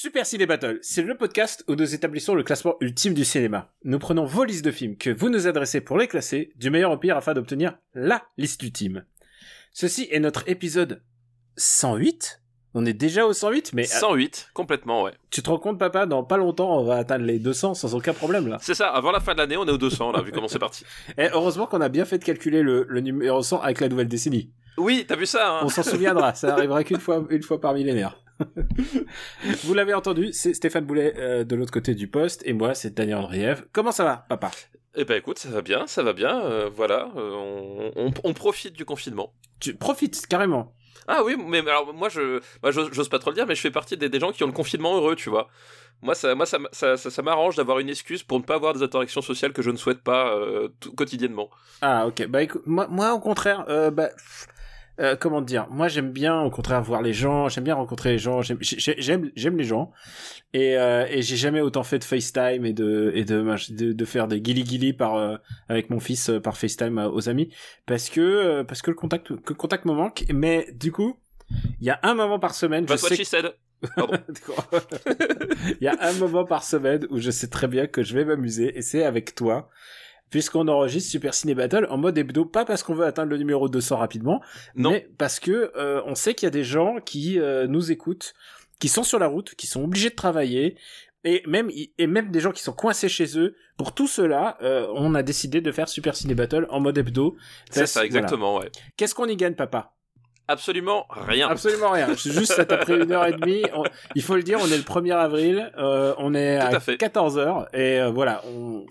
Super Ciné Battle, c'est le podcast où nous établissons le classement ultime du cinéma. Nous prenons vos listes de films que vous nous adressez pour les classer, du meilleur au pire afin d'obtenir LA liste ultime. Ceci est notre épisode 108 On est déjà au 108, mais... 108, complètement, ouais. Tu te rends compte, papa, dans pas longtemps, on va atteindre les 200 sans aucun problème, là. C'est ça, avant la fin de l'année, on est au 200, là, vu comment c'est parti. Et heureusement qu'on a bien fait de calculer le, le numéro 100 avec la nouvelle décennie. Oui, t'as vu ça, hein On s'en souviendra, ça arrivera qu'une fois, une fois par millénaire. Vous l'avez entendu, c'est Stéphane Boulet euh, de l'autre côté du poste, et moi, c'est Daniel Andriev. Comment ça va, papa? Eh ben écoute, ça va bien, ça va bien, euh, voilà, euh, on, on- on profite du confinement. Tu profites, carrément. Ah oui, mais alors moi, je, moi, j'ose pas trop le dire, mais je fais partie des, des gens qui ont le confinement heureux, tu vois. Moi, ça, moi, ça, ça, ça, ça m'arrange d'avoir une excuse pour ne pas avoir des interactions sociales que je ne souhaite pas quotidiennement. Ah ok, bah écoute, moi, moi au contraire, bah, pff, euh, comment dire, moi j'aime bien au contraire voir les gens, j'aime bien rencontrer les gens, j'aime j'ai- j'aime j'aime les gens, et, euh, et j'ai jamais autant fait de FaceTime et de et de de, de faire des guili guili par euh, avec mon fils euh, par FaceTime euh, aux amis parce que euh, parce que le contact que le contact me manque, mais du coup il y a un moment par semaine, je what sais she said. Pardon. Il y a un moment par semaine où je sais très bien que je vais m'amuser et c'est avec toi. Puisqu'on enregistre Super Ciné Battle en mode hebdo, pas parce qu'on veut atteindre le numéro 200 rapidement, Non. mais parce que euh, on sait qu'il y a des gens qui euh, nous écoutent, qui sont sur la route, qui sont obligés de travailler, et même et même des gens qui sont coincés chez eux. Pour tout cela, euh, on a décidé de faire Super Ciné Battle en mode hebdo. C'est ça, exactement, ouais. voilà. Qu'est-ce qu'on y gagne, papa? Absolument rien. Absolument rien. C'est juste ça après une heure et demie. On- il faut le dire, on est le 1er avril, euh, on est Tout à, à fait. 14 heures et euh, voilà. On...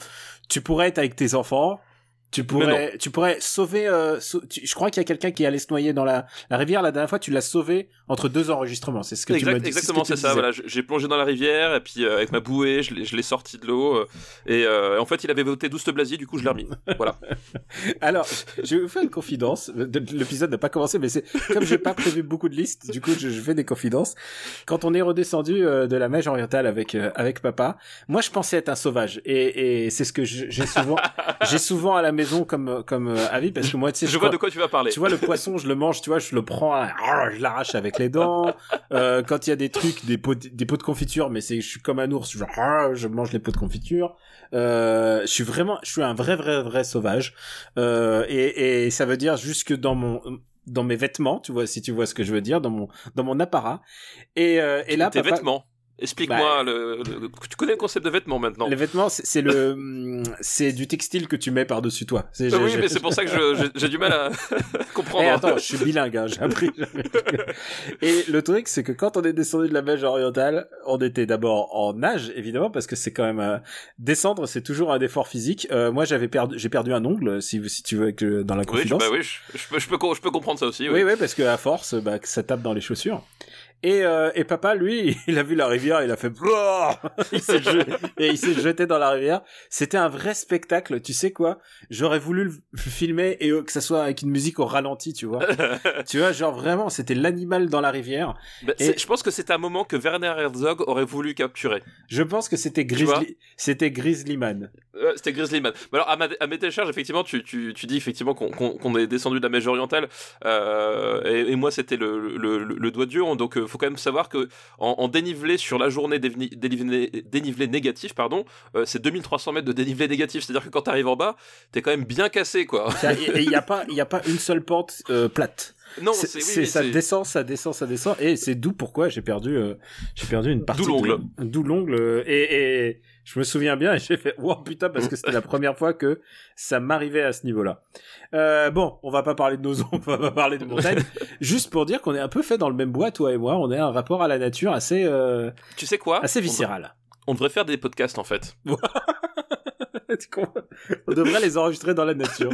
Tu pourrais être avec tes enfants. Tu pourrais, tu pourrais sauver. euh, sau- tu- je crois qu'il y a quelqu'un qui allait se noyer dans la, la rivière la dernière fois. Tu l'as sauvé entre deux enregistrements. C'est ce que tu Exact- m'as dit. exactement, c'est tu ça. Voilà, j'ai plongé dans la rivière et puis euh, avec ma bouée, je l'ai- sorti de l'eau euh, et en fait, il avait voté 12 Blasier, du coup, je l'ai remis. Voilà. Alors, je vais vous faire une confidence. L'épisode n'a pas commencé, mais c'est comme j'ai pas prévu beaucoup de listes, du coup, je, je fais des confidences. Quand on est redescendu de la Mège orientale avec avec papa, moi, je pensais être un sauvage, et, et c'est ce que j'ai souvent j'ai souvent à la maison comme comme euh, avis, parce que moi, tu sais, Je vois de quoi tu vas parler. tu vois le poisson, je le mange, tu vois, je le prends, ah, je l'arrache avec les dents. Euh, quand il y a des trucs, des pots, de- des pots de confiture, mais c'est, je suis comme un ours, genre, ah, je mange les pots de confiture. Euh, je suis vraiment, je suis un vrai, vrai, vrai sauvage. Euh, et, et ça veut dire jusque dans mon, dans mes vêtements, tu vois, si tu vois ce que je veux dire, dans mon, dans mon apparat. Et, euh, et là, Tes papa- vêtements. Explique-moi Bah, le, le- Tu connais le concept de vêtements maintenant les vêtements, c'est le, c'est du textile que tu mets par dessus toi. C'est- Euh, j'ai- Oui, mais c'est pour ça que j'ai- du mal à comprendre. Eh, attends, je suis bilingue, hein, j'ai appris. Et le truc, c'est que quand on est descendu de la Mège orientale, on était d'abord en nage, évidemment, parce que c'est quand même euh, descendre, c'est toujours un effort physique. Euh, moi, j'avais perdu, j'ai perdu un ongle, si si tu veux, dans la Oui, confidence. bah oui, je, je peux, je, peux, je peux comprendre ça aussi. Oui, Oui. oui, parce que à force, bah, que ça tape dans les chaussures. Et, euh, et papa, lui, il a vu la rivière, il a fait il s'est jeté, et il s'est jeté dans la rivière. C'était un vrai spectacle. Tu sais quoi? J'aurais voulu le filmer et euh, que ça soit avec une musique au ralenti, tu vois. tu vois, genre vraiment, c'était l'animal dans la rivière. Bah, Et- c'est- Je pense que c'est un moment que Werner Herzog aurait voulu capturer. Je pense que c'était Grizzly, c'était Grizzly Man. Euh, C'était Grizzly Man. Mais alors, à, ma, à mes télécharges, effectivement, tu, tu, tu dis effectivement qu'on qu'on est descendu de la Mège orientale. Euh, et, et moi, c'était le, le, le, le doigt dur. Donc, faut quand même savoir que en, dénivelé sur la journée dénivelé, négatif, pardon, euh, c'est 2300 mètres de dénivelé négatif. C'est-à-dire que quand t'arrives en bas, t'es quand même bien cassé, quoi. Il n'y a pas une seule pente euh, plate. Non, c'est, oui, ça descend, ça descend, ça descend, et c'est d'où pourquoi j'ai perdu, euh, j'ai perdu une partie. D'où l'ongle. D'où l'ongle. euh, Et, et je me souviens bien, et j'ai fait, wow putain, parce que c'était la première fois que ça m'arrivait à ce niveau-là. Euh, bon, on va pas parler de nos on va pas parler de montagne. juste pour dire qu'on est un peu fait dans le même bois, toi et moi. On a un rapport à la nature assez, euh, Tu sais quoi? assez On devrait- viscéral. On devrait faire des podcasts, en fait. on devrait les enregistrer dans la nature.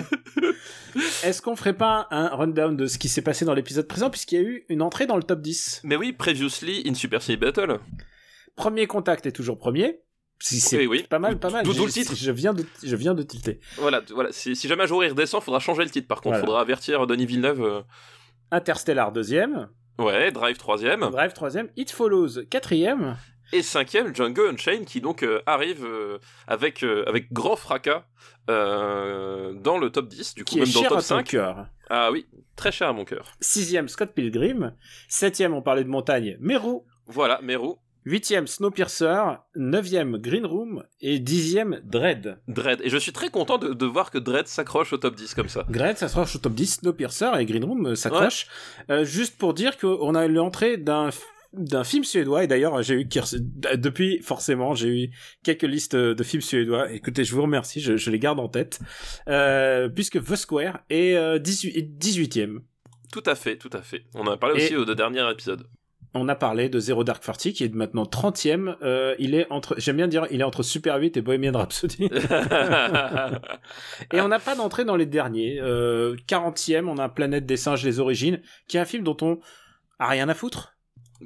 Est-ce qu'on ferait pas un rundown de ce qui s'est passé dans l'épisode présent, puisqu'il y a eu une entrée dans le top 10 Mais oui, previously in Super City Battle. Premier contact est toujours premier, C'est Oui, oui. pas mal, pas mal. D'où- le titre. Je viens de, je viens de tilter. Voilà, voilà. Si, si jamais un jour il redescend, faudra changer le titre. Par contre, Voilà. faudra avertir Denis Villeneuve. euh, Interstellar deuxième, Ouais, Drive troisième. Drive troisième, It Follows quatrième. Et cinquième, Django Unchained, qui donc euh, arrive euh, avec, euh, avec grand fracas dans le top 10, du coup qui est même dans le top à ton 5. cœur. Ah oui, très cher à mon cœur. Sixième, Scott Pilgrim. Septième, on parlait de montagne, Meru. Voilà, Meru, Huitième, Snowpiercer. Neuvième, Green Room. Et dixième, Dread. Dread. Et je suis très content de, de voir que Dread s'accroche au top 10 comme ça. Dread, sera au top 10. Snowpiercer et Green Room s'accrochent. Juste pour dire qu'on a eu l'entrée d'un d'un film suédois et d'ailleurs j'ai eu depuis forcément j'ai eu quelques listes de films suédois. Écoutez je vous remercie je, je les garde en tête. Euh, puisque The Square est euh, 18 18e Tout à fait, tout à fait. On en a parlé Et- aussi au deux derniers épisodes. on a parlé de Zero Dark Thirty qui est maintenant 30e euh, il est entre j'aime bien dire il est entre Super 8 et Bohemian Rhapsody. Et on n'a pas d'entrée dans les derniers. Euh, 40e on a Planète des singes les origines qui est un film dont on a rien à foutre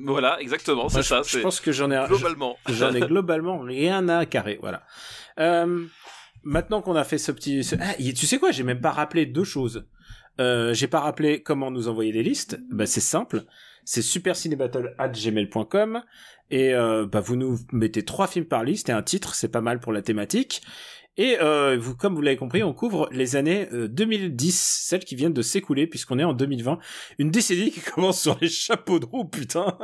voilà, exactement, c'est ça. je, pense que j'en ai globalement. j'en ai globalement rien à carrer voilà. Euh, maintenant qu'on a fait ce petit ce- ah, tu sais quoi j'ai même pas rappelé deux choses. Euh, j'ai pas rappelé comment nous envoyer les listes. Bah, c'est simple. C'est supercinébattle@gmail.com et euh, bah, vous nous mettez trois films par liste et un titre c'est pas mal pour la thématique et euh, vous, comme vous l'avez compris, on couvre les années euh, 2010, celles qui viennent de s'écouler, puisqu'on est en 2020. Une décennie qui commence sur les chapeaux de roue, putain.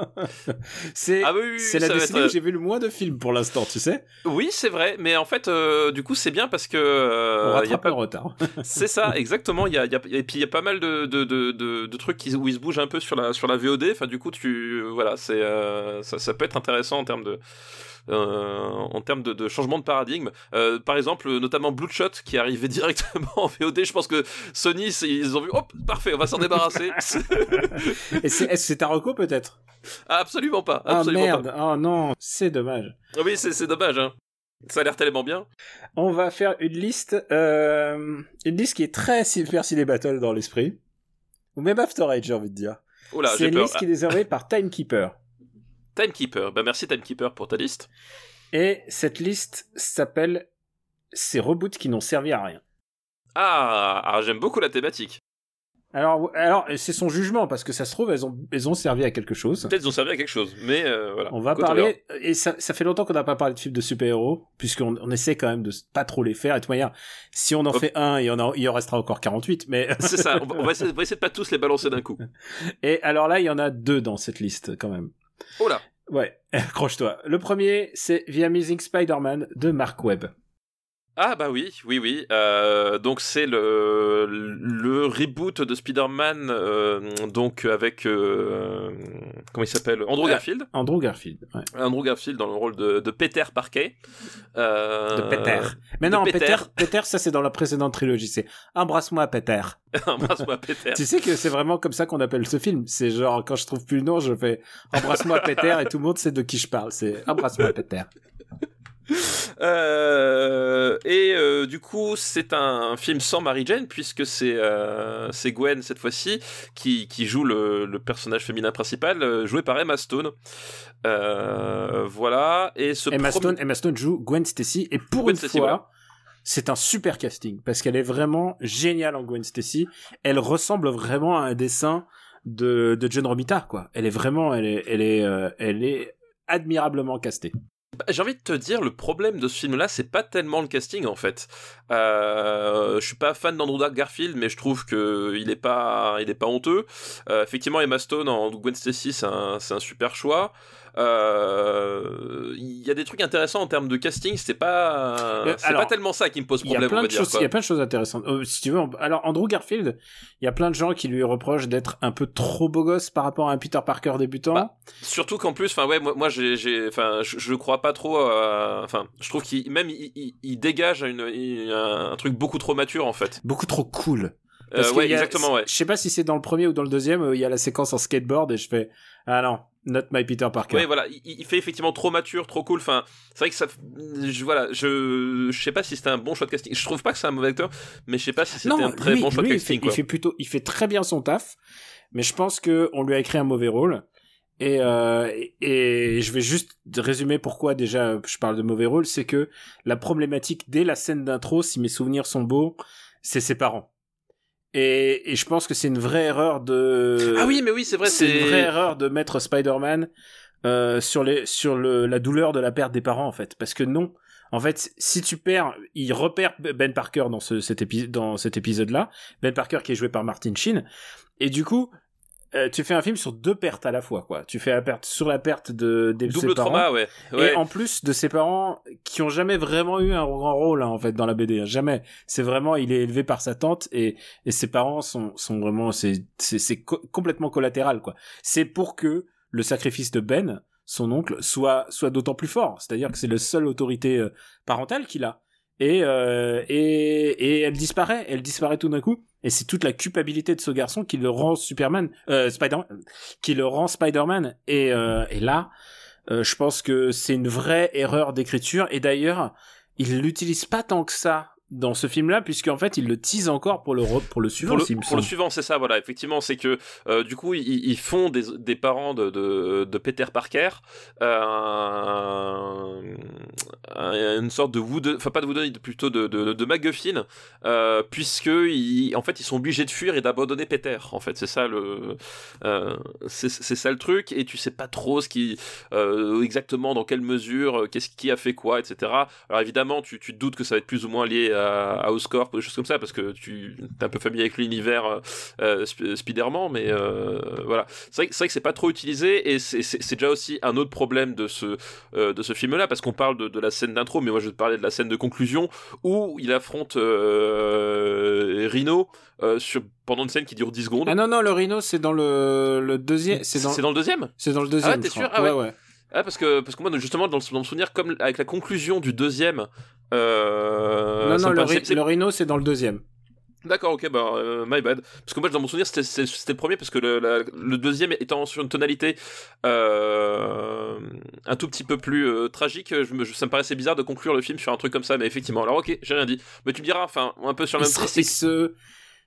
c'est Ah oui, oui, oui, c'est la décennie être, où j'ai vu le moins de films pour l'instant, tu sais. Oui, c'est vrai, mais en fait, euh, du coup, c'est bien parce que On euh, y a rattrape pas le retard. C'est ça, exactement. Y a, y a- et puis il y a pas mal de, de, de, de, trucs qui, où ils se bougent un peu sur la, sur la VOD. Enfin, du coup, tu, voilà, c'est, euh, ça, ça peut être intéressant en termes de, en termes de, de changement de paradigme. Euh, par exemple, notamment Bloodshot qui est arrivé directement en VOD. Je pense que Sony, ils ont vu, hop, parfait, on va s'en débarrasser. Est-ce que c'est reco peut-être? Ah, absolument pas, Ah absolument merde, oh non, c'est dommage. pas. Oui, c'est, dommage. Hein. Ça a l'air tellement bien. On va faire une liste, euh, une liste qui est très Super Ciné Battle dans l'esprit. Ou même After Eight, j'ai envie de dire. C'est une peur. liste qui est envoyée par Timekeeper. Timekeeper. Bah, merci Timekeeper pour ta liste. Et cette liste s'appelle Ces reboots qui n'ont servi à rien. Ah, ah, j'aime beaucoup la thématique. Alors, alors c'est son jugement, parce que ça se trouve, elles ont, elles ont servi à quelque chose. Peut-être qu'ils ont servi à quelque chose, mais euh, voilà. On va parler, et ça, ça fait longtemps qu'on n'a pas parlé de films de super-héros, puisqu'on on essaie quand même de pas trop les faire. Et de toute manière, si on en fait un, il y en, a, il en restera encore 48. Mais, C'est ça, on va, on va essayer, on va essayer de pas tous les balancer d'un coup. et alors là, il y en a deux dans cette liste, quand même. Oh là Ouais, accroche-toi. Le premier, c'est The Amazing Spider-Man de Mark Webb. Ah bah oui, oui, oui. Euh, donc c'est le, le reboot de Spider-Man, euh, donc avec... euh, comment il s'appelle? Andrew Garfield. Andrew Garfield. Ouais. Andrew Garfield dans le rôle de, de Peter Parquet. De Peter. Mais non, Peter. Peter, Peter, ça c'est dans la précédente trilogie. C'est Embrasse-moi, Peter. Embrasse-moi Peter. Tu sais que c'est vraiment comme ça qu'on appelle ce film. C'est genre, quand je trouve plus le nom, je fais Embrasse-moi, Peter, et tout le monde sait de qui je parle. C'est Embrasse-moi, Peter. Euh, et euh, du coup, c'est un film sans Mary Jane, puisque c'est euh, Gwen, cette fois-ci, qui, qui joue le, le personnage féminin principal, joué par Emma Stone. Voilà. Et ce Emma Stone, Emma Stone joue Gwen Stacy, et pour Gwen une Stacy, fois, voilà. c'est un super casting, parce qu'elle est vraiment géniale en Gwen Stacy. Elle ressemble vraiment à un dessin de, de John Romita, quoi. Elle est vraiment, elle est, elle est, elle est admirablement castée. Bah, J'ai envie de te dire, le problème de ce film-là, c'est pas tellement le casting en fait. Euh, je suis pas fan d'Andrew Garfield, mais je trouve que il est pas, est pas honteux. Euh, effectivement, Emma Stone en Gwen Stacy, c'est un, un super choix. Euh, Il y a des trucs intéressants en termes de casting. C'est pas, Euh, c'est alors, pas tellement ça qui me pose Il y a problème, il y a plein de choses intéressantes. Euh, si tu veux, on- alors Andrew Garfield, il y a plein de gens qui lui reprochent d'être un peu trop beau gosse par rapport à un Peter Parker débutant. Bah, Surtout qu'en plus, enfin ouais, moi, moi j'ai, j'ai, enfin, je, je crois pas trop. Enfin, je trouve qu'il même il, il- il dégage une, il- un, un truc beaucoup trop mature en fait. Beaucoup trop cool. Euh, Parce qu'il ouais, y a- exactement, ouais. Je sais pas si c'est dans le premier ou dans le deuxième, euh, il y a la séquence en skateboard et je fais ah non, not my Peter Parker. Ouais, voilà, il, il fait effectivement trop mature, trop cool. Enfin, c'est vrai que ça, je, voilà, je, je sais pas si c'était un bon choix de casting. Je trouve pas que c'est un mauvais acteur, mais je sais pas si c'était un très lui, bon choix lui, de il casting. fait, quoi. il fait plutôt, il fait très bien son taf, mais je pense que on lui a écrit un mauvais rôle. Et, euh, et, et je vais juste résumer pourquoi déjà je parle de mauvais rôle, c'est que la problématique dès la scène d'intro, si mes souvenirs sont beaux, c'est ses parents. Et, et je pense que c'est une vraie erreur de. Ah oui, mais oui, c'est vrai, c'est une vraie erreur de mettre Spider-Man euh, sur les sur le la douleur de la perte des parents en fait, parce que non. En fait, si tu perds, il repère Ben Parker dans ce, cet épisode dans cet épisode-là, Ben Parker qui est joué par Martin Sheen, et du coup, euh, tu fais un film sur deux pertes à la fois, quoi. Tu fais la perte sur la perte de de ses double parents, trauma, ouais. ouais. et en plus de ses parents qui ont jamais vraiment eu un grand rôle hein, en fait dans la BD, hein. jamais. C'est vraiment il est élevé par sa tante et et ses parents sont sont vraiment c'est c'est c'est co- complètement collatéral quoi. C'est pour que le sacrifice de Ben, son oncle, soit soit d'autant plus fort. C'est-à-dire que c'est la seule autorité euh, parentale qu'il a. Et, euh, et et elle disparaît, elle disparaît tout d'un coup. Et c'est toute la culpabilité de ce garçon qui le rend Superman, euh, Spider, qui le rend Spider-Man. Et euh, et là, euh, je pense que c'est une vraie erreur d'écriture. Et d'ailleurs, il l'utilise pas tant que ça dans ce film-là, puisqu'en fait, il le tease encore pour le pour le suivant. pour le, pour suivant, c'est ça, voilà, effectivement, c'est que euh, du coup, ils, ils font des, des parents de, de, de Peter Parker euh, un- une sorte de Wooden, enfin pas de Wooden, plutôt de, de, de MacGuffin, euh, puisque ils, en fait, ils sont obligés de fuir et d'abandonner Peter. En fait, c'est ça le, euh, c'est ça le truc, et tu sais pas trop ce qui, exactement dans quelle mesure, qu'est-ce qui a fait quoi, etc. Alors évidemment, tu, tu te doutes que ça va être plus ou moins lié à, à Oscorp ou des choses comme ça, parce que tu es un peu familier avec l'univers euh, euh, Sp- Spider-Man, mais euh, voilà. C'est vrai, que- c'est vrai que c'est pas trop utilisé, et c'est- déjà aussi un autre problème de ce, euh, de ce film-là, parce qu'on parle de, de la scène d'intro, mais moi je vais te parler de la scène de conclusion, où il affronte Rhino sur, pendant une scène qui dure 10 secondes. Ah non non, le Rhino c'est dans le le deuxième, c'est dans le deuxième? C'est dans le deuxième. t'es je crois. sûr? Ah ouais ouais. ouais. Ah, parce que, parce que moi, justement, dans dans le souvenir, comme avec la conclusion du deuxième. Euh, non non, le, c'est- le Rhino c'est dans le deuxième. D'accord, ok, bah, euh, my bad. Parce que moi, dans mon souvenir, c'était- le premier, parce que le, la- le deuxième étant sur une tonalité euh, un tout petit peu plus euh, tragique, je je- ça me paraissait bizarre de conclure le film sur un truc comme ça, mais effectivement, alors ok, j'ai rien dit. Mais tu me diras, enfin, un peu sur le même se-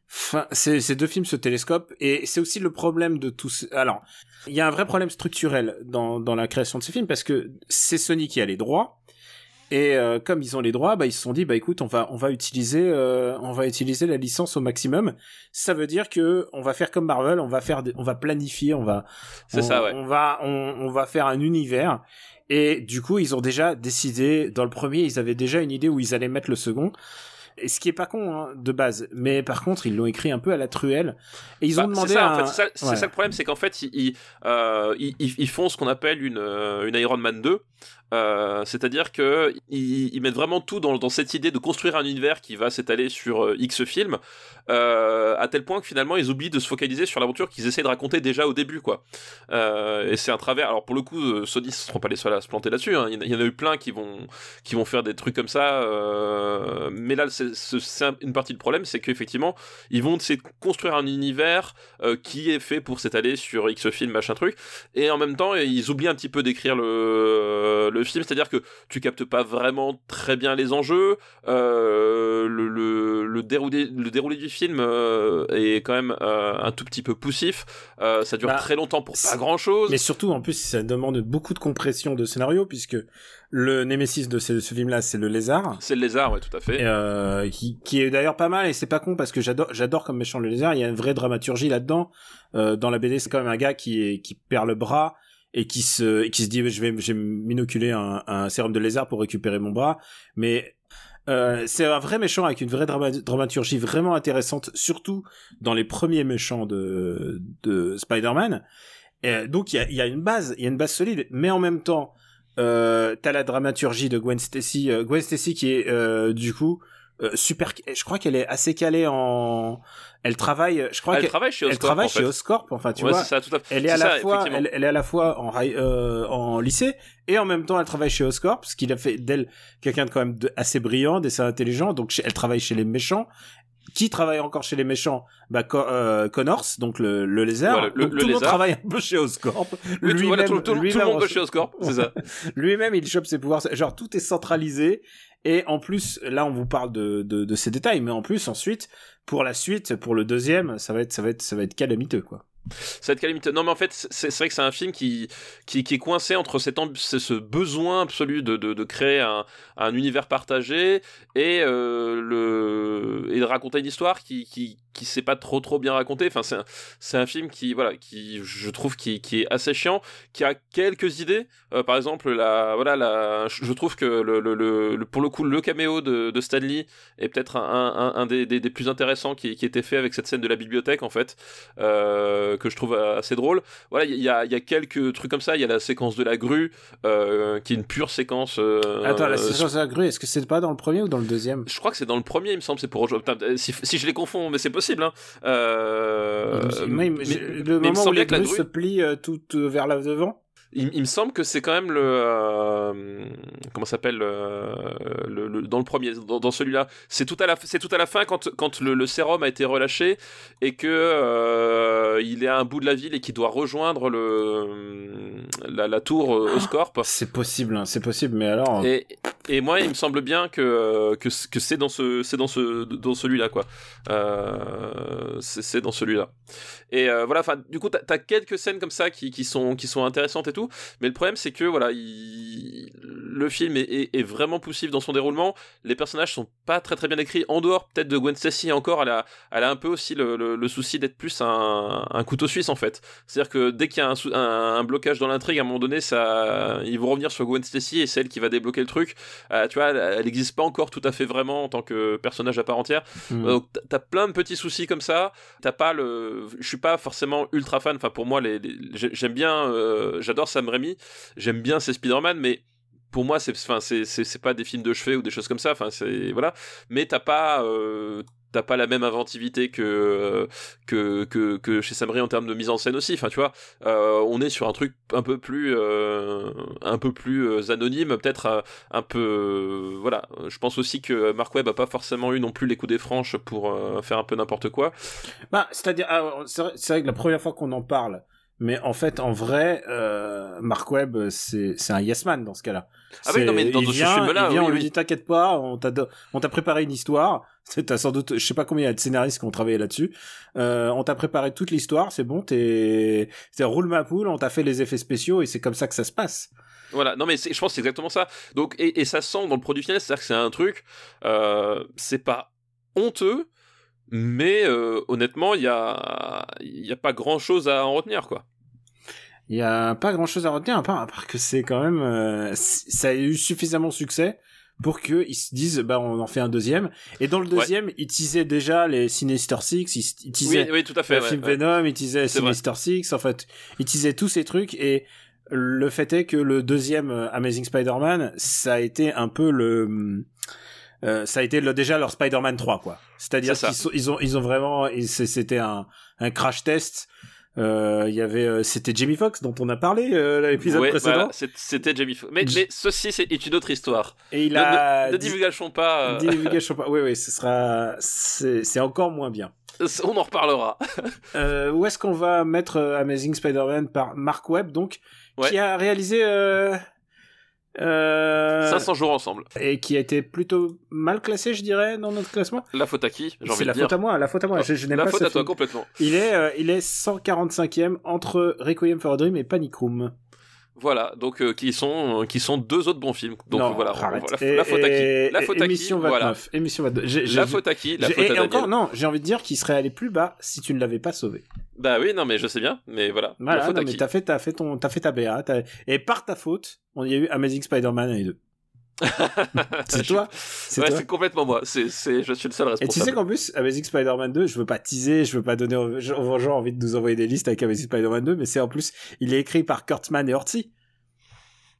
Enfin, ces, ces deux films se télescopent et c'est aussi le problème de tous. Alors, il y a un vrai problème structurel dans, dans la création de ces films parce que c'est Sony qui a les droits et euh, comme ils ont les droits, bah ils se sont dit bah écoute on va on va utiliser euh, on va utiliser la licence au maximum. Ça veut dire que on va faire comme Marvel, on va faire des- on va planifier, on va on, ça, ouais. on va on, on va faire un univers et du coup ils ont déjà décidé dans le premier ils avaient déjà une idée où ils allaient mettre le second. Et ce qui est pas con hein, de base, mais par contre ils l'ont écrit un peu à la truelle et ils Bah, ont demandé c'est ça, à en un- fait, c'est ça, c'est Ouais. ça le problème, c'est qu'en fait, ils, ils, euh, ils, ils- ils font ce qu'on appelle une, euh, une Iron Man 2. Euh, c'est-à-dire que ils, mettent vraiment tout dans, cette idée de construire un univers qui va s'étaler sur euh, X films, euh, à tel point que finalement ils oublient de se focaliser sur l'aventure qu'ils essaient de raconter déjà au début, quoi. Et c'est un travers. Alors pour le coup, Sony ne seront pas les seuls à se planter là-dessus. hein. Il, y en a- eu plein qui vont qui vont faire des trucs comme ça. mais là, c'est c'est- c'est un- une partie du problème, c'est qu'effectivement, ils vont essayer de construire un univers qui est fait pour s'étaler sur X film, machin truc, et en même temps, ils oublient un petit peu d'écrire le film, c'est-à-dire que tu captes pas vraiment très bien les enjeux, euh, le, le, le, déroulé, le déroulé du film euh, est quand même euh, un tout petit peu poussif, ça dure Bah, très longtemps pour pas grand-chose. Mais surtout, en plus, ça demande beaucoup de compression de scénario, puisque le némésis de ce, ce film-là, c'est le lézard, C'est le lézard, ouais, tout à fait. euh, qui, qui est d'ailleurs pas mal, et c'est pas con, parce que j'adore, j'adore comme méchant le lézard, il y a une vraie dramaturgie là-dedans. Euh, dans la BD, c'est quand même un gars qui, est, qui perd le bras, et qui se, qui se dit, je vais, je vais m'inoculer un, sérum de lézard pour récupérer mon bras, mais... Euh, c'est un vrai méchant avec une vraie drama- dramaturgie vraiment intéressante, surtout dans les premiers méchants de, de Spider-Man. Donc il y a, il y a une base, il y a une base solide, mais en même temps, euh, t'as la dramaturgie de Gwen Stacy, euh, Gwen Stacy qui est euh, du coup euh, super. Je crois qu'elle est assez calée en. Elle travaille. Je crois Elle qu'elle travaille chez elle Oscorp, travaille en fait. chez Oscorp. Enfin, tu ouais, vois. c'est ça, tout à fait. Elle est à la fois, elle, elle est à la fois en, euh, lycée et en même temps elle travaille chez Oscorp, ce qui a fait d'elle quelqu'un de quand même de- assez brillant, d'assez intelligent. Donc elle travaille chez les méchants. Qui travaille encore chez les méchants Bah euh, Connors, donc le, le lézard. Le- donc le tout le monde travaille un peu chez Oscorp. Oui, tout, voilà, tout, tout- tout le lui-même monde va reçoit- chez Oscorp, c'est ça. lui-même il chope ses pouvoirs genre tout est centralisé et en plus là on vous parle de, de, de ces détails mais en plus ensuite pour la suite pour le deuxième ça va être ça va être ça va être calamiteux quoi Être calamité. Non, mais en fait, c'est vrai que c'est un film qui, qui, est coincé entre cet amb- ce besoin absolu de, de, créer un, un univers partagé et, euh, le, et de raconter une histoire qui, qui, qui sait pas trop trop bien raconter. Enfin, c'est un, un film qui, voilà, qui, je trouve, qui, qui est assez chiant, qui a quelques idées. Euh, par exemple, la, voilà, la, je trouve que le, le, pour le coup, le caméo de, de Stanley est peut-être un, un, des, des plus intéressants qui, qui était fait avec cette scène de la bibliothèque, en fait, euh, que je trouve assez drôle. Voilà, il y a, il y a quelques trucs comme ça. Il y a la séquence de la grue, euh, qui est une pure séquence. euh, Attends, la euh, séquence de la grue, est-ce que c'est pas dans le premier ou dans le deuxième? Je crois que c'est dans le premier, il me semble, c'est pour rejoindre. Putain, euh, si, si je les confonds, mais c'est possible. Hein. Euh, mais- mais Le me moment où la grue- se euh, tout euh, vers la devant il, il me semble que c'est quand même le euh, comment ça s'appelle euh, le, le- dans le premier dans, dans celui-là c'est tout à la c'est tout à la fin quand quand le, le sérum a été relâché et que euh, il est à un bout de la ville et qu'il doit rejoindre le la, la tour euh, Oscorp C'est possible, hein, c'est possible, mais alors. et, et moi, il me semble bien que que, que c'est dans ce c'est dans ce dans celui-là quoi. Euh, c'est dans celui-là. Et voilà, enfin, du coup, t'as as quelques scènes comme ça qui, qui sont qui sont intéressantes et tout. Mais le problème, c'est que voilà, il- le film est, est, est vraiment poussif dans son déroulement. Les personnages sont pas très très bien écrits. En dehors peut-être de Gwen Stacy encore, elle a elle a un peu aussi le, le, le souci d'être plus un, un couteau suisse en fait. C'est-à-dire que dès qu'il y a un, sou- un, un blocage dans l'intrigue, à un moment donné, ça, ils vont revenir sur Gwen Stacy et c'est elle qui va débloquer le truc. Euh, tu vois, elle n'existe pas encore tout à fait vraiment en tant que personnage à part entière. Hmm. Donc t'as- plein de petits soucis comme ça. T'as pas le, je suis pas forcément ultra fan. Enfin pour moi, les, les- j'ai- j'aime bien, euh, j'adore Sam Raimi. J'aime bien ses Spider-Man, mais pour moi, c'est, enfin c'est, c'est, pas des films de chevet ou des choses comme ça. Enfin c'est voilà. Mais t'as pas, euh, t'as pas la même inventivité que que que, que chez Sam Raimi en termes de mise en scène aussi. Enfin tu vois, euh, on est sur un truc un peu plus euh, un peu plus euh, anonyme, peut-être euh, un peu euh, voilà. Je pense aussi que Mark Webb a pas forcément eu non plus les coups des franches pour euh, faire un peu n'importe quoi. Bah, c'est-à-dire, ah, c'est vrai que la première fois qu'on en parle, mais en fait, en vrai, euh, Mark Webb, c'est c'est un yes man dans ce cas-là. Ah oui, non, mais dans il ce vient, film-là, il vient, oui, on lui dit t'inquiète pas, on t'a do- on t'a préparé une histoire. T'as sans doute, je sais pas combien il y a de scénaristes qui ont travaillé là-dessus. Euh, on t'a préparé toute l'histoire, c'est bon, t'es, roule ma poule, on t'a fait les effets spéciaux et c'est comme ça que ça se passe. Voilà, non mais je pense que c'est exactement ça. Donc et, et ça se sent dans le produit final, c'est-à-dire que c'est un truc, euh, c'est pas honteux, mais euh, honnêtement il y a y a pas grand chose à en retenir quoi. Il y a pas grand chose à retenir à part, à part que c'est quand même, euh, ça a eu suffisamment de succès pour que ils se disent, bah, on en fait un deuxième. Et dans le deuxième, ils teasaient déjà les Sinister Six, ils, ils Oui, teasaient oui, tout à fait. le ouais, film ouais. Venom, ils teasaient C'est vrai. Sinister Six, en fait, ils teasaient tous ces trucs et le fait est que le deuxième euh, Amazing Spider-Man, ça a été un peu le, euh, ça a été le, déjà leur Spider-Man 3, quoi. C'est-à-dire qu'ils ils ont, ils ont vraiment, c'était un, un crash test. Euh, Il y avait, euh, c'était Jamie Foxx dont on a parlé euh, l'épisode Ouais, précédent. voilà, c'était Jamie Foxx. Mais, ceci c'est est une autre histoire. Et il Ne- a ne, ne divulgachons pas. divulgation pas. Oui, oui, ce sera, c'est encore moins bien. on en reparlera. Euh, où est-ce qu'on va mettre Amazing Spider-Man par Mark Webb, donc, Ouais. qui a réalisé euh, euh, 500 jours ensemble. et qui a été plutôt mal classé, je dirais, dans notre classement. La faute à qui C'est la dire. faute à moi, la faute à moi. Je, je n'aime La pas faute à toi complètement. Il est, euh, il est 145e entre Requiem for a Dream et Panic Room. Voilà, donc euh, qui sont euh, qui sont deux autres bons films. Donc Non, voilà, Et- la faute à et- qui La et- faute à qui émission 29. Voilà. Émission 29. J'ai- j'ai- La faute à qui La faute à et encore, non, j'ai envie de dire qu'il serait allé plus bas si tu ne l'avais pas sauvé. Bah oui, non mais je sais bien, mais voilà. Voilà, la faute non, à mais qui t'as fait, t'as fait ton, t'as fait ta BA, et par ta faute, on y a eu Amazing Spider-Man et les deux. C'est toi, c'est Ouais, toi. c'est complètement moi. C'est c'est je suis le seul Et responsable. tu sais qu'en plus, Amazing Spider-Man 2, je veux pas teaser, je veux pas donner aux gens envie de nous envoyer des listes avec Amazing Spider-Man 2, mais c'est en plus, il est écrit par Kurtzman et Ortiz.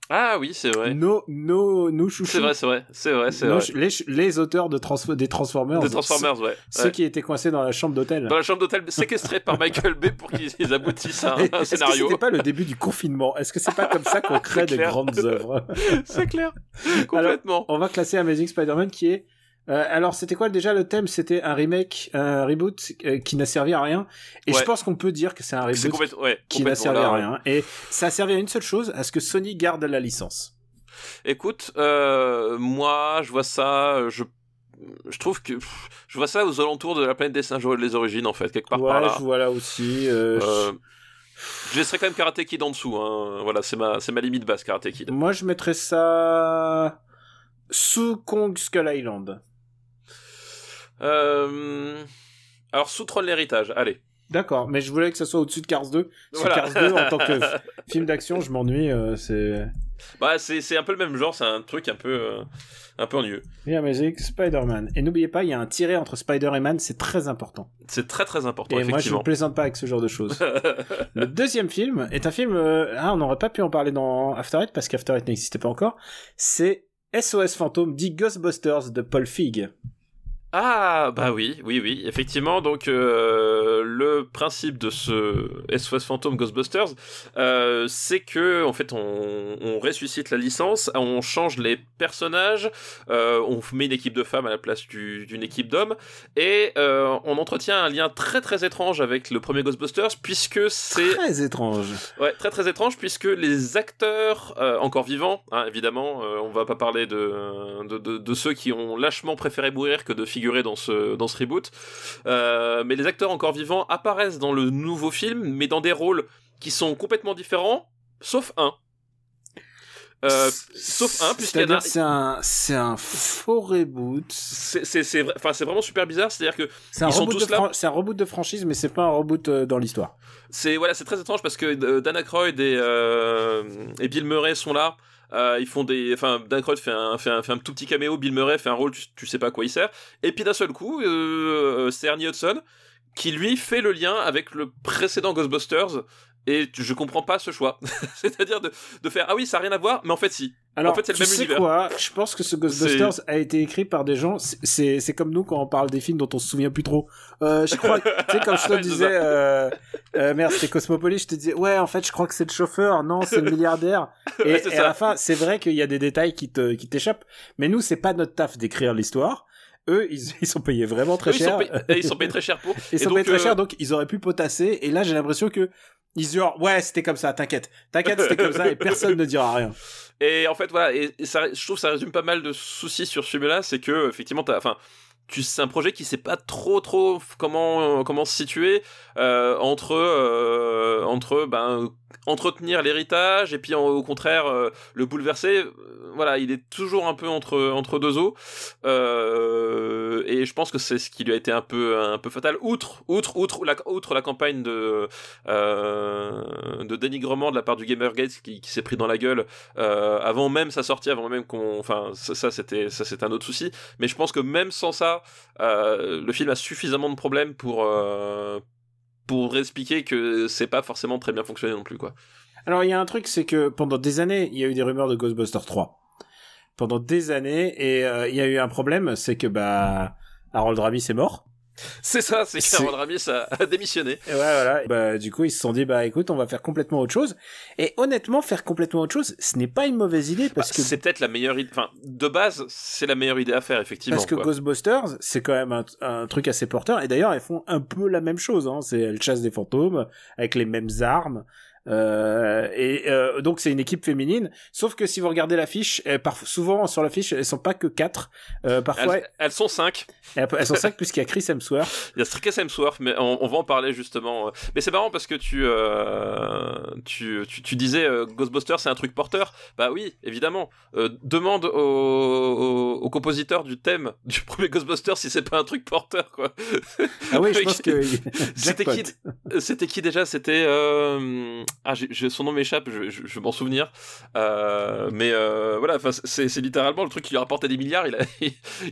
Ah oui, c'est vrai. Nos, nos, nos chouchous. C'est vrai, c'est vrai, c'est vrai, c'est vrai. les, auteurs de Transfo- des Transformers. De Transformers, ouais. Ceux, qui étaient coincés dans la chambre d'hôtel. Dans la chambre d'hôtel séquestrée par Michael Bay pour qu'ils aboutissent à un, Et un Est-ce que scénario. c'était pas le début du confinement? Est-ce que c'est pas comme ça qu'on crée des grandes œuvres? C'est clair. Complètement. On va classer Amazing Spider-Man qui est. euh, alors c'était quoi déjà le thème? C'était un remake, un reboot euh, qui n'a servi à rien. Et Ouais. je pense qu'on peut dire que c'est un reboot complètement, ouais, qui n'a servi là, à ouais. rien. Et ça a servi à une seule chose, à ce que Sony garde la licence. Écoute, euh, moi, je vois ça, je je trouve que pff, je vois ça aux alentours de la planète des singes les origines en fait quelque part ouais, par là. je vois là aussi. euh, Euh, je laisserai quand même Karate Kid en dessous. Hein. Voilà, c'est ma, c'est ma limite basse, Karate Kid. Moi, je mettrais ça sous Kong Skull Island. Euh... Alors, sous Troll l'héritage, allez. D'accord, mais je voulais que ça soit au-dessus de Cars 2. Parce que Voilà. Cars 2, en tant que film d'action, je m'ennuie. euh, c'est Bah, c'est, c'est un peu le même genre, c'est un truc un peu, euh, un peu ennuyeux. The Amazing Spider-Man. Et n'oubliez pas, il y a un tiré entre Spider et Man, c'est très important. C'est très très important, Et moi, je ne plaisante pas avec ce genre de choses. Le deuxième film est un film. euh, ah, on n'aurait pas pu en parler dans After Eight parce qu'After Eight n'existait pas encore. C'est SOS Fantôme dit Ghostbusters de Paul Feig. Ah bah oui, oui, oui, effectivement. Donc euh, le principe de ce SOS Phantom Ghostbusters, euh, c'est que en fait on, on ressuscite la licence, on change les personnages, euh, on met une équipe de femmes à la place du- d'une équipe d'hommes, et on entretient un lien très très étrange avec le premier Ghostbusters puisque c'est Très étrange. Ouais, très très étrange puisque les acteurs encore vivants, hein, évidemment, on va pas parler de, de, de, de ceux qui ont lâchement préféré mourir que de figurer dans ce, dans ce reboot, euh, mais les acteurs encore vivants apparaissent dans le nouveau film, mais dans des rôles qui sont complètement différents, sauf un. Euh, sauf un, puisqu'il a- c'est un, c'est un faux reboot. c'est c'est- c'est vra- enfin, c'est vraiment super bizarre, c'est-à-dire que C'est un, Ils sont reboot tous de là. fran- c'est un reboot de franchise, mais c'est pas un reboot euh, dans l'histoire. C'est voilà, c'est très étrange parce que euh, Dan Aykroyd et, euh, et Bill Murray sont là. Euh, ils font des, enfin, Dan fait un, tout petit caméo. Bill Murray fait un rôle, tu, sais pas à quoi il sert. Et puis d'un seul coup, euh, c'est Ernie Hudson qui lui fait le lien avec le précédent Ghostbusters. Et je comprends pas ce choix. C'est-à-dire de, de faire ah oui, ça a rien à voir, mais en fait si. Alors, En fait, c'est le tu même sais univers. quoi? Je pense que ce Ghostbusters a été écrit par des gens. c'est- comme nous quand on parle des films dont on se souvient plus trop. Euh, je crois, tu sais, comme je te disais, euh, euh, merde, c'était Cosmopolis. Je te disais, ouais, en fait, je crois que c'est le chauffeur. Non, c'est le milliardaire. Et, Ouais, à la fin, c'est vrai qu'il y a des détails qui te qui t'échappent. Mais nous, c'est pas notre taf d'écrire l'histoire. Eux, ils, ils sont payés vraiment très Eux, ils, cher. sont payés, et ils sont payés très cher pour. Ils Et sont donc, payés très euh, cher, donc ils auraient pu potasser. Et là, j'ai l'impression que genre, ouais, c'était comme ça, t'inquiète, t'inquiète, c'était comme ça, et personne ne dira rien. Et en fait, voilà, ça, je trouve que ça résume pas mal de soucis sur ce film-là, c'est que, effectivement, t'as, enfin, c'est un projet qui sait pas trop, trop comment, comment se situer euh, entre, euh, entre, ben, entretenir l'héritage et puis au contraire euh, le bouleverser. Euh, Voilà, il est toujours un peu entre, entre deux eaux. Euh, et je pense que c'est ce qui lui a été un peu, un peu fatal. Outre, outre, outre la, outre la campagne de, euh, de dénigrement de la part du Gamergate qui, qui s'est pris dans la gueule euh, avant même sa sortie, avant même qu'on, enfin ça, ça, c'était ça c'est un autre souci. Mais je pense que même sans ça, euh, le film a suffisamment de problèmes pour euh, pour expliquer que c'est pas forcément très bien fonctionné non plus quoi. Alors, il y a un truc, c'est que pendant des années, il y a eu des rumeurs de Ghostbusters 3. Pendant des années, et euh, il y a eu un problème, c'est que, bah, Harold Ramis est mort. C'est ça, c'est qu'Harold Ramis a, a démissionné. Et ouais, voilà. Bah, du coup, ils se sont dit, bah, écoute, on va faire complètement autre chose. Et honnêtement, faire complètement autre chose, ce n'est pas une mauvaise idée parce que, Bah, c'est peut-être la meilleure idée. Enfin, de base, c'est la meilleure idée à faire effectivement. parce que quoi. Ghostbusters, c'est quand même un, un truc assez porteur. Et d'ailleurs, elles font un peu la même chose, hein. C'est, elles chassent des fantômes avec les mêmes armes. Euh, et euh, donc c'est une équipe féminine. Sauf que si vous regardez l'affiche, parf- souvent sur l'affiche, elles sont pas que quatre. Euh, parfois, Elles, elles sont cinq. elles, elles sont cinq puisqu'il y a Chris Hemsworth. Il y a Strikes Hemsworth, mais on, on va en parler justement. Mais c'est marrant parce que tu, euh, tu, tu, tu disais euh, Ghostbusters c'est un truc porteur. Bah oui, évidemment. Euh, demande au, au, au compositeur du thème du premier Ghostbusters si c'est pas un truc porteur quoi. Ah oui, je pense que C'était qui C'était qui déjà? C'était ah son nom m'échappe, je, je, je m'en souvenir. Euh, mais euh, voilà, c'est littéralement le truc qui lui a rapporté des milliards.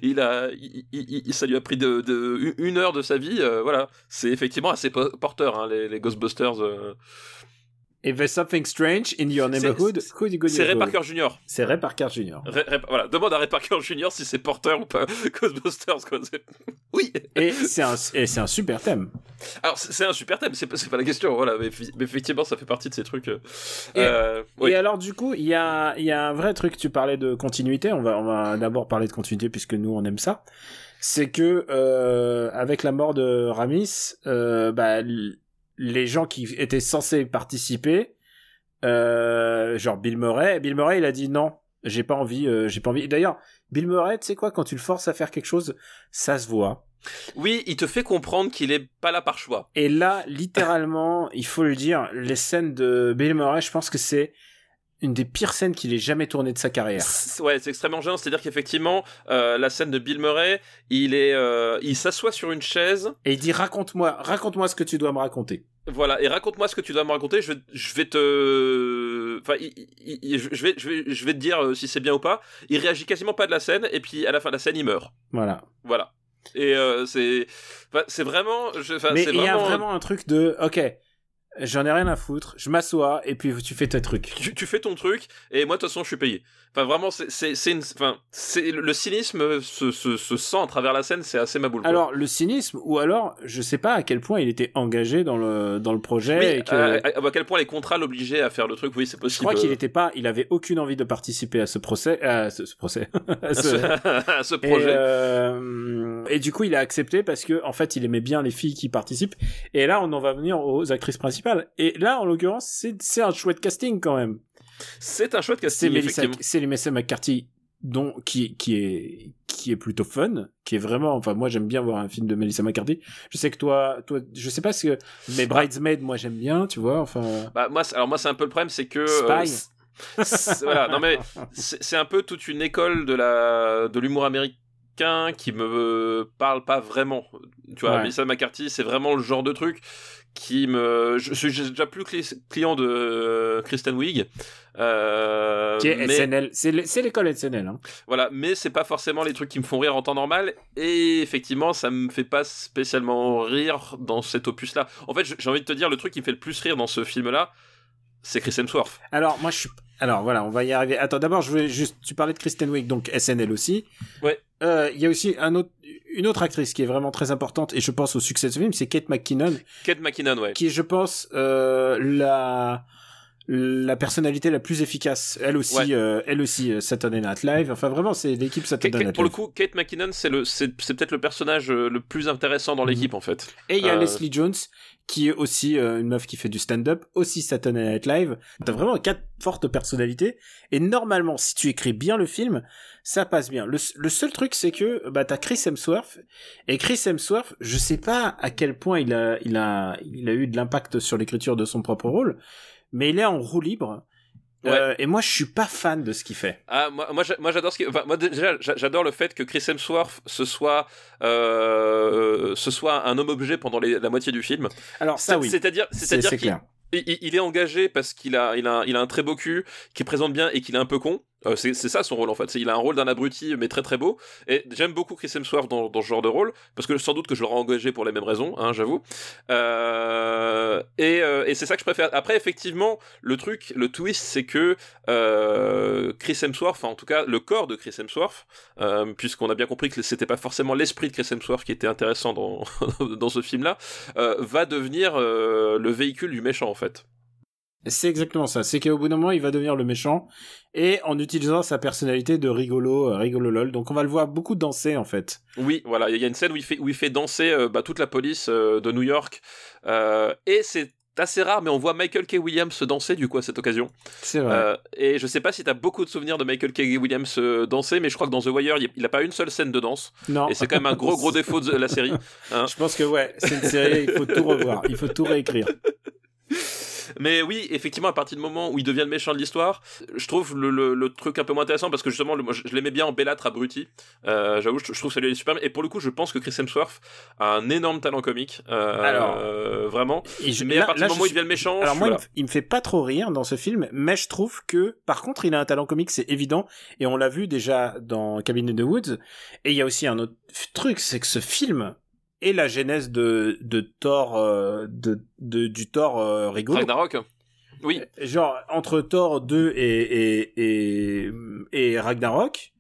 Il a, ça lui a pris de, une heure de sa vie. euh, voilà, c'est effectivement assez po- porteur hein, les Ghostbusters. If there's something strange in your neighborhood, c'est- who you go C'est Ray? Parker Jr. C'est Ray Parker Jr. Ray- Ray- voilà, demande à Ray Parker Jr. si c'est porteur ou pas Ghostbusters. Quoi. Oui. Et c'est un, super thème. Alors c'est un super thème, c'est pas, la question. Voilà, mais, effectivement ça fait partie de ces trucs. euh, Et- euh, oui. Et alors, du coup, il y a, il y a un vrai truc, tu parlais de continuité, on va, on va d'abord parler de continuité puisque nous, on aime ça. C'est que, euh, avec la mort de Ramis, euh, bah, les gens qui étaient censés participer, euh, genre Bill Murray, Bill Murray, il a dit non, J'ai pas envie, euh, j'ai pas envie. D'ailleurs, Bill Murray, tu sais quoi, quand tu le forces à faire quelque chose, ça se voit. Oui, il te fait comprendre qu'il est pas là par choix. Et là, littéralement, il faut le dire, les scènes de Bill Murray, je pense que c'est une des pires scènes qu'il ait jamais tournées de sa carrière. C'est- Ouais, c'est extrêmement gênant. C'est-à-dire qu'effectivement, euh, la scène de Bill Murray, il est, euh, il s'assoit sur une chaise. Et il dit raconte-moi, raconte-moi ce que tu dois me raconter. Voilà, et raconte-moi ce que tu dois me raconter. Je vais, je vais te, enfin, il- il- il- je vais, je vais, je vais te dire euh, si c'est bien ou pas. Il réagit quasiment pas de la scène, et puis à la fin de la scène, il meurt. Voilà. Voilà. Et euh, c'est, enfin, c'est vraiment, je- enfin, Mais il y a vraiment un truc de, ok, j'en ai rien à foutre, je m'assois et puis tu fais tes trucs. tu, tu fais ton truc, et moi de toute façon, je suis payé. Enfin, vraiment, c'est, une, enfin, c'est le cynisme se, se, se sent à travers la scène, c'est assez maboule. quoi. Alors le cynisme, ou alors je sais pas à quel point il était engagé dans le dans le projet. oui, et que... à, à- à quel point les contrats l'obligeaient à faire le truc, oui, c'est Je possible. crois qu'il était pas, il avait aucune envie de participer à ce procès, à ce, ce procès. à ce- à ce Et, projet. euh, et du coup, il a accepté parce que en fait, il aimait bien les filles qui participent. Et là, on en va venir aux actrices principales. Et là, en l'occurrence, c'est c'est un chouette casting quand même. C'est un chouette C'est casting, c'est Melissa McCarthy, dont qui qui est qui est plutôt fun, qui est vraiment. Enfin, moi, j'aime bien voir un film de Melissa McCarthy. Je sais que toi, toi, je sais pas ce que, mais Bridesmaid, moi, j'aime bien, tu vois. Enfin, Bah, moi, alors moi, c'est un peu le problème, c'est que. Spy. euh, voilà, non mais c'est un peu toute une école de la de l'humour américain qui me parle pas vraiment. Tu vois, Ouais. Melissa McCarthy, c'est vraiment le genre de truc qui me. Je suis déjà plus cli- client de euh, Kristen Wiig. Euh, qui est mais- SNL. C'est l'école SNL. Hein. Voilà, mais c'est pas forcément les trucs qui me font rire en temps normal. Et effectivement, ça me fait pas spécialement rire dans cet opus-là. En fait, j'ai envie de te dire, le truc qui me fait le plus rire dans ce film-là, c'est Chris Hemsworth. Alors, moi, je suis. Alors, voilà, on va y arriver. Attends, d'abord, je voulais juste. Tu parlais de Kristen Wiig, donc SNL aussi. Ouais. Euh, Il y a aussi un autre, une autre actrice qui est vraiment très importante, et je pense au succès de ce film, c'est Kate McKinnon, Kate McKinnon, ouais. qui je pense, euh, la la personnalité la plus efficace. Elle aussi, Ouais. euh, elle aussi, euh, Saturday Night Live. Enfin, vraiment, c'est l'équipe Saturday Kate- Night pour le Live. coup, Kate McKinnon, c'est le, c'est, c'est peut-être le personnage euh, le plus intéressant dans Mhm. l'équipe en fait. Et il y a Euh, Leslie Jones, qui est aussi euh, une meuf qui fait du stand-up, aussi Saturday Night Live. T'as vraiment quatre fortes personnalités. Et normalement, si tu écris bien le film, ça passe bien. Le, le seul truc, c'est que bah t'as Chris Hemsworth. Et Chris Hemsworth, je sais pas à quel point il a, il a, il a eu de l'impact sur l'écriture de son propre rôle, mais il est en roue libre. Ouais. Euh, et moi, je suis pas fan de ce qu'il fait. Ah, moi, moi, j'a- moi j'adore ce qui... enfin, moi déjà j'a- j'adore le fait que Chris Hemsworth ce soit euh, ce soit un homme objet pendant les- la moitié du film. Alors ça, oui, C'est-à-dire c'est c'est-à-dire c'est qu'il clair. il, il est engagé parce qu'il a, il a, il a un très beau cul, qui présente bien et qu'il est un peu con. Euh, c'est ça son rôle en fait. Il a un rôle d'un abruti mais très très beau. Et j'aime beaucoup Chris Hemsworth dans, ce genre de rôle parce que sans doute que je l'aurais engagé pour les mêmes raisons, hein, j'avoue. Euh, et euh, et c'est ça que je préfère. Après effectivement le truc, le twist, c'est que euh, Chris Hemsworth, enfin en tout cas le corps de Chris Hemsworth, puisqu'on a bien compris que c'était pas forcément l'esprit de Chris Hemsworth qui était intéressant dans ce film-là, euh, va devenir le véhicule du méchant en fait. C'est exactement ça. C'est qu'au bout d'un moment, il va devenir le méchant et en utilisant sa personnalité de rigolo, euh, rigolo lol. Donc on va le voir beaucoup danser en fait. Oui, voilà, il y a une scène où il fait, où il fait danser euh, bah, toute la police euh, de New York. Et c'est assez rare, mais on voit Michael K. Williams danser du coup à cette occasion. C'est vrai. Euh, et je sais pas si t'as beaucoup de souvenirs de Michael K. Williams danser, mais je crois que dans The Wire, il il a pas une seule scène de danse. non. Et c'est quand même un gros gros défaut de la série. hein. Je pense que ouais, c'est une série, il faut tout revoir, il faut tout réécrire. Mais oui, effectivement, à partir du moment où il devient le méchant de l'histoire, je trouve le, le- le truc un peu moins intéressant parce que justement, le- moi, je, je l'aimais bien en bellâtre abruti. Euh, J'avoue, je, je trouve que ça lui est super. Et pour le coup, je pense que Chris Hemsworth a un énorme talent comique. Euh, Alors, euh, vraiment. Et je- Mais là- à partir du moment où il devient le méchant, Alors moi, il me, f- il me fait pas trop rire dans ce film, mais je trouve que, par contre, il a un talent comique, c'est évident, et on l'a vu déjà dans Cabin in the Woods. Et il y a aussi un autre truc, c'est que ce film est la genèse de de Thor, euh, de, de du Thor euh, rigolo. Ragnarok. Oui, Genre entre Thor 2 et et et, et Ragnarok,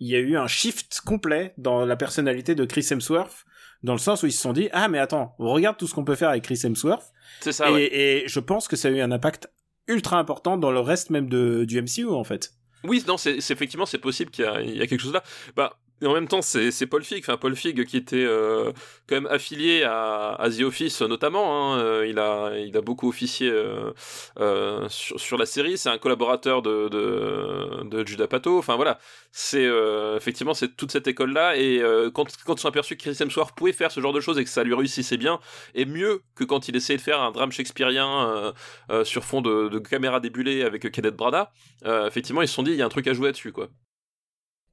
il y a eu un shift complet dans la personnalité de Chris Hemsworth. Dans le sens où ils se sont dit ah mais attends regarde tout ce qu'on peut faire avec Chris Hemsworth c'est ça. et, ouais. et je pense que ça a eu un impact ultra important dans le reste même de, du MCU en fait. Oui, non, c'est effectivement c'est possible qu'il y, y a quelque chose là. Bah, et en même temps, c'est Paul Fig, enfin Paul Fig qui était euh, quand même affilié à, à The Office notamment. Hein, euh, il a il a beaucoup officié euh, sur, la série. C'est un collaborateur de de, Judah Pato. Enfin voilà, c'est effectivement c'est toute cette école là. Et quand quand ils sont aperçus que Chris Hemsworth pouvait faire ce genre de choses et que ça lui réussissait bien, et mieux que quand il essayait de faire un drame shakespearien sur fond de, caméra débulée avec Kenneth Branagh, effectivement ils se sont dit il y a un truc à jouer là-dessus quoi.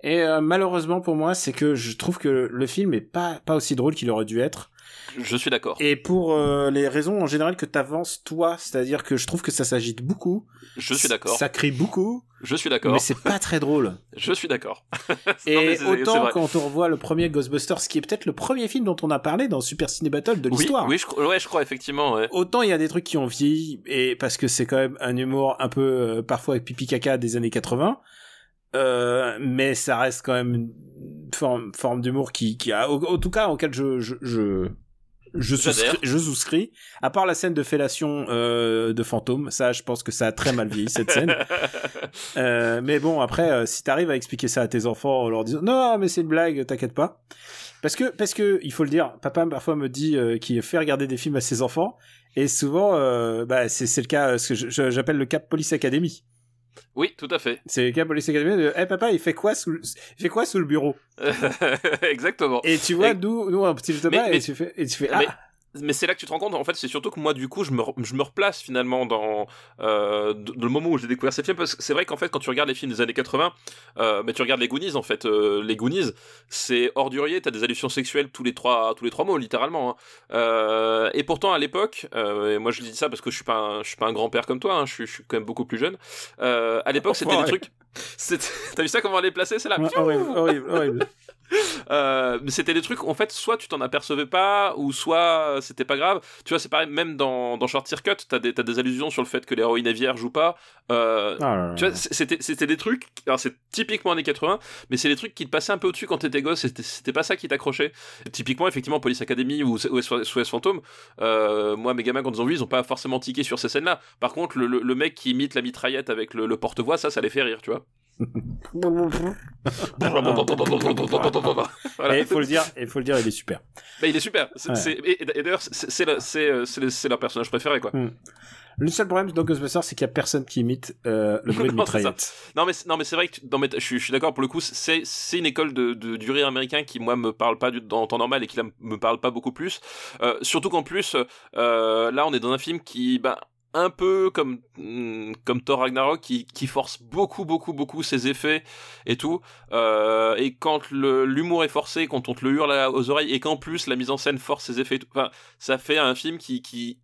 Et euh, malheureusement pour moi, c'est que je trouve que le film est pas pas aussi drôle qu'il aurait dû être. Je suis d'accord. Et pour euh, les raisons en général que t'avances toi, c'est-à-dire que je trouve que ça s'agite beaucoup. Je suis d'accord. Ça crie beaucoup, Je suis d'accord. mais c'est pas très drôle. Je suis d'accord. Et autant quand on revoit le premier Ghostbusters, qui est peut-être le premier film dont on a parlé dans Super Ciné Battle de Oui, l'histoire. oui, je, crois- ouais, je crois effectivement. Ouais. Autant il y a des trucs qui ont vieilli et parce que c'est quand même un humour un peu euh, parfois avec pipi caca des années 80. Euh, mais ça reste quand même une forme, forme d'humour qui, qui a, en tout cas, auquel je, je, je, je souscris, J'adhère. je souscris. À part la scène de fellation euh, de fantôme, ça, je pense que ça a très mal vieilli cette scène. Euh, mais bon, après, euh, si t'arrives à expliquer ça à tes enfants en leur disant non, mais c'est une blague, t'inquiète pas. Parce que, parce que, il faut le dire, papa parfois me dit euh, qu'il fait regarder des films à ses enfants, et souvent, euh, bah, c'est, le cas, ce que j'appelle le Cap Police Academy. Oui, tout à fait. C'est le Cap Police Academy de, hey papa, il fait quoi sous, le- il fait quoi sous le bureau? Exactement. Et tu vois Et- d'où, nous, un petit Mais- Thomas, et mais- tu fais, et tu fais, ah, Mais c'est là que tu te rends compte, en fait, c'est surtout que moi, du coup, je me, je me replace finalement dans euh, de- de le moment où j'ai découvert ces films, parce que c'est vrai qu'en fait, quand tu regardes les films des années 80, euh, tu regardes les Goonies, en fait, euh, les Goonies, c'est ordurier, t'as des allusions sexuelles tous les trois, tous les trois mots, littéralement. hein. Euh, et pourtant, à l'époque, euh, et moi je dis ça parce que je suis pas, un, je suis pas un grand-père comme toi, hein, je, suis, je suis quand même beaucoup plus jeune. À l'époque, c'était des trucs. T'as vu ça comment on les placer C'est là. Ouais, horrible, horrible, horrible. Euh, mais c'était des trucs, en fait, soit tu t'en apercevais pas, ou soit c'était pas grave. Tu vois, c'est pareil, même dans, dans Short Circuit, t'as des, t'as des allusions sur le fait que l'héroïne est vierge ou pas. Euh, Ah là là. tu vois, c'était, c'était des trucs, alors c'est typiquement années 80, mais c'est des trucs qui te passaient un peu au-dessus quand t'étais gosse, c'était, c'était pas ça qui t'accrochait. Typiquement, effectivement, Police Academy ou, ou SOS Fantôme, euh, moi, mes gamins, quand ils ont vu, ils ont pas forcément tiqué sur ces scènes-là. Par contre, le, le, le mec qui imite la mitraillette avec le, le porte-voix, ça, ça les fait rire, tu vois. Voilà. Et il faut le dire, il faut le dire, il est super. Mais il est super. C'est, Ouais. c'est- et, et d'ailleurs, c'est, euh, c'est, le- c'est leur personnage préféré, quoi. Le seul problème dans Ghostbusters, c'est qu'il y a personne qui imite euh, le bruit de mitraillette. Non, mais, c'est- non, mais c'est vrai que dans mes- je, suis- je suis d'accord pour le coup. C'est, c'est une école de, de, du rire américain qui, moi, me parle pas du, dans temps normal et qui là, me parle pas beaucoup plus. Euh, surtout qu'en plus, euh, là, on est dans un film qui, bah, un peu comme hmm, comme Thor Ragnarok qui, qui force beaucoup beaucoup beaucoup ses effets et tout Euh, et quand l'humour est forcé quand on te le hurle aux oreilles et qu'en plus la mise en scène force ses effets enfin ça fait un film qui qui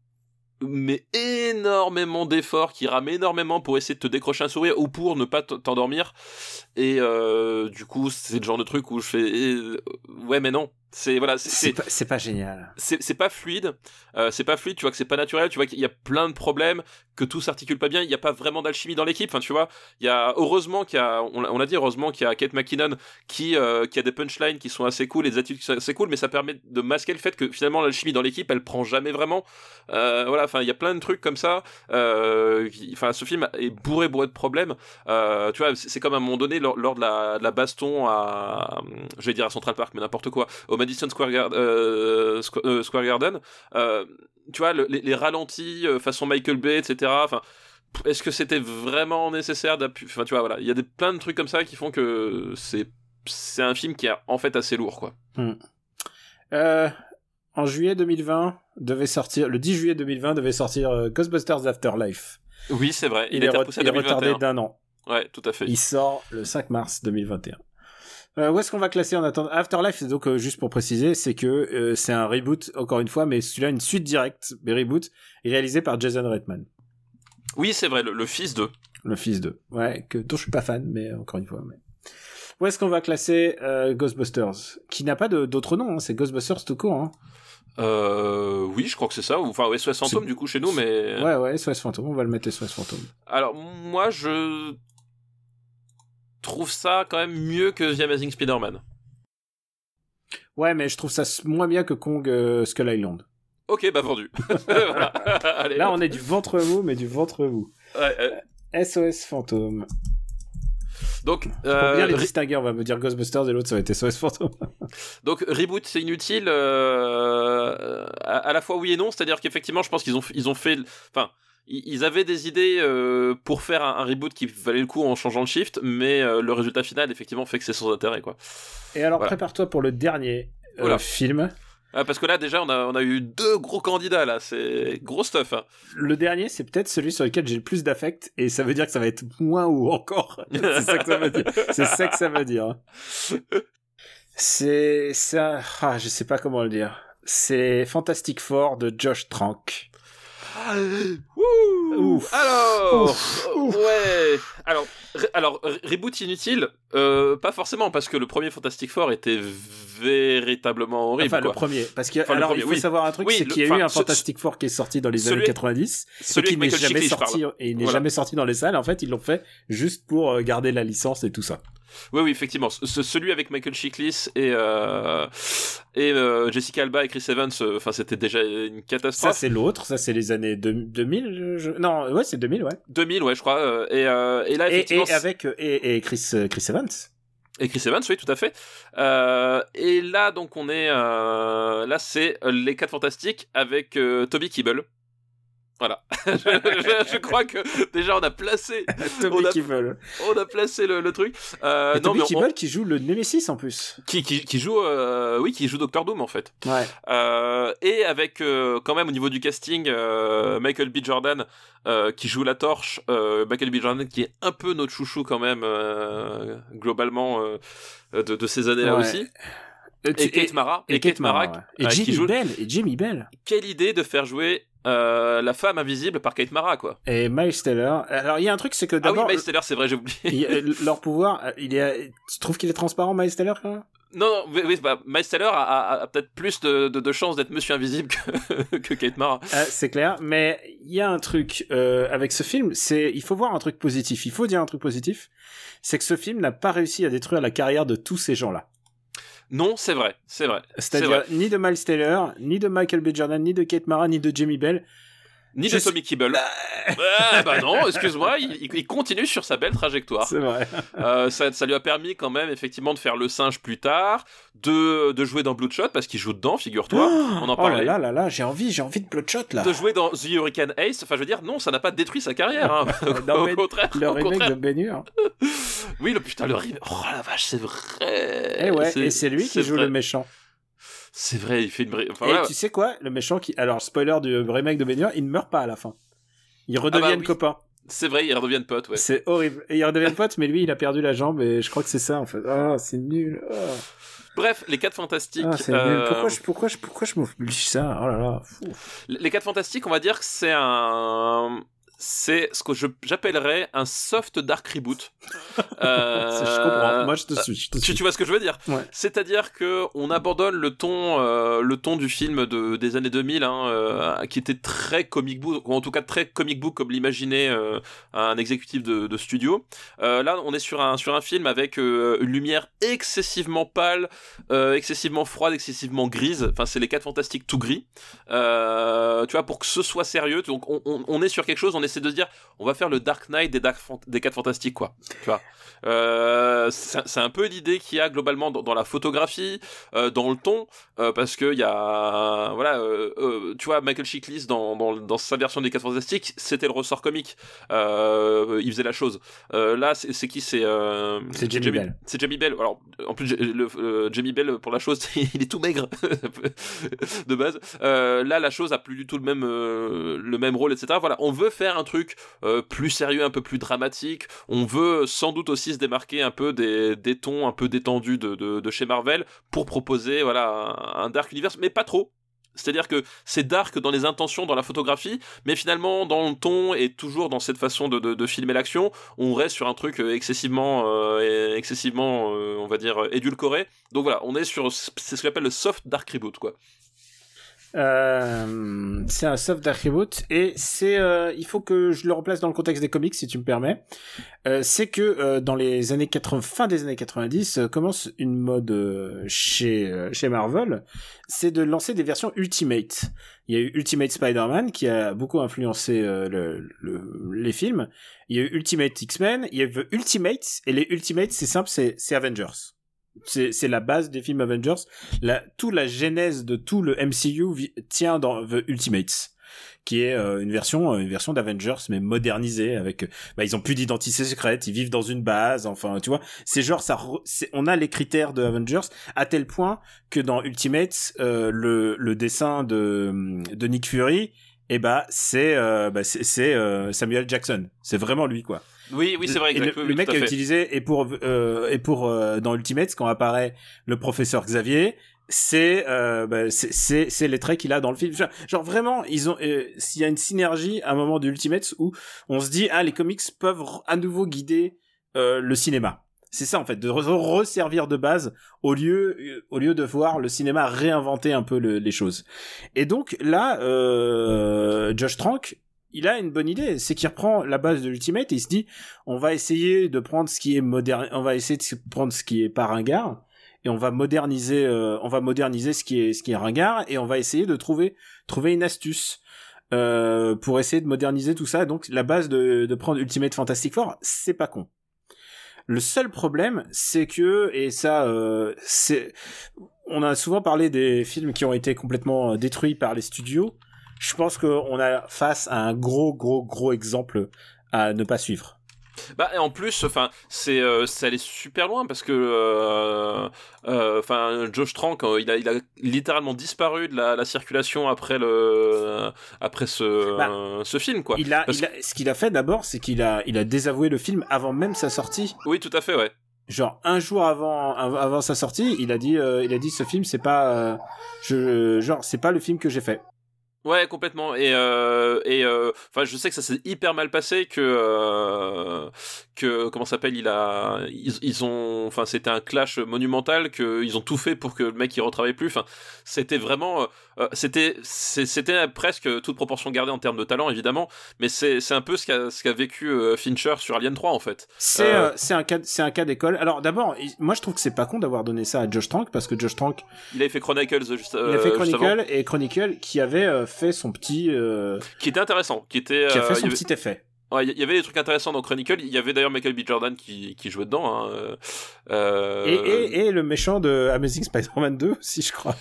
met énormément d'efforts, qui rame énormément pour essayer de te décrocher un sourire ou pour ne pas t'endormir. Et euh, du coup, c'est le genre de truc où je fais ouais, mais non. C'est voilà, c'est- pas, pas génial. c'est pas fluide, euh, c'est pas fluide, tu vois que c'est pas naturel, tu vois qu'il y a plein de problèmes, que tout s'articule pas bien, il y a pas vraiment d'alchimie dans l'équipe, enfin tu vois, il y a heureusement qu'il y a on, l'a- on l'a dit heureusement qu'il y a Kate McKinnon qui euh, qui a des punchlines qui sont assez cool, et des attitudes qui sont assez cool, mais ça permet de masquer le fait que finalement l'alchimie dans l'équipe, elle prend jamais vraiment. Euh, voilà, enfin il y a plein de trucs comme ça. Enfin ce film est bourré bourré de problèmes. Tu vois, c'est c'est comme à un moment donné lors, lors de, la, de la baston à, je vais dire à Central Park, mais n'importe quoi, au Madison Square, euh, euh, Square Garden. Euh, tu vois, le- les, les ralentis façon Michael Bay, etc. Enfin, est-ce que c'était vraiment nécessaire d'appuyer Enfin, tu vois, voilà, il y a des, plein de trucs comme ça qui font que c'est c'est un film qui est en fait assez lourd, quoi. Euh, en juillet 2020, devait sortir, le 10 juillet 2020 devait sortir euh, Ghostbusters Afterlife. Oui, c'est vrai. Il, est, re- il est retardé 2021. d'un an. Ouais, tout à fait. Il sort le 5 mars 2021. Euh, où est-ce qu'on va classer en attendant? Afterlife, donc euh, juste pour préciser, c'est que euh, c'est un reboot encore une fois, mais celui-là une suite directe, mais reboot, réalisé par Jason Reitman, Oui, c'est vrai, le, le fils de. le fils de. Ouais, que dont je suis pas fan, mais encore une fois. Mais... Où est-ce qu'on va classer euh, Ghostbusters, qui n'a pas d'autre nom, hein, c'est Ghostbusters tout court. Hein. Euh, oui, je crois que c'est ça. Enfin, SOS Fantôme du coup chez nous, mais. Ouais, ouais, SOS Fantôme, on va le mettre SOS Fantôme. Alors, moi, je trouve ça quand même mieux que The Amazing Spider-Man. Ouais, mais je trouve ça moins bien que Kong euh, Skull Island. Ok, bah vendu. voilà. Allez, Là, on est du ventre mou, mais du ventre mou. Ouais, euh, SOS Fantôme. Donc, Pour euh, bien les distinguer, on va me dire Ghostbusters et l'autre ça va être SOS Fantôme. donc reboot c'est inutile euh, à, à la fois oui et non, c'est-à-dire qu'effectivement je pense qu'ils ont ils ont fait enfin ils avaient des idées euh, pour faire un, un reboot qui valait le coup en changeant le shift, mais euh, le résultat final effectivement fait que c'est sans intérêt quoi. Et alors Voilà. prépare-toi pour le dernier euh, film. Ah, parce que là déjà on a on a eu deux gros candidats là, c'est gros stuff. hein. Le dernier, c'est peut-être celui sur lequel j'ai le plus d'affect, et ça veut dire que ça va être moins ou encore. c'est ça que ça veut dire. C'est ça que ça veut dire. C'est, c'est un- ah, je sais pas comment le dire. C'est Fantastic Four de Josh Trank. Ouf. Alors, Ouf. ouais. Alors, alors re- reboot inutile, euh, pas forcément parce que le premier Fantastic Four était véritablement horrible. Enfin, le premier. Parce que, Enfin, le alors, premier, il faut oui. savoir un truc, Oui, c'est qu'il y a eu un ce- Fantastic Four qui est sorti dans les celui- années 90, et Celui qui n'est jamais sorti, et il n'est Voilà. jamais sorti dans les salles. En fait, ils l'ont fait juste pour euh, garder la licence et tout ça. Oui, oui, effectivement. Ce- celui avec Michael Chiklis et euh, et euh, Jessica Alba et Chris Evans, euh, enfin, c'était déjà une Ça, catastrophe. c'est l'autre. Ça, c'est les années deux- 2000. je- Non, ouais, c'est 2000, ouais. 2000, ouais, je crois. euh, et, euh, et là, Et, effectivement, et avec euh, et, et Chris Chris Evans. Et Chris Evans, oui, tout à fait. Euh, et là, donc, on est. euh, là, c'est les 4 Fantastiques avec euh, Toby Kibble. Voilà. je, je- je crois que déjà on a placé, On a- on a placé le, le truc. Euh, Et non, mais on- qui joue le Nemesis en plus. qui, qui, qui joue, euh, oui, qui joue Doctor Doom en fait. Ouais. Euh, et avec euh, quand même au niveau du casting Michael B. Jordan qui joue la torche, Michael B. Jordan qui est un peu notre chouchou quand même globalement de, de ces années-là Ouais. aussi. Et, Et Kate Mara, et Kate Mara, ouais. Et Jimmy joue- Bell. Et Jimmy Bell. quelle idée de faire jouer euh, la femme invisible par Kate Mara quoi. Et Miles Teller. Alors, il y a un truc, c'est que Ah oui, d'abord. Miles Teller, c'est vrai, j'ai oublié. leur pouvoir, il est. Tu trouves qu'il est transparent, Miles Teller, quand même? Non, non, oui, oui, bah, Miles Teller a, a- a peut-être plus de, de, de chances d'être Monsieur Invisible que, que Kate Mara. Euh, c'est clair, mais il y a un truc euh, avec ce film, c'est il faut voir un truc positif. Il faut dire un truc positif, c'est que ce film n'a pas réussi à détruire la carrière de tous ces gens-là. Non, c'est vrai, c'est vrai. C'est C'est-à-dire ni de Miles Teller, ni de Michael B. Jordan, ni de Kate Mara, ni de Jamie Bell. Ni de Tommy Kibble. Ah, bah non, excuse-moi, il, continue sur sa belle trajectoire. C'est vrai. Euh, ça, ça lui a permis quand même effectivement de faire le singe plus tard, de, de jouer dans Bloodshot parce qu'il joue dedans, figure-toi. on en oh là parlait. là là là, j'ai envie, j'ai envie de Bloodshot là. De jouer dans The Hurricane Ace, enfin je veux dire, non, ça n'a pas détruit sa carrière. Hein. Dans au contraire, Le au remake contraire. de Ben Hur. Oui, le putain, le remake. Oh la vache, c'est vrai. Et Eh ouais, et c'est lui qui joue vrai. le méchant. C'est vrai, il fait une. bri- Enfin, et voilà. tu sais quoi, le méchant qui, alors spoiler du remake de Hur, il ne meurt pas à la fin. Ils redeviennent Ah bah oui. copains. C'est vrai, ils redeviennent potes, ouais. C'est horrible. Et ils redeviennent potes, mais lui, il a perdu la jambe et je crois que c'est ça en fait. Ah, c'est nul. Ah. Bref, les 4 fantastiques. Ah, euh. Pourquoi je, pourquoi je, pourquoi je m'oblige ça? Oh là là. Fou. Les 4 fantastiques, on va dire que c'est un. C'est ce que j'appellerais un soft dark reboot. Euh, je comprends. Moi, je te suis. Je te tu, suis. tu vois ce que je veux dire? Ouais. C'est-à-dire que on abandonne le ton, euh, le ton du film de, des années 2000, hein, euh, qui était très comic book, ou en tout cas très comic book comme l'imaginait un exécutif de, de studio. Là, on est sur un sur un film avec une lumière excessivement pâle, excessivement froide, excessivement grise. Enfin, c'est les quatre fantastiques tout gris. Tu vois, pour que ce soit sérieux, donc on, on, on est sur quelque chose. On essaie de se dire, on va faire le Dark Knight des, Dark des quatre fantastiques, quoi. Tu vois. Euh, c'est c'est un peu l'idée qu'il y a globalement dans, dans la photographie, euh, dans le ton, euh, parce que il y a, voilà, tu vois, Michael Chiklis dans, dans, dans sa version des 4 Fantastiques, c'était le ressort comique, il faisait la chose. Là, c'est c'est qui? C'est C'est Jamie Bell. C'est Jamie Bell. Alors, en plus, le, Jamie Bell pour la chose, il est tout maigre de base. Là, la chose a plus du tout le même le même rôle, etc. Voilà, on veut faire un truc euh, plus sérieux, un peu plus dramatique. On veut sans doute aussi se démarquer un peu des, tons un peu détendus de, chez Marvel pour proposer voilà un, dark universe, mais pas trop. C'est-à-dire que c'est dark dans les intentions, dans la photographie, mais finalement dans le ton et toujours dans cette façon de, filmer l'action, on reste sur un truc euh, excessivement, euh, excessivement, on va dire édulcoré. Donc voilà, on est sur c'est ce qu'on appelle le soft dark reboot quoi. Euh, c'est un soft reboot et c'est euh, il faut que je le replace dans le contexte des comics si tu me permets. Euh, c'est que euh, dans les années 80 fin des années 90 euh, commence une mode chez chez Marvel, c'est de lancer des versions Ultimate. Il y a eu Ultimate Spider-Man qui a beaucoup influencé le, le- les films. Il y a eu Ultimate X-Men, il y a eu Ultimates et les Ultimates c'est simple, c'est Avengers. C'est la base des films Avengers. La, toute la genèse de tout le MCU tient dans The Ultimates qui est euh, une version euh, une version d'Avengers mais modernisée avec euh, bah ils ont plus d'identité secrète, ils vivent dans une base, enfin tu vois, c'est genre ça on a les critères de Avengers à tel point que dans Ultimates euh, le le dessin de de Nick Fury et bah c'est euh, bah, c'est euh, Samuel Jackson, c'est vraiment lui quoi. Oui, oui, c'est vrai, le, exact. oui, le oui, mec a utilisé et pour euh, et pour euh, dans Ultimates quand apparaît le professeur Xavier, c'est euh, bah, c'est c'est les traits qu'il a dans le film. Genre, genre vraiment, ils ont euh, s'il y a une synergie à un moment de Ultimates où on se dit ah les comics peuvent à nouveau guider euh, le cinéma. C'est ça en fait, de re- resservir de base au lieu euh, au lieu de voir le cinéma réinventer un peu le- les choses. Et donc là, euh, Josh Trank, il a une bonne idée, c'est qu'il reprend la base de l'Ultimate et il se dit on va essayer de prendre ce qui est moderne, on va essayer de prendre ce qui est pas ringard et on va moderniser, euh, on va moderniser ce qui est ce qui est ringard et on va essayer de trouver trouver une astuce. euh, pour essayer de moderniser tout ça, donc la base de, de prendre Ultimate Fantastic Four, c'est pas con. Le seul problème, c'est que, et ça, euh, c'est, on a souvent parlé des films qui ont été complètement euh, détruits par les studios. Je pense qu'on a face à un gros, gros, gros exemple à ne pas suivre. Bah, et en plus, enfin, c'est, euh, ça allait super loin parce que, euh, euh, enfin, Josh Trank, euh, il a, il a littéralement disparu de la, la circulation après le, après ce, Bah, euh, ce film, quoi. Il a, il a- ce qu'il a fait d'abord, c'est qu'il a, il a désavoué le film avant même sa sortie. Oui, tout à fait, ouais. Genre un jour avant, av- avant sa sortie, il a dit, euh, il a dit ce film c'est pas, euh, je, genre c'est pas le film que j'ai fait. Ouais, complètement. Et euh, et euh, enfin, je sais que ça s'est hyper mal passé que euh, que comment s'appelle Il a ils, ils ont enfin c'était un clash monumental que ils ont tout fait pour que le mec il retravaille plus. Enfin, c'était vraiment euh, c'était c'était presque toute proportion gardée en termes de talent évidemment, mais c'est c'est un peu ce qu'a ce qu'a vécu Fincher sur Alien 3 en fait. C'est c'est un cas c'est un cas d'école. Alors d'abord, moi je trouve que c'est pas con d'avoir donné ça à Josh Trank parce que Josh Trank Il avait fait Chronicles juste, il a fait juste avant, Chronicle et Chronicle qui avait fait son petit euh, qui était intéressant, qui était qui a euh, fait y son avait- petit effet. Ouais, il y avait des trucs intéressants dans Chronicle. Il y avait d'ailleurs Michael B. Jordan qui, qui jouait dedans. Hein. euh, euh, Et, et, et le méchant de Amazing Spider-Man 2 aussi je crois.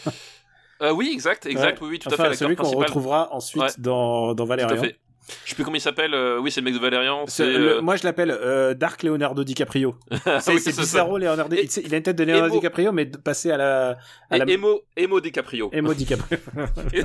euh, oui, exact, exact. Ouais. Oui, oui, tout enfin, à fait. celui qu'on retrouvera ensuite Ouais. dans dans Tout à Valérian. fait. Je sais plus comment il s'appelle. euh, oui, c'est le mec de Valérian. C'est C'est le- euh, moi je l'appelle euh, Dark Leonardo DiCaprio. C'est oui, c'est c'est ça. Bizarro Leonardo. Et- Il, a une tête de Leonardo Emo- DiCaprio mais de passer à la à Et la Emo, Emo DiCaprio. Emo DiCaprio.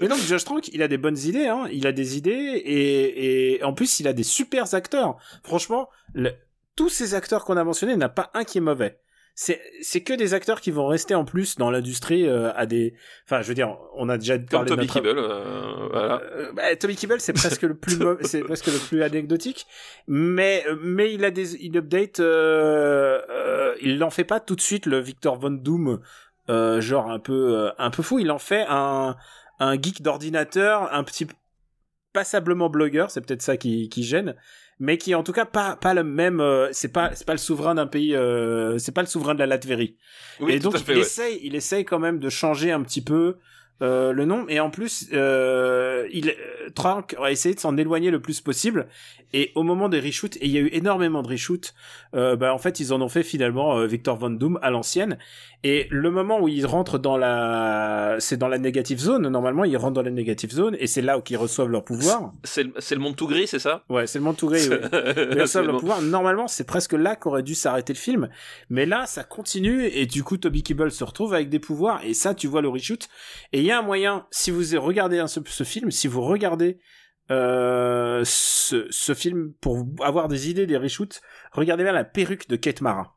Mais donc Josh Trank, il a des bonnes idées, hein. Il a des idées et, et en plus il a des super acteurs. Franchement, le- tous ces acteurs qu'on a mentionnés, il n'y en a pas un qui est mauvais. C'est c'est que des acteurs qui vont rester en plus dans l'industrie euh, à des. Enfin, je veux dire, on a déjà Comme parlé de Toby notre- Kebbell. euh, voilà. euh, bah, Tommy Kibble, c'est presque le plus c'est presque le plus anecdotique, mais mais il a des il update, euh, euh, il n'en fait pas tout de suite le Victor Von Doom, euh, genre un peu euh, un peu fou. Il en fait un un geek d'ordinateur, un petit passablement blogueur, c'est peut-être ça qui qui gêne, mais qui en tout cas pas pas le même. euh, c'est pas c'est pas le souverain d'un pays, euh, c'est pas le souverain de la Latvérie Oui, et donc fait. il ouais. essaye, il essaye quand même de changer un petit peu euh, le nom et en plus euh, il Trank a essayé de s'en éloigner le plus possible et au moment des reshoots et il y a eu énormément de reshoots euh, bah en fait ils en ont fait finalement euh, Victor Von Doom à l'ancienne et le moment où il rentre dans la c'est dans la négative zone normalement ils rentrent dans la négative zone et c'est là où ils reçoivent leur pouvoir C'est le, monde tout gris, c'est ça? Ouais c'est le monde tout gris ouais. Ils reçoivent le leur pouvoir. Normalement, c'est presque là qu'aurait dû s'arrêter le film. Mais là, ça continue et du coup, Toby Kibble se retrouve avec des pouvoirs et ça, tu vois le reshoot. Et il y a un moyen, si vous regardez ce, ce film, si vous regardez euh, ce, ce film pour avoir des idées des reshoots, regardez bien la perruque de Kate Mara.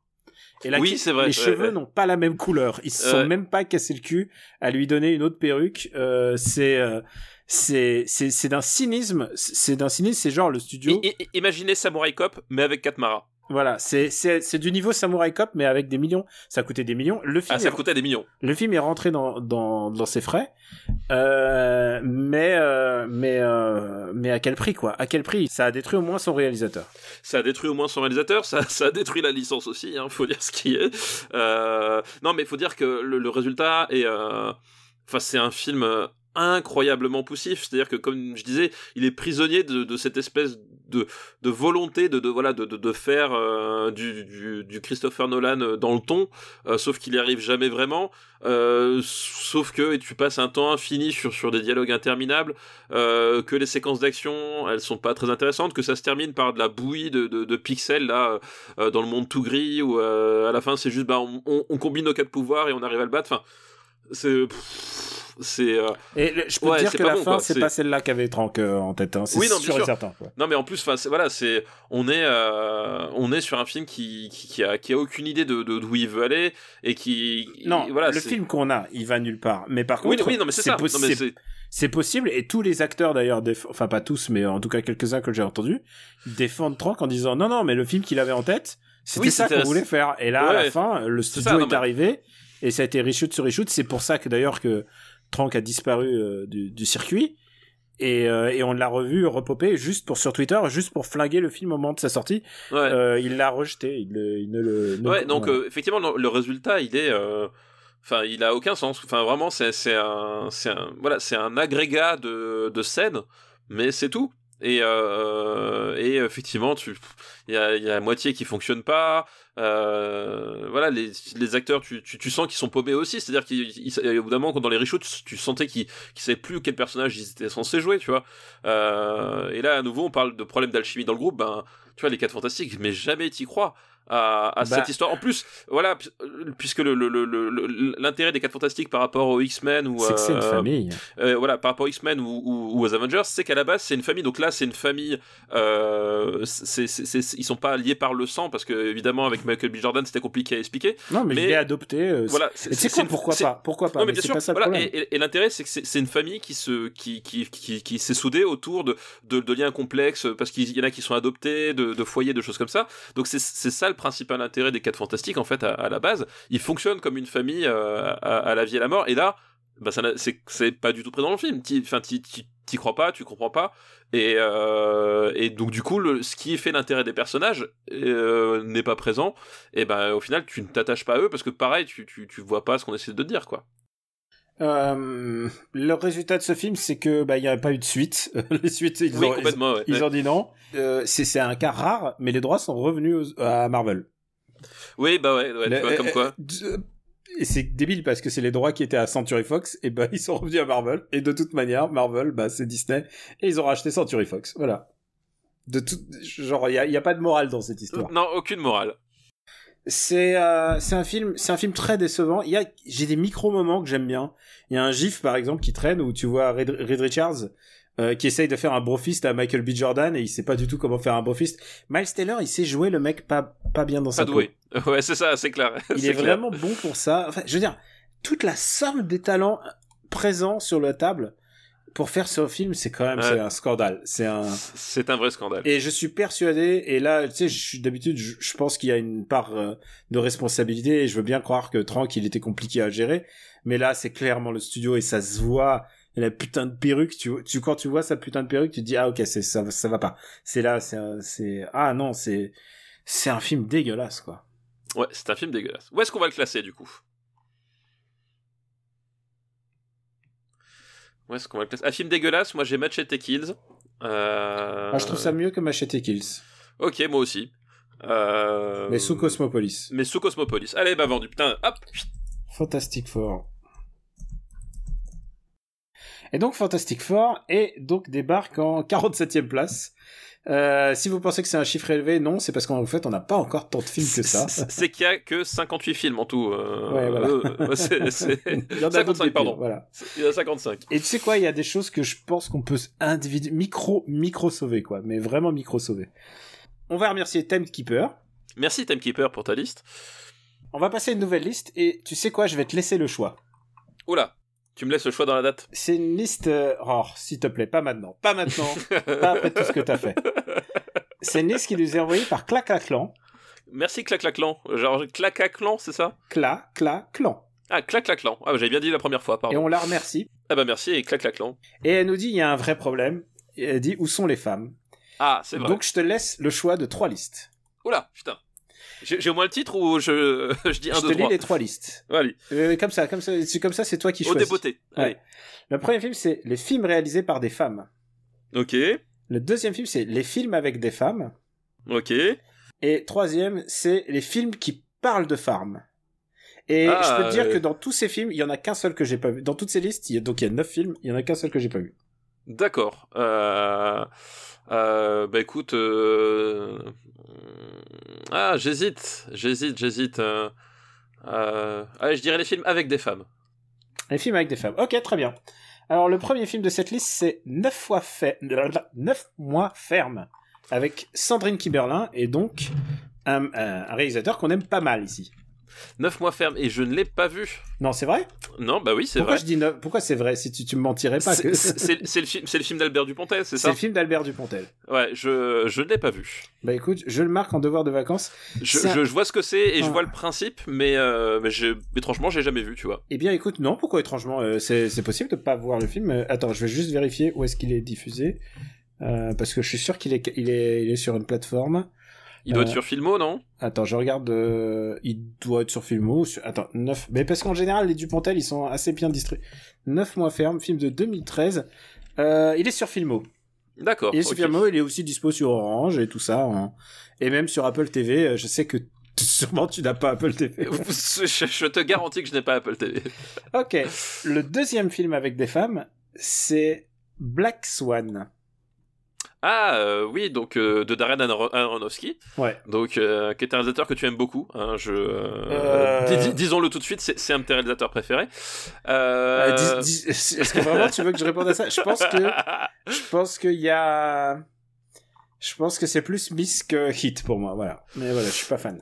Et la Oui, c'est vrai, Les ouais, cheveux ouais. n'ont pas la même couleur. Ils se sont même pas cassé le cul à lui donner une autre perruque. Euh, c'est euh, c'est c'est c'est d'un cynisme. C'est d'un cynisme. C'est genre le studio. I- i- Imaginez Samurai Cop, mais avec Katmara. Voilà, c'est du niveau Samurai Cop mais avec des millions. Ça a coûté des millions. Le film Ah, ça est- coûtait des millions. le film est rentré dans dans dans ses frais. Euh, mais euh, mais euh, mais à quel prix quoi? À quel prix? Ça a détruit au moins son réalisateur. Ça a détruit au moins son réalisateur, ça, ça a détruit la licence aussi, hein, faut dire ce qui est. Non, mais faut dire que le, le résultat est, enfin, c'est un film incroyablement poussif. C'est-à-dire que, comme je disais, il est prisonnier de, de cette espèce de, volonté de, de voilà de, de, faire euh, du, du, Christopher Nolan euh, dans le ton, euh, sauf qu'il n'y arrive jamais vraiment. Sauf que tu passes un temps infini sur, sur des dialogues interminables, que les séquences d'action elles sont pas très intéressantes, que ça se termine par de la bouillie de, de, pixels là dans le monde tout gris où à la fin c'est juste bah on, on, combine nos quatre pouvoirs et on arrive à le battre. Enfin c'est c'est euh, Et le- je peux Ouais, te dire que la bon, fin c'est pas celle-là qu'avait Trank euh, en tête. Hein. C'est Oui, non, bien sûr et sûr. certain. quoi. Non mais en plus, c'est- voilà, c'est on est euh, on est sur un film qui, qui, qui a qui a aucune idée de d'où il veut aller et qui Non, voilà le film qu'on a, il va nulle part. Mais par oui, contre, oui non mais c'est ça c'est- possible et tous les acteurs d'ailleurs, déf- enfin pas tous, mais en tout cas quelques-uns que j'ai entendus, défendent Trank en disant non non, mais le film qu'il avait en tête, c'était Oui, ça qu'on voulait faire. Et là, à la Ouais. fin, le studio ça, est, mais- arrivé et ça a été reshoot sur reshoot. C'est pour ça que d'ailleurs que Trank a disparu euh, du, du circuit. Et, euh, et on l'a revu repopper juste pour sur Twitter, juste pour flinguer le film au moment de sa sortie. ouais. Euh, il l'a rejeté, il, ne le. ne- Ouais, donc effectivement, le, le résultat, il est, enfin, il a aucun sens. Enfin, vraiment, c'est c'est un, c'est un, voilà, c'est un agrégat de de scènes, mais c'est tout. Et euh, et effectivement, tu, il y a, il y a la moitié qui fonctionne pas. Euh, voilà, les, les acteurs, tu, tu, tu sens qu'ils sont paumés aussi. C'est-à-dire qu'au bout d'un moment, quand dans les reshoots, tu sentais qu'ils qu'ils savaient plus quel personnage ils étaient censés jouer, tu vois. Euh, et là, à nouveau, on parle de problème d'alchimie dans le groupe. Ben, tu vois, les 4 fantastiques, mais jamais t'y crois à, à Bah. cette histoire. En plus, voilà, pu- puisque le, le, le, le- l'intérêt des 4 fantastiques par rapport aux X-Men ou c'est que c'est une euh, famille. euh, voilà, par rapport aux X-Men ou, ou, ou aux Avengers, c'est qu'à la base c'est une famille. Donc là, c'est une famille. Euh, c'est, c'est, c'est- ils sont pas liés par le sang parce que évidemment avec Michael B. Jordan c'était compliqué à expliquer. Non, mais, mais- il est adopté. euh, Voilà. Sais quoi, pourquoi c'est- pas Pourquoi pas non mais, bien c'est sûr, pas ça voilà, et, et- et l'intérêt c'est que c'est, c'est une famille qui se qui qui qui, qui s'est soudée autour de, de de liens complexes parce qu'il y en a qui sont adoptés, de, de foyers, de choses comme ça. Donc c'est c'est ça le principal intérêt des quatre fantastiques en fait à, la base. Ils fonctionnent comme une famille euh, à, la vie et à la mort. Et là, bah ça c'est pas du tout présent dans le film. T'y crois pas, tu comprends pas. Et euh, et donc du coup le, ce qui fait l'intérêt des personnages euh, n'est pas présent. Et ben au final tu ne t'attaches pas à eux parce que pareil tu tu tu vois pas ce qu'on essaie de te dire quoi. Euh, le résultat de ce film, c'est que bah il y a pas eu de suite. Les suites, ils, oui ont, ils, ouais. ils ont dit non. Euh, c'est un cas rare, mais les droits sont revenus aux- à Marvel. Oui, bah ouais, ouais Le- tu vois, comme euh, quoi. Et c'est débile parce que c'est les droits qui étaient à Century Fox, et bah ils sont revenus à Marvel. Et de toute manière, Marvel, bah c'est Disney, et ils ont racheté Century Fox. Voilà. De tout, genre il y y a pas de morale dans cette histoire. Non, aucune morale. C'est euh, c'est un film c'est un film très décevant. Il y a j'ai des micro moments que j'aime bien. Il y a un gif par exemple qui traîne où tu vois Reed, Reed Richards euh, qui essaye de faire un brofist à Michael B Jordan et il sait pas du tout comment faire un brofist. Miles Taylor il sait jouer le mec pas pas bien dans sa Pas peau. doué. Ouais, c'est ça, c'est clair. Il est, clair. vraiment bon pour ça. Enfin, je veux dire toute la somme des talents présents sur la table pour faire ce film c'est quand même Ouais. un scandale. C'est un C'est un vrai scandale. et je suis persuadé, et là, tu sais, je suis d'habitude, je, je pense qu'il y a une part euh, de responsabilité, et je veux bien croire que Trank, il était compliqué à gérer, mais là, c'est clairement le studio, et ça se voit, et la putain de perruque, tu, tu, quand tu vois sa putain de perruque, tu te dis, ah ok, c'est, ça, ça va pas. C'est là, c'est, ah non, c'est, c'est un film dégueulasse, quoi. Ouais, c'est un film dégueulasse. Où est-ce qu'on va le classer du coup? Où est-ce qu'on va le classer Un film dégueulasse, moi j'ai Machete Kills. Euh... Ah, je trouve ça mieux que Machete Kills, Ok, moi aussi. Euh... mais sous Cosmopolis. Mais sous Cosmopolis. Allez, bah vendu. Putain, hop Fantastic Four. Et donc Fantastic Four et donc débarque en 47e place. Euh, si vous pensez que c'est un chiffre élevé, non, c'est parce qu'en fait on n'a pas encore tant de films que ça. C'est qu'il y a que 58 films en tout. euh, Ouais, voilà. euh, c'est- c'est- Il y en a d'autres 55, des pires, pardon. Voilà. Il y en a 55. Et tu sais quoi, il y a des choses que je pense qu'on peut individu micro micro sauver quoi, mais vraiment micro sauver. On va remercier Timekeeper. Merci Timekeeper pour ta liste. On va passer à une nouvelle liste et tu sais quoi, je vais te laisser le choix. Oula, tu me laisses le choix dans la date. C'est une liste. euh, Oh, s'il te plaît, pas maintenant, pas maintenant, pas après tout ce que t'as fait. C'est une liste qui nous est envoyée par Claclaclan. Merci Claclaclan. Genre Clacaclan, c'est ça? Cla, cla, clan. Ah, Claclaclan. Ah, bah, j'avais bien dit la première fois, Et pardon. on la remercie. Ah bah merci et Claclaclan. Et elle nous dit, il y a un vrai problème. Et elle dit, où sont les femmes? Ah, c'est vrai. Donc je te laisse le choix de trois listes. Oula, putain. J'ai au moins le titre ou je, je dis 1, je 2, te lis 3 les trois listes. Allez, Euh, comme ça, comme ça, c'est comme ça, c'est toi qui au choisis. débeauté. Ouais. Allez. Le premier film, c'est les films réalisés par des femmes. Ok, Le deuxième film, c'est les films avec des femmes. ok. Et troisième, c'est les films qui parlent de femmes. Et Ah, je peux te dire euh. que dans tous ces films, il y en a qu'un seul que j'ai pas vu. Dans toutes ces listes, il y a, donc il y a neuf films, il y en a qu'un seul que j'ai pas vu. D'accord. Euh, euh, bah écoute, euh, ah j'hésite, j'hésite, j'hésite. Euh, allez, je dirais les films avec des femmes. Les films avec des femmes. Ok, très bien. Alors le premier film de cette liste, c'est Neuf fois fait, mois ferme, avec Sandrine Kiberlin et donc un- un réalisateur qu'on aime pas mal ici. Neuf mois ferme et je ne l'ai pas vu. Non, c'est vrai? Non, bah oui, c'est Pourquoi vrai. je dis Pourquoi c'est vrai? Si tu, tu me mentirais pas que C'est c'est- c'est le film, c'est le film d'Albert Dupontel, c'est c'est ça le film d'Albert Dupontel. Ouais, je je ne l'ai pas vu. Bah écoute, je le marque en devoir de vacances. Je, C'est un- je, je vois ce que c'est et je vois le principe, mais euh, mais j'ai- étrangement j'ai jamais vu, tu vois. Eh bien, écoute, non, pourquoi étrangement euh, C'est c'est possible de pas voir le film. Euh, Attends, je vais juste vérifier où est-ce qu'il est diffusé. Euh, parce que je suis sûr qu'il est, il est, il est sur une plateforme. Il doit Euh, être sur Filmo, non? Attends, je regarde. euh, il doit être sur Filmo. Sur... Attends, 9. Mais parce qu'en général, les Dupontel, ils sont assez bien distribués. 9 mois ferme, film de 2013. Euh, il est sur Filmo. D'accord. Il est sur. Filmo, il est aussi dispo sur Orange et tout ça. en- Et même sur Apple TV. euh, Je sais que sûrement tu n'as pas Apple TV. je, je te garantis que je n'ai pas Apple TV. Ok. Le deuxième film avec des femmes, c'est Black Swan. Ah euh, oui, donc euh, de Darren Aron- Aronofsky, Ouais. donc euh, qui est un réalisateur que tu aimes beaucoup. Hein, je, euh, Euh. dis- dis- disons-le tout de suite, c'est un de tes réalisateurs préférés. Euh, Euh... Est-ce que vraiment tu veux que je réponde à ça? Je pense que je pense qu'il y a. Je pense que c'est plus Miss que Hit pour moi, voilà. Mais voilà, je suis pas fan.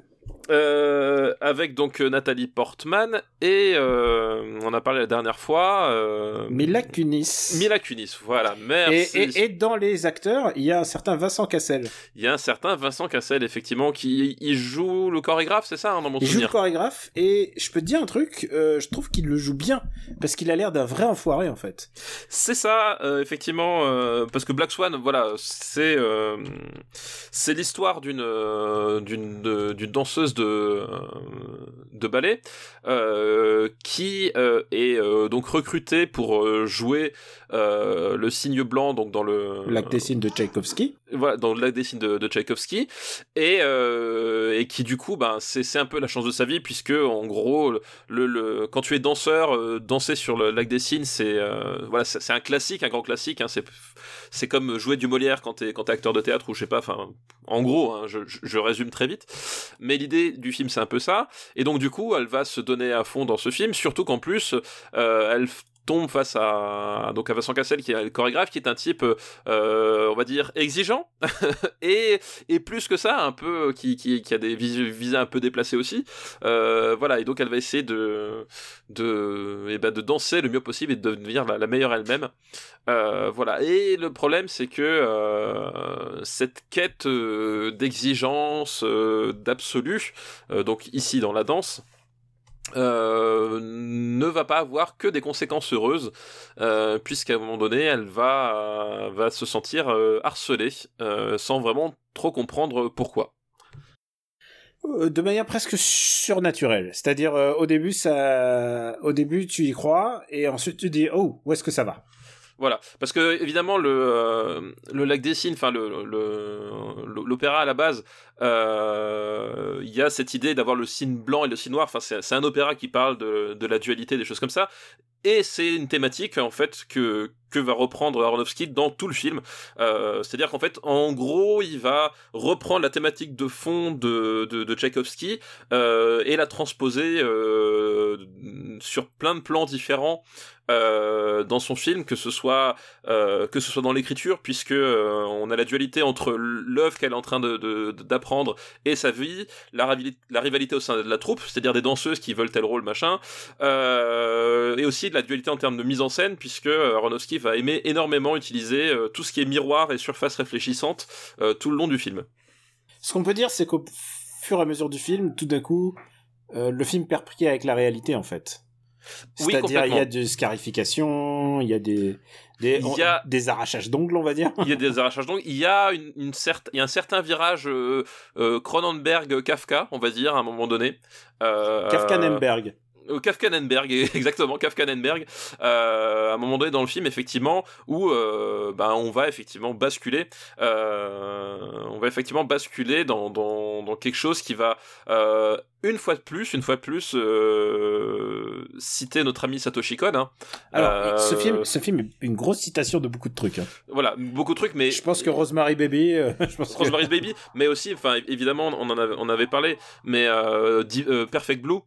Euh, avec donc euh, Nathalie Portman et euh, on a parlé la dernière fois. Euh, Mila Kunis. Mila Kunis, voilà, merci. et, et dans les acteurs, il y a un certain Vincent Cassel. Il y a un certain Vincent Cassel, effectivement, qui il joue le chorégraphe, c'est ça, hein, dans mon Il joue le souvenir chorégraphe et je peux te dire un truc, je trouve qu'il le joue bien parce qu'il a l'air d'un vrai enfoiré en fait. C'est ça, effectivement, parce que Black Swan, voilà, c'est c'est l'histoire d'une d'une danseuse de euh, de ballet euh, qui euh, est donc recrutée pour jouer le signe blanc donc dans le L'acte de Tchaïkovski. Voilà, dans l'acte des signes de, de Tchaïkovski, et, euh, et qui du coup, ben, c'est un peu la chance de sa vie, puisque en gros, le, le, quand tu es danseur, euh, danser sur le lac des signes, c'est euh, voilà, c'est un classique, un grand classique. Hein, c'est comme jouer du Molière quand t'es quand t'es acteur de théâtre ou je sais pas. Enfin, en gros, hein, je, je, résume très vite. Mais l'idée du film, c'est un peu ça. Et donc du coup, elle va se donner à fond dans ce film, surtout qu'en plus, elle tombe face à donc à Vincent Cassel qui est le chorégraphe qui est un type euh, on va dire exigeant. Et, et plus que ça un peu qui, qui, qui a des vis- visées un peu déplacées aussi. Euh, voilà. Et donc elle va essayer de de et ben de danser le mieux possible et de devenir la, meilleure elle-même. Euh, voilà. Et le problème c'est que euh, cette quête euh, d'exigence euh, d'absolu euh, donc ici dans la danse euh, ne va pas avoir que des conséquences heureuses, euh, puisqu'à un moment donné, elle va, euh, va se sentir harcelée, sans vraiment trop comprendre pourquoi. De manière presque surnaturelle. C'est-à-dire au début ça au début tu y crois et ensuite tu dis oh, où est-ce que ça va? Voilà, parce que évidemment le euh, le lac des signes, enfin le le- l'opéra à la base, il y a cette idée d'avoir le signe blanc et le signe noir. Enfin c'est un opéra qui parle de la dualité, des choses comme ça. Et c'est une thématique en fait que que va reprendre Aronofsky dans tout le film. Euh, C'est-à-dire qu'en fait, en gros, il va reprendre la thématique de fond de de, Tchaïkovski euh, et la transposer euh, sur plein de plans différents euh, dans son film, que ce soit euh, que ce soit dans l'écriture, puisque euh, on a la dualité entre l'œuvre qu'elle est en train de de- d'apprendre et sa vie, la, rivali- la rivalité au sein de la troupe, c'est-à-dire des danseuses qui veulent tel rôle, machin, euh, et aussi de la dualité en termes de mise en scène, puisque euh, Aronofsky va aimer énormément utiliser euh, tout ce qui est miroir et surface réfléchissante tout le long du film. Ce qu'on peut dire c'est qu'au fur et à mesure du film, tout d'un coup, le film perd pied avec la réalité en fait. Oui, C'est-à-dire, il y a des scarifications, il y a des des, Il y a- des arrachages d'ongles, on va dire. il y a des arrachages donc il y a une, une certes il y a un certain virage euh, euh, Cronenberg Kafka on va dire à un moment donné euh, Kafka-Nemberg. Euh, Kafkanenberg, exactement, Kafkanenberg, euh, à un moment donné dans le film, effectivement, où euh, ben, on va effectivement basculer, euh, on va effectivement basculer dans, dans, dans quelque chose qui va, une fois de plus, une fois de plus, euh, citer notre ami Satoshi Kon. Hein. Alors, Euh, ce film, ce film est une grosse citation de beaucoup de trucs. hein. Voilà, beaucoup de trucs, mais Je pense que Rosemary Baby, euh, je pense que- Rosemary's Baby, mais aussi, enfin, évidemment, on en avait, on avait parlé, mais Perfect Blue.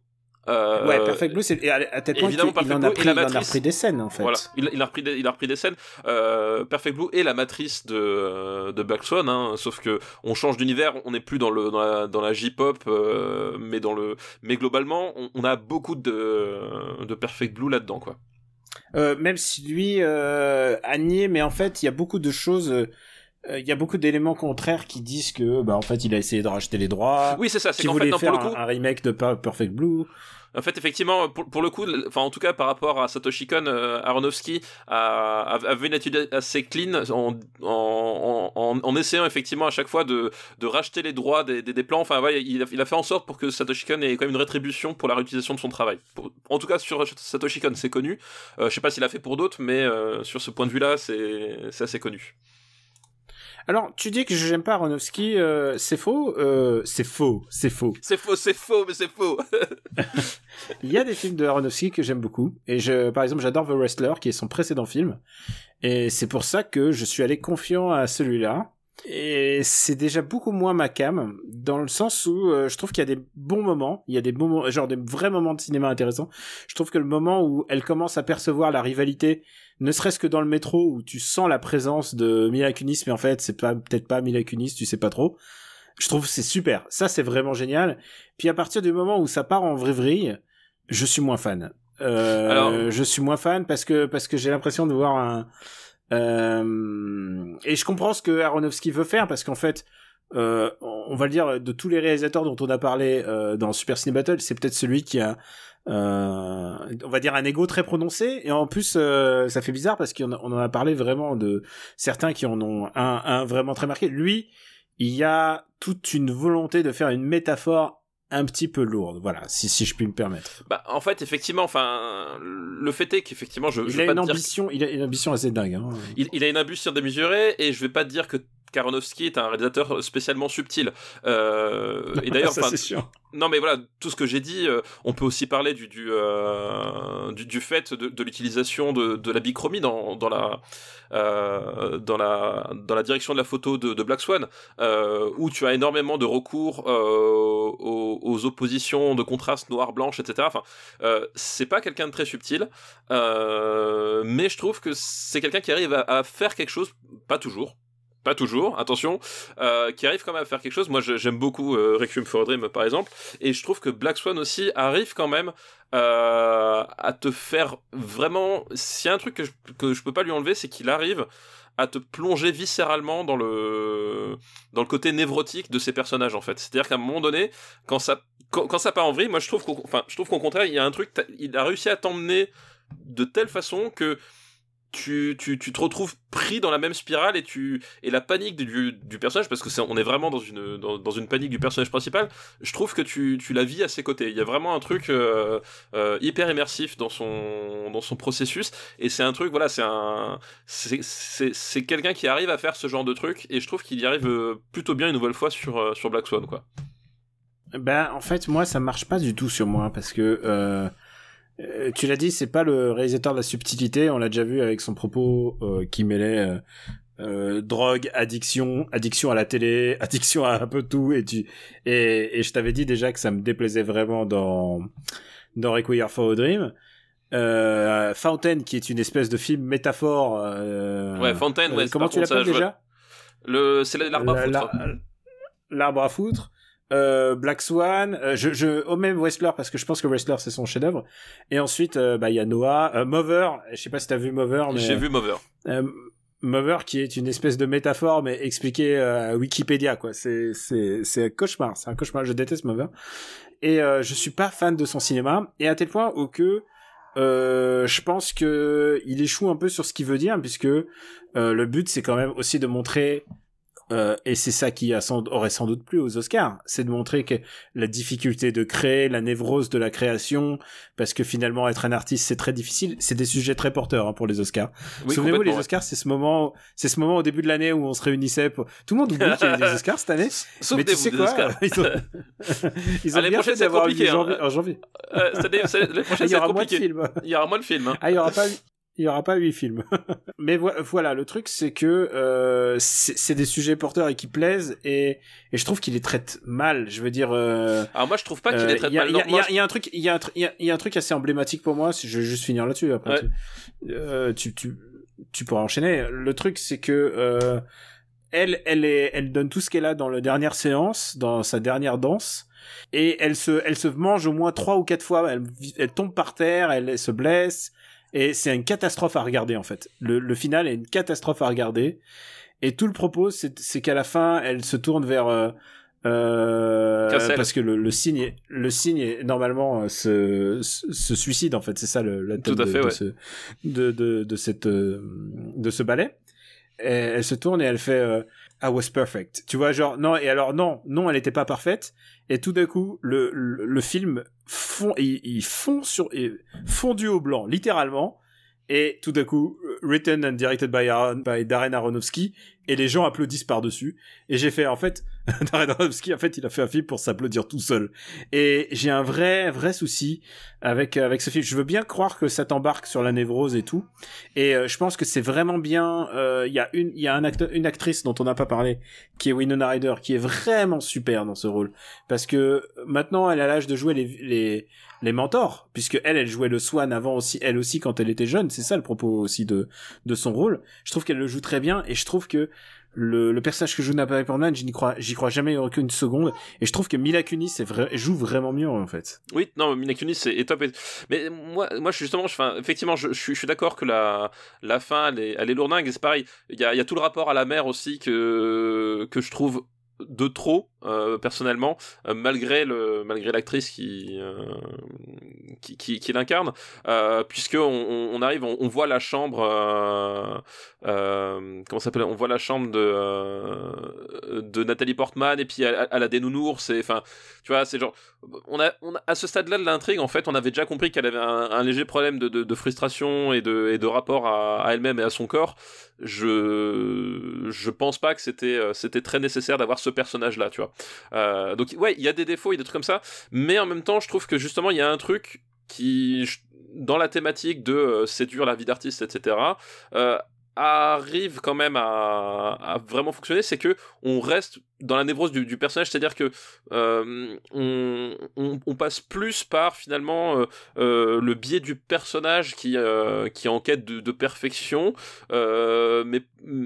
Euh, Ouais, Perfect Blue, c'est à, tel point évidemment, qu'il en a pris, il en a repris des scènes en fait. Voilà, il, il a repris des, il a repris des scènes. Euh, Perfect Blue et la matrice de, euh, de Black Swan, hein, sauf que on change d'univers, on n'est plus dans le dans la, dans la J-pop, euh, mais dans le mais globalement, on, on a beaucoup de de Perfect Blue là-dedans, quoi. Même si lui a nié, mais en fait, il y a beaucoup de choses. Il y a beaucoup d'éléments contraires qui disent que, bah, en fait, il a essayé de racheter les droits. Oui, c'est ça. C'est qu'il qu'en fait, non, pour faire le coup, un, un remake de Per- Perfect Blue. En fait, effectivement, pour, le coup, enfin, en tout cas, par rapport à Satoshi Kon, euh, Aronofsky a, avait une attitude assez clean en, essayant effectivement à chaque fois de, de racheter les droits des, des, plans. Enfin, ouais, il a, fait en sorte pour que Satoshi Kon ait quand même une rétribution pour la réutilisation de son travail. En tout cas, sur Satoshi Kon, c'est connu. Euh, je sais pas s'il a fait pour d'autres, mais euh, sur ce point de vue-là, c'est assez connu. Alors, tu dis que j'aime pas Aronofsky, euh, c'est faux euh, C'est faux, c'est faux. C'est faux, c'est faux, mais c'est faux. Il y a des films de Aronofsky que j'aime beaucoup. Et je, par exemple, j'adore The Wrestler, qui est son précédent film. Et c'est pour ça que je suis allé confiant à celui-là. Et c'est déjà beaucoup moins ma cam, dans le sens où euh, je trouve qu'il y a des bons moments, il y a des moments, genre des vrais moments de cinéma intéressants. Je trouve que le moment où elle commence à percevoir la rivalité, ne serait-ce que dans le métro, où tu sens la présence de Mila Kunis, mais en fait c'est pas peut-être pas Mila Kunis, tu sais pas trop. Je trouve que c'est super. Ça c'est vraiment génial. Puis à partir du moment où ça part en vrille, je suis moins fan. Euh, Alors- je suis moins fan parce que parce que j'ai l'impression de voir un euh, et je comprends ce que Aronofsky veut faire parce qu'en fait euh, on va le dire de tous les réalisateurs dont on a parlé euh, dans Super Ciné Battle, c'est peut-être celui qui a on va dire un ego très prononcé et en plus ça fait bizarre parce qu'on en a parlé vraiment de certains qui en ont un, un vraiment très marqué. Lui, il y a toute une volonté de faire une métaphore un petit peu lourde, voilà, si, si je puis me permettre. bah, en fait, effectivement, enfin, le fait est qu'effectivement, je, je Il a pas une ambition, il a une ambition assez dingue. Hein. il, il a une ambition démesurée et je vais pas te dire que Karonowski est un réalisateur spécialement subtil. Euh, et d'ailleurs, c'est sûr. Non mais voilà, tout ce que j'ai dit, euh, on peut aussi parler du euh, du, du fait de, de l'utilisation de, de la bichromie dans dans la euh, dans la dans la direction de la photo de, Black Swan, où tu as énormément de recours aux, oppositions de contraste noir blanche, etc. Enfin, c'est pas quelqu'un de très subtil, mais je trouve que c'est quelqu'un qui arrive à faire quelque chose, pas toujours. Pas toujours, attention, euh, qui arrive quand même à faire quelque chose. Moi, j'aime beaucoup euh, Requiem for a Dream, par exemple, et je trouve que Black Swan aussi arrive quand même euh, à te faire vraiment. S'il y a un truc que je, que je peux pas lui enlever, c'est qu'il arrive à te plonger viscéralement dans le dans le côté névrotique de ces personnages en fait. C'est-à-dire qu'à un moment donné, quand ça quand, ça part en vrille, moi je trouve qu'au je trouve qu'au contraire il y a un truc, il a réussi à t'emmener de telle façon que tu, tu, tu te retrouves pris dans la même spirale et tu et la panique du, du personnage parce que c'est on est vraiment dans une dans, dans une panique du personnage principal je trouve que tu, tu la vis à ses côtés. Il y a vraiment un truc euh, euh, hyper immersif dans son dans son processus et c'est un truc voilà c'est un c'est quelqu'un qui arrive à faire ce genre de truc et je trouve qu'il y arrive euh, plutôt bien une nouvelle fois sur sur Black Swan quoi. Ben, en fait, moi, ça marche pas du tout sur moi parce que euh, tu l'as dit, c'est pas le réalisateur de la subtilité. On l'a déjà vu avec son propos euh, qui mêlait euh, euh, drogue, addiction, addiction à la télé, addiction à un peu tout. Et tu et, et je t'avais dit déjà que ça me déplaisait vraiment dans dans Requiem for a Dream. Euh, Fountain, qui est une espèce de film métaphore. Euh, Ouais, Fountain, ouais, comment tu l'appelles je déjà? Le c'est l'arbre à foutre la- L'arbre à foutre. Euh, Black Swan, euh, je, je, au même Wrestler parce que je pense que Wrestler c'est son chef-d'œuvre. Et ensuite, euh, bah il y a Noah, euh, Mover. Je sais pas si t'as vu Mover, mais j'ai vu Mover euh, Mover qui est une espèce de métaphore mais expliquée à Wikipédia quoi. C'est c'est c'est un cauchemar, c'est un cauchemar. Je déteste Mover et euh, je suis pas fan de son cinéma et à tel point où que euh, je pense que il échoue un peu sur ce qu'il veut dire puisque euh, le but c'est quand même aussi de montrer euh, et c'est ça qui a sans, aurait sans doute plu aux Oscars, c'est de montrer que la difficulté de créer, la névrose de la création, parce que finalement être un artiste c'est très difficile. C'est des sujets très porteurs hein, pour les Oscars. Oui, Souvenez-vous, les Oscars, c'est ce moment, c'est ce moment au début de l'année où on se réunissait. Pour... Tout le monde oublie qu'il y a des Oscars cette année. mais tu Souvenez-vous sais quoi Oscars. Ils ont, ils ont Ah, bien fait d'avoir eu hein. janvier, en janvier. Euh, cette année- cette- l'année Ah, prochaine, il y aura moins de films. Il y aura moins de films. hein. Ah, il y aura pas, il y aura pas huit films. Mais vo- voilà, le truc c'est que euh, c'est des sujets porteurs et qui plaisent et, et je trouve qu'il les traite mal. Je veux dire, euh, Alors moi, je trouve pas qu'il euh, les traite il y a- mal. il y a- un truc, il y a un truc assez emblématique pour moi. si Je vais juste finir là-dessus. Après, Ouais. tu, euh, tu, tu, tu pourras enchaîner. Le truc c'est que euh, elle, elle est, elle donne tout ce qu'elle a dans la dernière séance, dans sa dernière danse. Et elle se, elle se mange au moins trois ou quatre fois. Elle, elle tombe par terre, elle, elle se blesse. Et c'est une catastrophe à regarder, en fait. Le, le final est une catastrophe à regarder. Et tout le propos, c'est c'est qu'à la fin, elle se tourne vers... Euh, euh, parce que le, le signe, est- le signe est normalement euh, se, se, suicide en fait, c'est ça le, la thème de, fait, de ouais. ce, de, de, de cette, euh, de ce ballet. Et elle se tourne et elle fait euh, I was perfect. Tu vois, genre, non, et alors, non, non, elle était pas parfaite. Et tout d'un coup, le, le, le film fond, il, il fond sur, il- fondu au blanc, littéralement. Et tout d'un coup, euh, written and directed by, Darren Aronofsky, et les gens applaudissent par-dessus. Et j'ai fait, en fait, Darren Aronofsky, en fait, il a fait un film pour s'applaudir tout seul. Et j'ai un vrai, vrai souci avec, avec ce film. Je veux bien croire que ça t'embarque sur la névrose et tout. Et euh, je pense que c'est vraiment bien. euh, Il y a une, il y a un acteur, une actrice dont on n'a pas parlé, qui est Winona Ryder, qui est vraiment super dans ce rôle, parce que maintenant elle a l'âge de jouer les les les mentors, puisque elle, elle jouait le Swan avant aussi, elle aussi quand elle était jeune. C'est ça le propos aussi de de son rôle. Je trouve qu'elle le joue très bien, et je trouve que le, le personnage que joue Natalie Portman, j'y crois, j'y crois jamais aucune seconde. Et je trouve que Mila Kunis vrai, joue vraiment mieux en fait. Oui, non, Mila Kunis est top. Mais moi, moi, justement, je, enfin, effectivement, je, je suis, je suis d'accord que la, la fin, elle est, elle est lourdingue. C'est pareil. Il y a, y a tout le rapport à la mère aussi que, que je trouve de trop euh, personnellement euh, malgré le malgré l'actrice qui, euh, qui qui l'incarne puisque on, arrive on, voit la chambre comment s'appelle on voit la chambre de de Nathalie Portman et puis elle, elle a des nounours c'est enfin tu vois c'est genre on a, on a à ce stade-là de l'intrigue en fait on avait déjà compris qu'elle avait un, léger problème de, de, frustration et de et de rapport à, à elle-même et à son corps. Je je pense pas que c'était c'était très nécessaire d'avoir ce personnage là tu vois. Euh, donc ouais il y a des défauts il y a des trucs comme ça mais en même temps je trouve que justement il y a un truc qui dans la thématique de euh, séduire la vie d'artiste etc euh, arrive quand même à, à vraiment fonctionner c'est que on reste dans la névrose du, personnage c'est à dire que euh, on, passe plus par finalement euh, euh, le biais du personnage qui qui est en quête de, perfection mais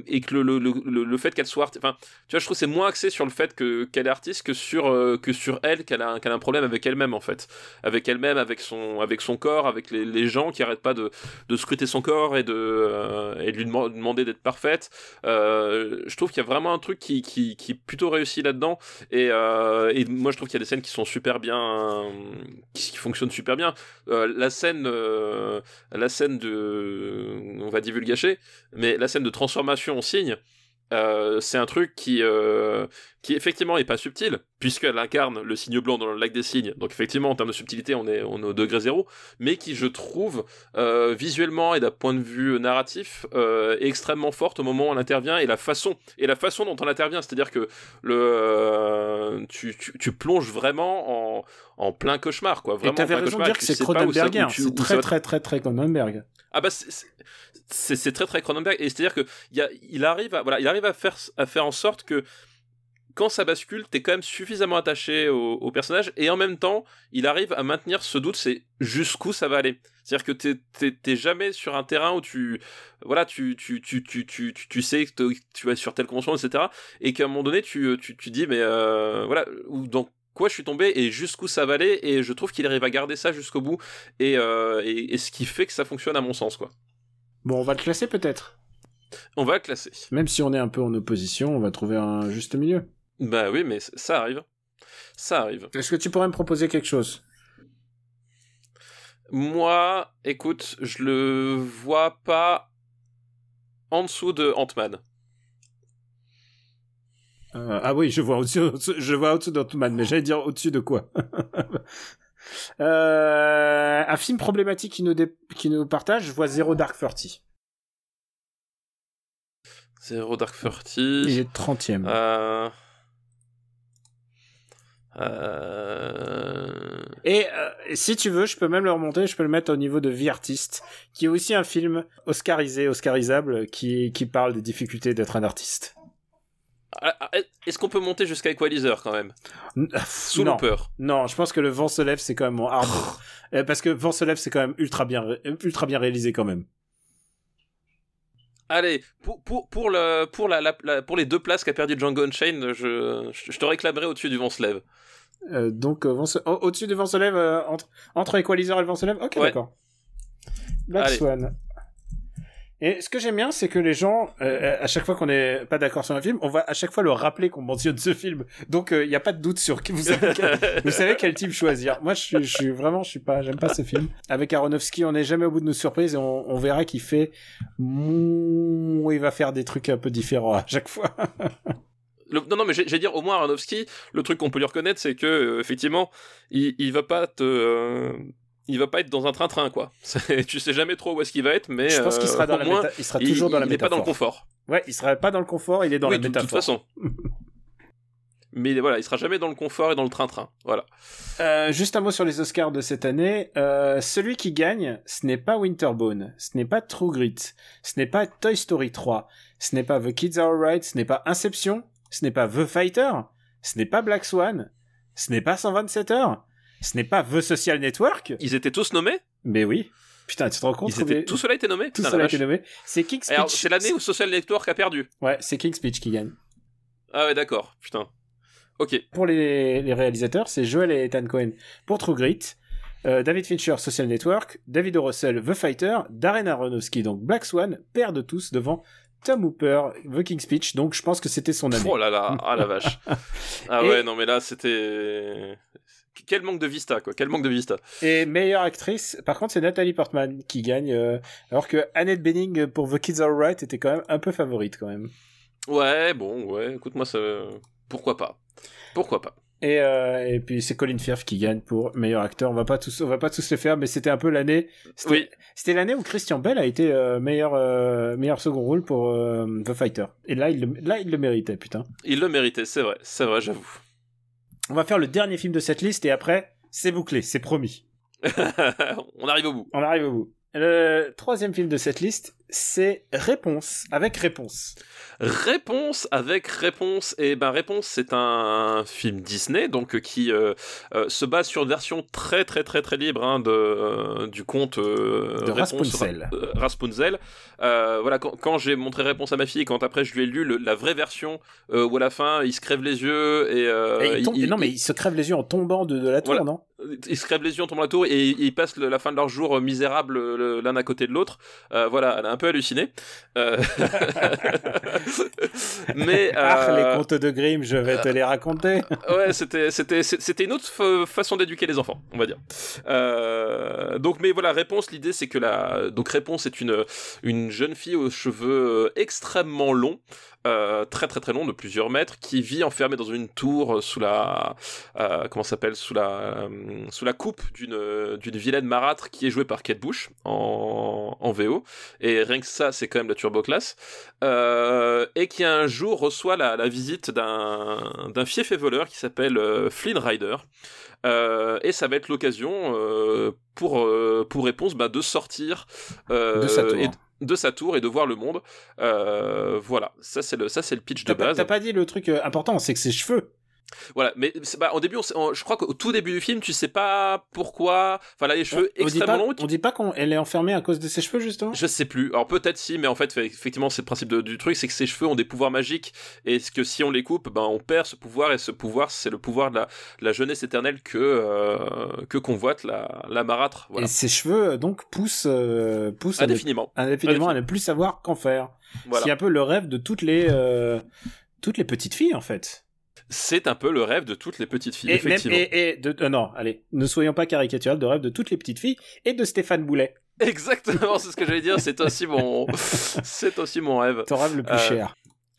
et que le, le, le, le- fait qu'elle soit enfin tu vois je trouve c'est moins axé sur le fait que qu'elle est artiste que sur que sur elle qu'elle a qu'elle a un problème avec elle-même en fait. Avec elle-même avec son avec son corps avec les, les gens qui arrêtent pas de, de scruter son corps et de et lui deman- demander d'être parfaite. Je trouve qu'il y a vraiment un truc qui qui, qui est plutôt réussi là-dedans. Et, euh, et moi je trouve qu'il y a des scènes qui sont super bien euh, qui, fonctionnent super bien. Euh, la scène la scène de on va divulgacher mais la scène de transformation en cygne euh, c'est un truc qui euh, qui effectivement est pas subtil puisqu'elle incarne le cygne blanc dans le lac des cygnes donc effectivement en termes de subtilité on est on est au degré zéro. Mais qui je trouve euh, visuellement et d'un point de vue narratif est extrêmement forte au moment où elle intervient et la façon et la façon dont on intervient. C'est-à-dire que le tu, tu, tu plonges vraiment en, en plein cauchemar quoi. Et vraiment en t'avais raison de dire et que c'est où C'est très très très très Cronenberg. ah bah c'est- c'est- très très Cronenberg. Et c'est à dire que il, arrive à voilà il arrive à faire à faire en sorte que quand ça bascule t'es quand même suffisamment attaché au, personnage. Et en même temps il arrive à maintenir ce doute c'est jusqu'où ça va aller. C'est à dire que t'es jamais sur un terrain où tu voilà tu tu tu tu tu tu, sais que tu vas sur telle convention etc et qu'à un moment donné tu tu tu dis mais euh, voilà ou dans quoi je suis tombé et jusqu'où ça va aller. Et je trouve qu'il arrive à garder ça jusqu'au bout. Et, euh, et, et ce qui fait que ça fonctionne à mon sens quoi Bon, on va le classer peut-être. On va classer. Même si on est un peu en opposition, on va trouver un juste milieu. Bah oui, mais ça arrive. Ça arrive. Est-ce que tu pourrais me proposer quelque chose? Moi, écoute, je le vois pas en dessous de Ant-Man. Euh, ah oui, je vois au-dessus, au-dessus- je vois au-dessus d'Ant-Man, mais j'allais dire au-dessus de quoi? Euh, Un film problématique qui nous, dé- qui nous partage, je vois Zero Dark Thirty. Zero Dark Thirty. Il est 30ème. Euh... Euh... Et euh, si tu veux, je peux même le remonter, je peux le mettre au niveau de Vie artiste, qui est aussi un film oscarisé, oscarisable, qui, qui parle des difficultés d'être un artiste. Ah, ah, Est-ce qu'on peut monter jusqu'à Equalizer quand même? N- Sous non. Looper. Non, je pense que le vent se lève, c'est quand même mon hard. Euh, Parce que vent se lève, c'est quand même ultra bien, ultra bien réalisé quand même. Allez, pour, pour, pour, le, pour, la, la- la- pour les deux places qu'a perdu Django Unchained, je, je, je te réclamerai au-dessus du vent se lève. Euh, donc, euh, se- au-dessus du vent se lève, entre, entre Equalizer et le vent se lève? Ok, Ouais. d'accord. Black Allez. Swan. Et ce que j'aime bien, c'est que les gens, euh, à chaque fois qu'on n'est pas d'accord sur un film, on va à chaque fois leur rappeler qu'on mentionne ce film. Donc, il n'y a pas de doute sur qui vous savez quel, vous savez quel type choisir. Moi, je suis, je suis vraiment, je suis pas, j'aime pas ce film. Avec Aronofsky, on n'est jamais au bout de nos surprises et on, on verra qu'il fait, mouh, il va faire des trucs un peu différents à chaque fois. Le- non, non, mais j'ai dire, au moins, Aronofsky, le truc qu'on peut lui reconnaître, c'est que, euh, effectivement, il, il va pas te. Il va pas être dans un train-train, quoi. Tu sais jamais trop où est-ce qu'il va être, mais. je pense qu'il sera euh, dans la moins, il sera il- toujours dans la il est pas dans le métaphore. confort. Ouais, il sera pas dans le confort, il est dans oui, la de, de métaphore. toute façon. mais voilà, il sera jamais dans le confort et dans le train-train. Voilà. Euh, juste un mot sur les Oscars de cette année. Euh, celui qui gagne, ce n'est pas Winterbone, ce n'est pas True Grit, ce n'est pas Toy Story 3, ce n'est pas The Kids Are Alright, ce n'est pas Inception, ce n'est pas The Fighter, ce n'est pas Black Swan, ce n'est pas 127 heures, ce n'est pas The Social Network. Ils étaient tous nommés? Mais oui. Putain, tu te rends compte Ils étaient, Tout cela a été nommé? Tout Putain, cela la a été nommé. C'est King's Speech. c'est l'année où Social Network a perdu. Ouais, c'est King's Speech qui gagne. Ah ouais, d'accord. Putain. Ok. Pour les, les réalisateurs, c'est Joel et Ethan Cohen pour True Grit, euh, David Fincher, Social Network, David O. Russell, The Fighter, Darren Aronofsky, donc Black Swan, perd de tous devant Tom Hooper, The King's Speech, donc je pense que c'était son année. Oh là là, ah la vache. Ah Et- ouais, non mais là c'était. Quel manque de vista, quoi. Quel manque de vista. Et meilleure actrice, par contre, c'est Nathalie Portman qui gagne, euh, alors que Annette Bening pour The Kids Are Right était quand même un peu favorite quand même. Ouais, bon, ouais, écoute, moi ça. Pourquoi pas Pourquoi pas Et, euh, et puis c'est Colin Firth qui gagne pour meilleur acteur. On va pas tous, on va pas tous les faire, mais c'était un peu l'année. C'était, Oui. c'était l'année où Christian Bell a été euh, meilleur euh, meilleur second rôle pour euh, The Fighter. Et là, il le, là, il le méritait, putain. Il le méritait, c'est vrai, c'est vrai, j'avoue. On va faire le dernier film de cette liste et après, c'est bouclé, c'est promis. On arrive au bout. On arrive au bout. Le troisième film de cette liste, c'est Réponse avec Réponse. Réponse avec réponse. Et ben réponse, c'est un film Disney donc euh, qui euh, euh, se base sur une version très très très très libre hein, de euh, du conte De Réponse Rapunzel. Ra- Rapunzel. Euh, voilà quand, quand j'ai montré réponse à ma fille, quand après je lui ai lu le- la vraie version où à la fin il se crève les yeux et, Et il tombe- il- non, mais il se crève les yeux en tombant de, de la tour, Voilà. non? Ils se crèvent les yeux, on tombe à la tour et ils passent le- la fin de leur jour misérable l'un à côté de l'autre. Voilà, un peu halluciné. Euh, Mais Ah, euh, les contes de Grimm, je vais te les raconter. ouais, c'était c'était c'était une autre fa- façon d'éduquer les enfants, on va dire. Euh, donc, mais voilà, réponse. L'idée, c'est que la donc réponse est une une jeune fille aux cheveux euh, extrêmement longs. Euh, très très très long de plusieurs mètres qui vit enfermée dans une tour euh, sous la euh, comment s'appelle sous la euh, sous la coupe d'une d'une vilaine marâtre qui est jouée par Kate Bush en en VO et rien que ça c'est quand même la turbo classe. Et qui un jour reçoit la, la visite d'un d'un fief et voleur qui s'appelle Flynn Rider. Et ça va être l'occasion pour pour réponse bah, de sortir De sa tour. et de sa tour et de voir le monde. Euh, voilà. Ça c'est le ça c'est le pitch de base. t'as pas dit le truc euh, important, c'est que ses cheveux. Voilà, mais bah, au début, on sait- on- je crois qu'au tout début du film, tu sais pas pourquoi. Enfin, là, les cheveux on extrêmement longs. on dit pas qu'elle est enfermée à cause de ses cheveux justement? Je sais plus. Alors peut-être si, mais en fait, effectivement, c'est le principe de- du truc, c'est que ses cheveux ont des pouvoirs magiques, et que si on les coupe, ben on perd ce pouvoir, et ce pouvoir, c'est le pouvoir de la, la jeunesse éternelle que euh, que convoite la, la marâtre. Voilà. Et ses cheveux euh, donc poussent, euh, poussent à, ne, Indéfiniment. indéfiniment à ne plus savoir qu'en faire. Voilà. C'est un peu le rêve de toutes les euh, toutes les petites filles en fait. C'est un peu le rêve de toutes les petites filles, Et même effectivement. et, et de euh, non, allez, ne soyons pas caricaturels de rêve de toutes les petites filles et de Stéphane Boulet, Exactement, c'est ce que j'allais dire. C'est aussi mon, c'est aussi mon rêve. ton rêve le plus Euh, cher.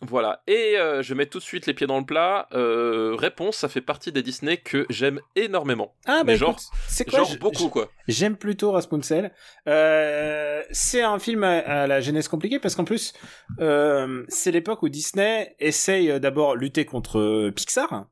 Voilà. Et euh, je mets tout de suite les pieds dans le plat. Euh, réponse, ça fait partie des Disney que j'aime énormément. Ah mais bah genre- c'est quoi Genre je- beaucoup quoi. J'aime plutôt Rapunzel. Euh, c'est un film à, à la genèse compliquée parce qu'en plus, euh, c'est l'époque où Disney essaye d'abord lutter contre Pixar.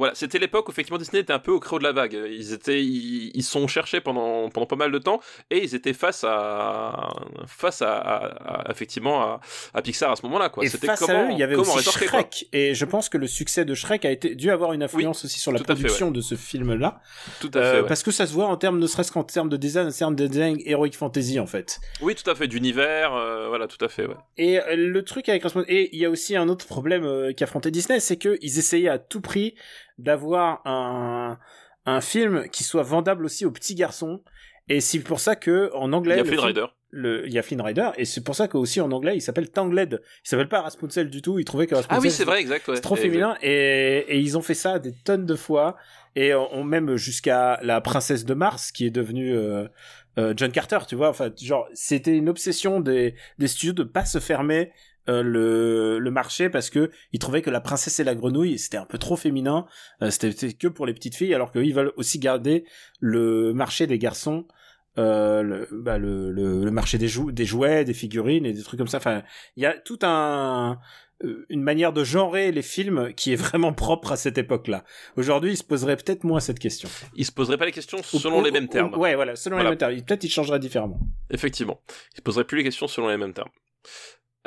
Voilà, c'était l'époque où effectivement Disney était un peu au creux de la vague. Ils étaient, ils, ils sont cherchés pendant pendant pas mal de temps et ils étaient face à face à, à- à- effectivement à, à Pixar à ce moment-là quoi. Et C'était face comment à eux, il y avait aussi. Shrek. Et je pense que le succès de Shrek a été dû avoir une influence aussi sur la fait, production de ce film-là. Tout à Euh, fait. ouais. Parce que ça se voit en termes, ne serait-ce qu'en termes de design, en termes de design Heroic Fantasy, en fait. Oui, tout à fait d'univers. euh, voilà, tout à fait. Ouais. Et euh, le truc avec et il y a aussi un autre problème qu'affrontait Disney, c'est qu'ils essayaient à tout prix d'avoir un, un film qui soit vendable aussi aux petits garçons. Et c'est pour ça que en anglais, Il y a Flynn film- Rider. le- il y a Flynn Rider, et c'est pour ça qu'aussi en anglais, il s'appelle Tangled. Il s'appelle pas Rapunzel du tout. Ils trouvaient que Rapunzel Ah oui, c'est vrai, exact. Ouais. c'est trop Exact. féminin et, et ils ont fait ça des tonnes de fois et on, on- même jusqu'à la princesse de Mars qui est devenue euh, euh, John Carter tu vois enfin genre c'était une obsession des, des studios de pas se fermer euh, le, le marché parce que ils trouvaient que la princesse et la grenouille c'était un peu trop féminin euh, c'était que pour les petites filles alors qu'ils veulent aussi garder le marché des garçons euh, le, bah, le, le, le marché des, jou des jouets, des figurines et des trucs comme ça. Enfin, il y a tout un une manière de genrer les films qui est vraiment propre à cette époque-là. Aujourd'hui, il se poserait peut-être moins cette question. Il se poserait pas les questions selon ou- les mêmes ou- termes. Ouais, voilà, selon Voilà. les mêmes termes. Peut-être il changerait différemment. Effectivement. Il se poserait plus les questions selon les mêmes termes.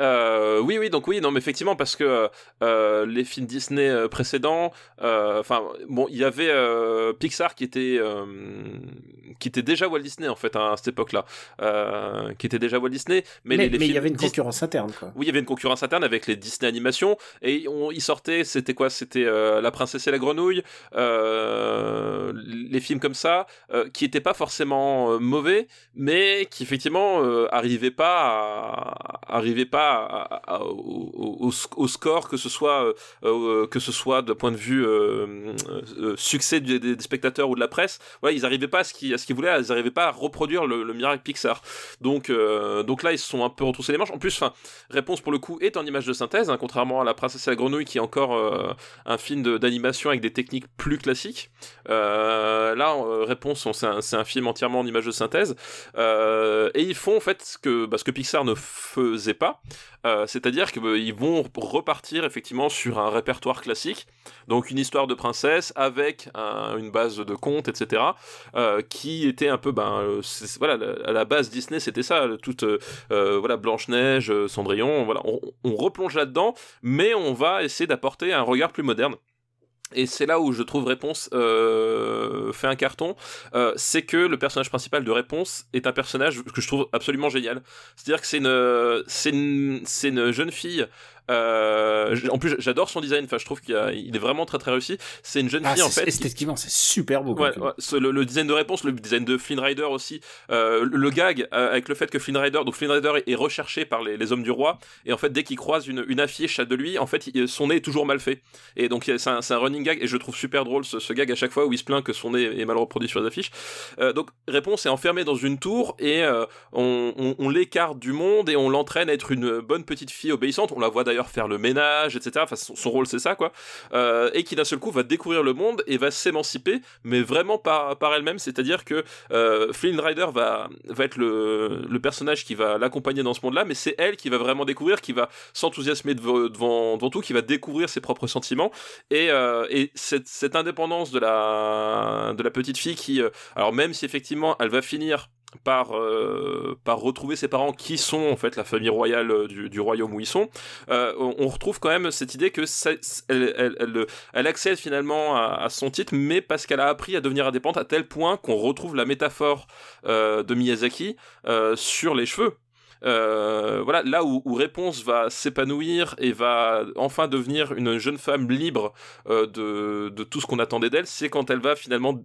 Euh, oui, oui, donc oui, non, mais effectivement, parce que euh, les films Disney euh, précédents, euh, enfin, bon, il y avait Pixar qui était qui était déjà Walt Disney en fait hein, à cette époque-là, qui était déjà Walt Disney, mais, Mais, les, les mais il y avait une Dis- concurrence interne, quoi. Oui, il y avait une concurrence interne avec les Disney Animation et on, ils sortaient, c'était quoi C'était La Princesse et la Grenouille, les films comme ça, qui étaient pas forcément mauvais, mais qui effectivement arrivaient pas, à, arrivaient pas au, score que ce soit, euh, euh, que ce soit de point de vue euh, euh, succès des, spectateurs ou de la presse. Ils arrivaient pas à ce qu'ils, qu'ils voulaient, ils arrivaient pas à reproduire le, le miracle Pixar. Donc, donc là, ils se sont un peu retroussés les manches. En plus, enfin, Réponse pour le coup est en image de synthèse, hein, contrairement à La Princesse et la Grenouille qui est encore un film d'animation avec des techniques plus classiques. Là, Réponse, on- c'est un, film entièrement en image de synthèse. Et ils font en fait ce que, bah, ce que Pixar ne faisait pas, euh, c'est-à-dire qu'ils vont repartir effectivement sur un répertoire classique, donc une histoire de princesse avec un- une base de contes, etc., euh, qui était un peu, ben, euh, voilà, la- à la base Disney c'était ça, toute, voilà, Blanche Neige, Cendrillon, voilà, on replonge là-dedans, mais on va essayer d'apporter un regard plus moderne. Et c'est là où je trouve Réponse euh, fait un carton, euh, c'est que le personnage principal de Réponse est un personnage que je trouve absolument génial. C'est-à-dire que c'est une, jeune fille. Euh, en plus, j'adore son design. Enfin, je trouve qu'il il est vraiment très très réussi. C'est une jeune Ah, fille en fait. qui- esthétiquement, c'est super beau. Ouais, comme ouais, ce- le, le design de réponse, le design de Flynn Rider aussi, euh, le, le gag euh, avec le fait que Flynn Rider, donc Flynn Rider est, recherché par les, les hommes du roi, et en fait dès qu'il croise une, une affiche de lui, en fait il- son nez est toujours mal fait, et donc c'est un, running gag, et je trouve super drôle ce, ce gag à chaque fois où il se plaint que son nez est mal reproduit sur les affiches. Euh, donc réponse est enfermé dans une tour et on, on- on l'écarte du monde et on l'entraîne à être une bonne petite fille obéissante. On la voit d'ailleurs faire le ménage, etc. Enfin son, rôle c'est ça quoi, Euh, et qui d'un seul coup va découvrir le monde et va s'émanciper mais vraiment par, elle-même, c'est-à-dire que euh, Flynn Rider va, va être le, personnage qui va l'accompagner dans ce monde-là, mais c'est elle qui va vraiment découvrir, qui va s'enthousiasmer devant, devant, devant tout, qui va découvrir ses propres sentiments, et, euh, et cette, cette indépendance de la, de la petite fille qui, euh, alors même si effectivement elle va finir par euh, par retrouver ses parents qui sont en fait la famille royale euh, du, royaume où ils sont. Euh, on, retrouve quand même cette idée que elle, accède finalement à, son titre mais parce qu'elle a appris à devenir indépendante à tel point qu'on retrouve la métaphore de Miyazaki sur les cheveux. Voilà, là où, Réponse va s'épanouir et va enfin devenir une jeune femme libre de, tout ce qu'on attendait d'elle, c'est quand elle va finalement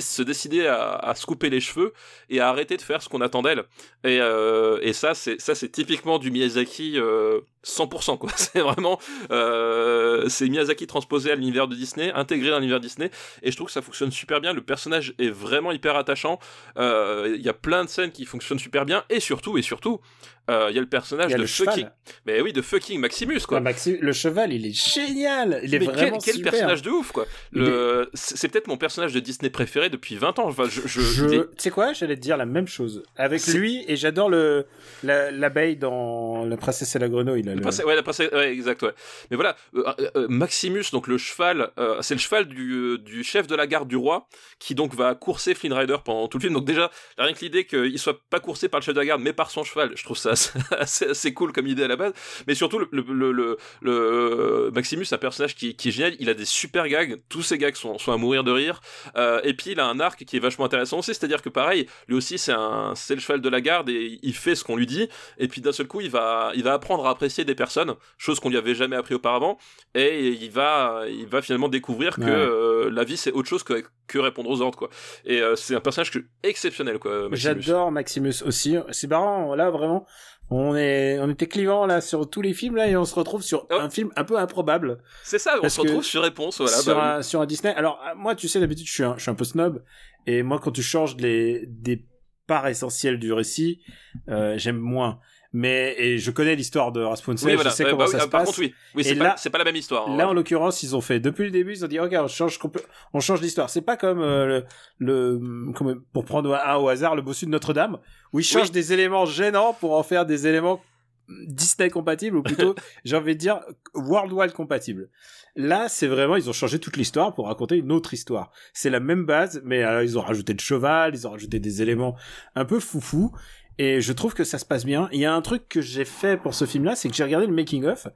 se décider à, se couper les cheveux et à arrêter de faire ce qu'on attend d'elle. Et, euh, ça, c'est typiquement du Miyazaki euh, 100%. Quoi. C'est vraiment, euh, c'est Miyazaki transposé à l'univers de Disney, intégré dans l'univers Disney, et je trouve que ça fonctionne super bien. Le personnage est vraiment hyper attachant. Euh, Il y a plein de scènes qui fonctionnent super bien, et surtout, et surtout, euh, il y a le personnage Il y a de le fucking, cheval. mais oui, de fucking Maximus quoi. Ouais, Maxi- le cheval, il est génial. Il est Mais vraiment quel, quel super. personnage de ouf quoi. Le, c'est peut-être mon personnage de Disney préféré depuis 20 ans. Enfin, je, je, Je, il est- tu sais quoi, j'allais te dire la même chose avec lui et j'adore le la- l'abeille dans la princesse et la grenouille. Là, Le le- princesse- ouais, la princesse- ouais, exact, ouais. Mais voilà, euh, euh, Maximus, donc le cheval, c'est le cheval du, du chef de la garde du roi, qui donc va courser Flynn Rider pendant tout le film. Donc déjà, rien que l'idée qu'il soit pas coursé par le chef de la garde, mais par son cheval, je trouve ça assez, assez, assez cool comme idée à la base. Mais surtout, le, le, le, le- le- Maximus, c'est un personnage qui, qui est génial. Il a des super gags. Tous ces gags sont, sont à mourir de rire. Euh, et puis, il a un arc qui est vachement intéressant aussi. C'est-à-dire que pareil, lui aussi, c'est un, c'est le cheval de la garde et il fait ce qu'on lui dit. Et puis, d'un seul coup, il va, il va apprendre à apprécier des personnes, chose qu'on lui avait jamais appris auparavant. Et il va, il va finalement découvrir que euh, la vie, c'est autre chose que, que répondre aux ordres, quoi. Et euh, c'est un personnage que, exceptionnel, quoi. J'adore Maximus aussi. C'est marrant, là vraiment. On est, on était clivant là sur tous les films là et on se retrouve sur Oh. un film un peu improbable C'est ça, on se retrouve sur réponse, voilà. sur, bah, un, sur un Disney. Alors euh, moi, tu sais d'habitude, je suis un, je suis un peu snob et moi quand tu changes les des parts essentielles du récit, euh, j'aime moins. Mais et je connais l'histoire de Rapunzel, oui, voilà. je sais Euh, comment bah ça oui, se ah, par passe. contre, oui. Oui, c'est pas, c'est pas la même histoire. hein. Là, en l'occurrence, ils ont fait depuis le début, ils ont dit ok, on change, on change l'histoire. C'est pas comme euh, le, le comme- pour prendre un au hasard le bossu de Notre-Dame où ils changent Oui. des éléments gênants pour en faire des éléments Disney compatibles ou plutôt j'ai envie de dire worldwide compatibles. Là, c'est vraiment ils ont changé toute l'histoire pour raconter une autre histoire. C'est la même base, mais alors, ils ont rajouté le cheval, ils ont rajouté des éléments un peu foufou. Et je trouve que ça se passe bien. Il y a un truc que j'ai fait pour ce film-là, c'est que j'ai regardé le making of.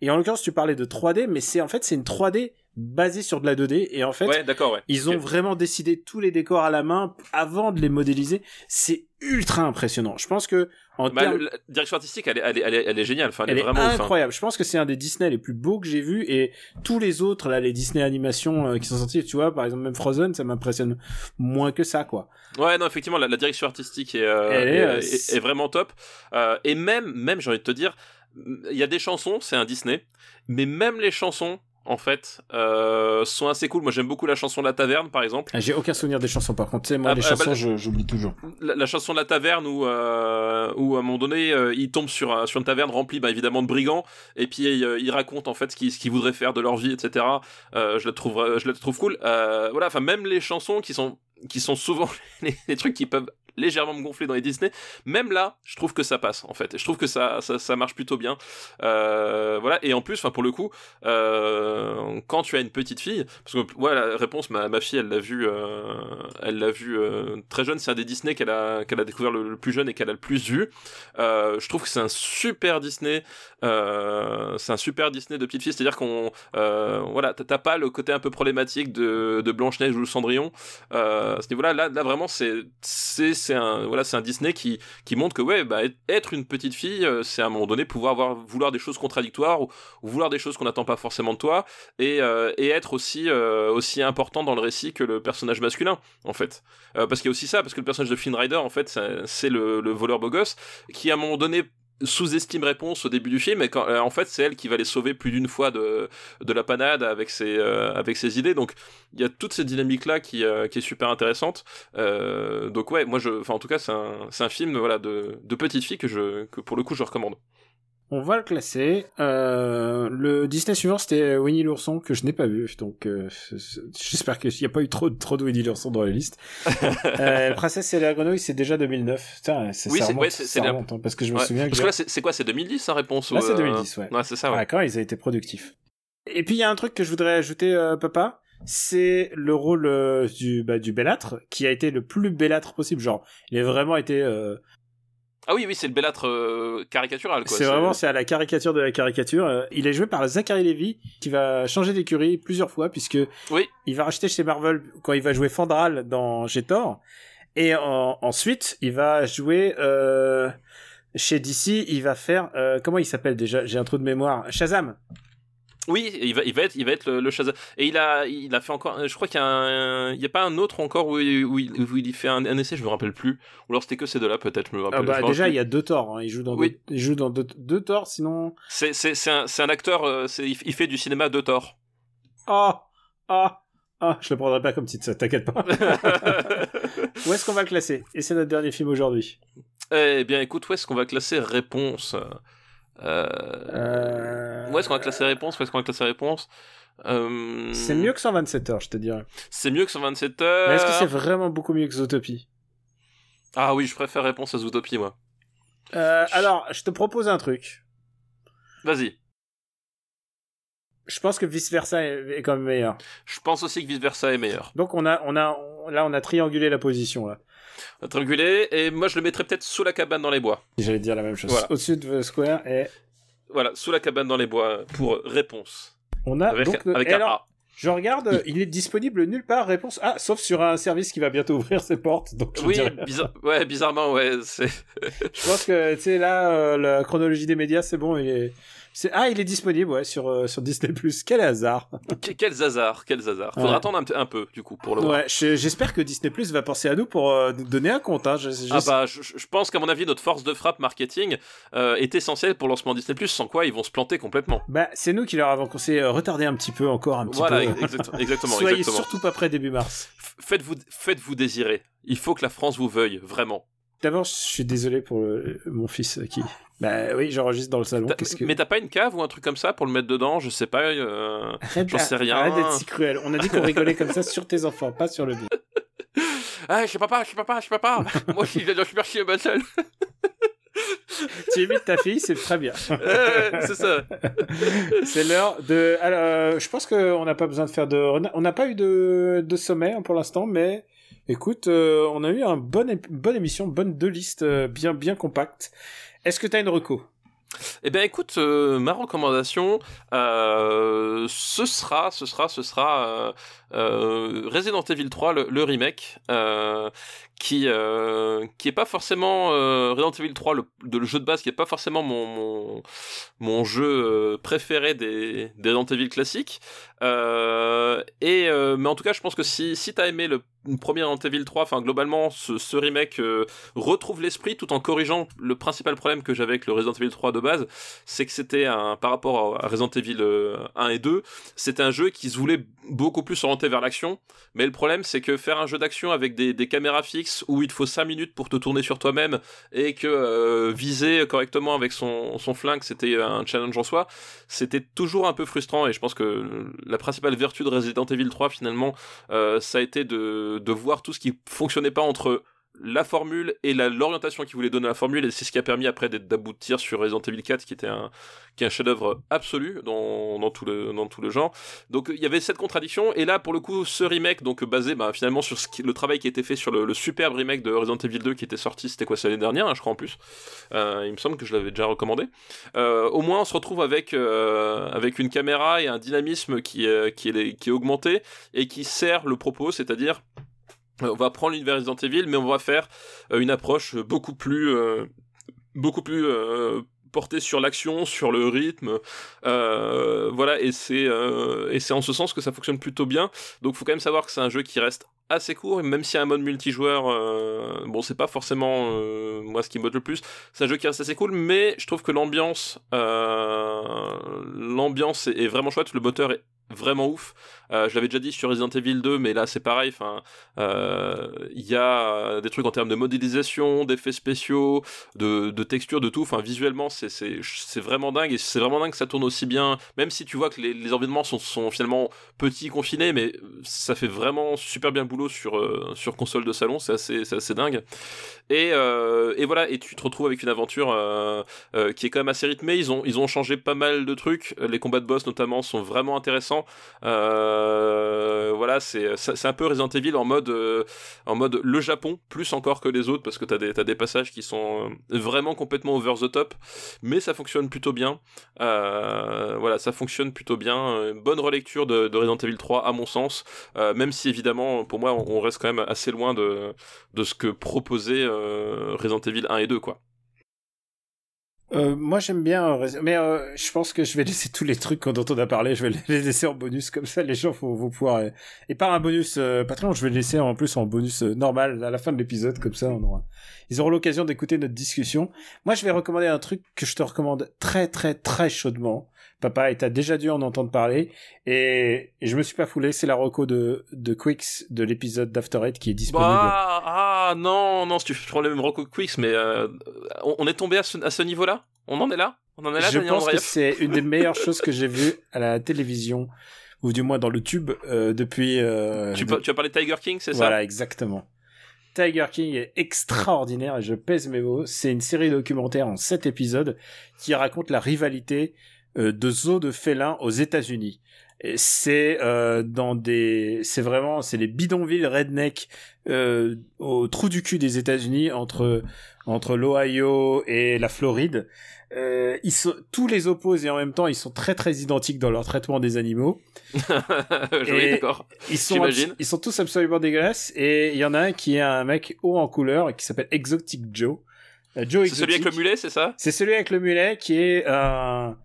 Et en l'occurrence, tu parlais de 3D, mais c'est en fait c'est une 3D basée sur de la 2D. Et en fait, Ouais, d'accord, ouais. ils ont vraiment décidé tous les décors à la main avant de les modéliser. C'est ultra impressionnant. Je pense que en Bah, termes la direction artistique, elle est, elle est, elle est, elle est géniale. Enfin, elle, est vraiment hein. incroyable. Je pense que c'est un des Disney les plus beaux que j'ai vus et tous les autres là, les Disney animations euh, qui sont sortis, tu vois, par exemple même Frozen, ça m'impressionne moins que ça quoi. Ouais, non, effectivement, la, la direction artistique est, euh, euh, est vraiment top. Euh, et même, même, j'ai envie de te dire, il y a des chansons, c'est un Disney, mais même les chansons, en fait, euh, sont assez cool. Moi, j'aime beaucoup la chanson de la taverne, par exemple. Ah, J'ai aucun souvenir des chansons par contre. Tu sais, moi Ah, les bah, chansons bah, j'oublie toujours. La, la chanson de la taverne où, euh, où à un moment donné, euh, il tombe sur, un- sur une taverne remplie, bah, évidemment, de brigands, et puis euh, il raconte en fait ce qu'ils voudraient faire de leur vie, etc. Euh, je la trouve, euh, je la trouve cool. Euh, voilà, enfin même les chansons qui sont qui sont souvent les, les trucs qui peuvent légèrement me gonfler dans les Disney. Même là, je trouve que ça passe en fait. Je trouve que ça ça, ça marche plutôt bien. Euh, voilà et en plus, enfin pour le coup, euh, quand tu as une petite fille, parce que voilà, réponse, ma, ma fille, elle l'a vu, euh, elle l'a vu très jeune. C'est un des Disney qu'elle a qu'elle a découvert le, plus jeune et qu'elle a le plus vu. Je trouve que c'est un super Disney. C'est un super Disney de petite fille. C'est-à-dire qu'on voilà, t'as pas le côté un peu problématique de, de Blanche Neige ou Cendrillon. À ce niveau-là, là, là vraiment, c'est c'est c'est un voilà, c'est un Disney qui qui montre que ouais, bah être une petite fille, euh, c'est à un moment donné pouvoir vouloir des choses contradictoires ou, ou vouloir des choses qu'on n'attend pas forcément de toi et euh, être aussi euh, aussi important dans le récit que le personnage masculin en fait. Parce qu'il y a aussi ça, parce que le personnage de Flynn Rider en fait, c'est- c'est le, le voleur beau gosse qui à un moment donné sous-estime réponse au début du film et euh, en fait c'est elle qui va les sauver plus d'une fois de de la panade avec ses euh, avec ses idées. Donc il y a toute cette dynamique là qui euh, qui est super intéressante. Donc ouais moi je enfin en tout cas c'est un un film voilà de de petite fille que je que pour le coup je recommande On va le classer. Euh, le Disney suivant, c'était Winnie l'ourson que je n'ai pas vu, donc euh, j'espère qu'il n'y a pas eu trop, trop de Winnie l'ourson dans la liste. euh, Princesse et la grenouille, c'est déjà 2009. Putain, c'est Oui, ça c'est- remonte, ouais, ça la- remonte, hein, parce que je me Ouais. souviens que parce que là c'est quoi c'est 2010 sa réponse Là, ou, c'est euh, 2010, ouais. ouais c'est ça ouais. Ah, quand ils ont été productifs. Et puis il y a un truc que je voudrais ajouter, euh, papa. c'est le rôle euh, du bah, du bellâtre qui a été le plus bellâtre possible. Genre, il a vraiment été. euh, Ah oui, oui, c'est le bellâtre euh, caricatural, quoi. c'est vraiment c'est à la caricature de la caricature. Euh, il est joué par Zachary Levy qui va changer d'écurie plusieurs fois puisque Oui. il va racheter chez Marvel quand il va jouer Fandral dans chez Thor et en- ensuite il va jouer euh, chez DC. Il va faire euh, comment il s'appelle déjà? J'ai un trou de mémoire. Shazam. Oui, il va, il va être, il va être le, le Shazam. Et il a, il a fait encore. Je crois qu'il y a, un, il y a pas un autre encore où il, où il, où il y fait un, un essai, je me rappelle plus. Ou alors c'était que ces deux-là, peut-être. Je me rappelle. Ah bah, je déjà il y a deux Thor. hein. Il joue dans Oui. deux, il joue dans deux, deux Thor. Sinon C'est, c'est, c'est un, c'est un acteur. euh, il fait du cinéma de Thor. ah ah ah je le prendrai pas comme titre. T'inquiète pas. Où est-ce qu'on va le classer? Et c'est notre dernier film aujourd'hui. eh bien, écoute, où est-ce qu'on va classer? Réponse euh... Où est-ce qu'on va classer réponse? Est-ce qu'on va classer réponse? Euh... C'est mieux que 127 heures, je te dirais. C'est mieux que 127 heures. Mais est-ce que c'est vraiment beaucoup mieux que Zootopie? Ah oui, je préfère réponse à Zootopie, moi. euh, Alors, je te propose un truc. Vas-y. Je pense que vice versa est, quand même meilleur. Je pense aussi que vice versa est meilleur. Donc on a, on a, là on a triangulé la position là. Triangulé, et moi je le mettrais peut-être sous la cabane dans les bois. J'allais dire la même chose. Voilà. Au-dessus de The Square et Voilà, sous la cabane dans les bois pour réponse. on a Avec, donc. avec un alors, A. je regarde, il est disponible nulle part. Réponse A, sauf sur un service qui va bientôt ouvrir ses portes. Donc je Oui, bizarre... ouais, bizarrement, ouais. C'est... je pense que tu sais là, euh, la chronologie des médias, c'est bon. Il est, ah, il est disponible ouais sur euh, sur Disney Quel hasard. Que- Quels hasards, quels hasards. Faudra Ouais. attendre un, un peu, du coup, pour le voir. Ouais, j'espère que Disney Plus va penser à nous pour euh, nous donner un compte. Hein. Je- je- Ah bah, je, je pense qu'à mon avis, notre force de frappe marketing euh, est essentielle pour le lancement Disney+, sans quoi ils vont se planter complètement. Bah, c'est nous qui leur avons conseillé retarder un petit peu encore un petit Voilà, peu. exact- exactement, Soyez exactement. surtout pas prêts début mars. Faites-vous, faites-vous désirer. Il faut que la France vous veuille, vraiment. D'abord, je suis désolé pour le- mon fils qui. Bah oui, j'enregistre dans le salon. Que. Mais t'as pas une cave ou un truc comme ça pour le mettre dedans? Je sais pas. euh, j'en sais rien. Arrête d'être si cruel. On a dit qu'on rigolait comme ça sur tes enfants, pas sur le mien. Ah, je suis papa, je suis papa, je suis papa. Moi, je suis Chien Battle. tu imites ta fille, c'est très bien. Euh, c'est ça. C'est l'heure de. Alors, euh, je pense qu'on n'a pas besoin de faire de. On n'a pas eu de, de sommet pour l'instant, mais écoute, euh, on a eu un bon ép- bonne émission, bonne deux listes euh, bien bien compactes. Est-ce que t'as une reco? Eh bien, écoute, euh, ma recommandation, euh, ce sera, ce sera, ce sera euh, Resident Evil 3, le, remake, euh, qui euh, qui est pas forcément euh, Resident Evil 3, le, jeu de base, qui est pas forcément mon mon, mon jeu euh, préféré des, des Resident Evil classiques. Euh, et euh, mais en tout cas, je pense que si si t'as aimé le premier Resident Evil 3, enfin globalement, ce, ce remake euh, retrouve l'esprit tout en corrigeant le principal problème que j'avais avec le Resident Evil 3 de base, c'est que c'était un par rapport à Resident Evil euh, 1 et 2, c'était un jeu qui se voulait beaucoup plus vers l'action, mais le problème c'est que faire un jeu d'action avec des, des caméras fixes où il te faut 5 minutes pour te tourner sur toi-même et que euh, viser correctement avec son, son flingue c'était un challenge en soi, c'était toujours un peu frustrant. Et je pense que la principale vertu de Resident Evil 3 finalement euh, ça a été de, de voir tout ce qui fonctionnait pas entre la formule et l'orientation qu'il voulait donner à la formule et c'est ce qui a permis après d'aboutir sur Resident Evil 4 qui était un chef-d'œuvre absolu dans, tout le genre. Donc il y avait cette contradiction et là pour le coup ce remake donc basé bah, finalement sur le travail qui a été fait sur le, le superbe remake de Resident Evil 2 qui était sorti c'était quoi l'année dernière hein, je crois en plus. Euh, il me semble que je l'avais déjà recommandé. Euh, au moins on se retrouve avec euh, une caméra et un dynamisme qui est augmenté et qui sert le propos c'est-à-dire on va prendre l'univers Resident Evil, mais on va faire euh, une approche beaucoup plus, euh, beaucoup plus euh, portée sur l'action, sur le rythme, voilà. Et c'est, en ce sens que ça fonctionne plutôt bien. Donc, faut quand même savoir que c'est un jeu qui reste assez court, même s'il y un mode multijoueur, bon, c'est pas forcément moi ce qui me botte le plus. C'est un jeu qui reste assez cool, mais je trouve que l'ambiance, l'ambiance est, est vraiment chouette. Le moteur est vraiment ouf. Euh, je l'avais déjà dit sur Resident Evil 2, mais là c'est pareil. Enfin, euh, il y a des trucs en termes de modélisation, d'effets spéciaux, de, de texture, de tout. Enfin, visuellement, c'est c'est vraiment dingue et c'est vraiment dingue que ça tourne aussi bien. Même si tu vois que les, environnements sont, sont finalement petits, confinés, mais ça fait vraiment super bien le boulot sur euh, sur console de salon. C'est assez assez dingue. Et euh, et voilà. Et tu te retrouves avec une aventure euh, euh, qui est quand même assez rythmée. Ils ont ils ont changé pas mal de trucs. Les combats de boss notamment sont vraiment intéressants. Euh, voilà, c'est un peu Resident Evil en mode euh, en mode le Japon plus encore que les autres parce que t'as des t'as des passages qui sont euh, vraiment complètement over the top, mais ça fonctionne plutôt bien. Voilà, ça fonctionne plutôt bien. Bonne relecture de, de Resident Evil 3 à mon sens, même si évidemment pour moi on reste quand même assez loin de de ce que proposait Resident Evil 1 et 2 quoi. Euh, moi j'aime bien, euh, mais euh, je pense que je vais laisser tous les trucs dont on a parlé, je vais les laisser en bonus comme ça, les gens vont, vont pouvoir euh, et pas un bonus euh, Patreon, je vais le laisser en plus en bonus normal à la fin de l'épisode comme ça ils auront l'occasion d'écouter notre discussion. Moi je vais recommander un truc que je te recommande très très très chaudement, papa, et t'as déjà dû en entendre parler et, et je me suis pas foulé, c'est la reco de de Quicks de l'épisode d'After Eight qui est disponible. Bah, ah non non, si tu prends le même Rocco Quicks, mais euh, on, on est tombé à ce, à ce niveau-là? On en est là? On en est là, je Daniel pense que c'est une des meilleures choses que j'ai vues à la télévision ou du moins dans le tube euh, depuis. euh, tu, de- tu as parlé de Tiger King, c'est ça? Voilà, exactement. Tiger King est extraordinaire et je pèse mes mots. C'est une série documentaire en sept épisodes qui raconte la rivalité de zoos de félins aux États-Unis. C'est euh, dans des, c'est vraiment, c'est les bidonvilles redneck euh, au trou du cul des États-Unis entre entre l'Ohio et la Floride. Euh, ils sont tous les opposent et en même temps ils sont très très identiques dans leur traitement des animaux. oui, d'accord. Ils sont, abs- ils sont tous absolument dégueulasses et il y en a un qui est un mec haut en couleur qui s'appelle Exotic Joe. Euh, Joe C'est celui avec le mulet, c'est ça? C'est celui avec le mulet qui est un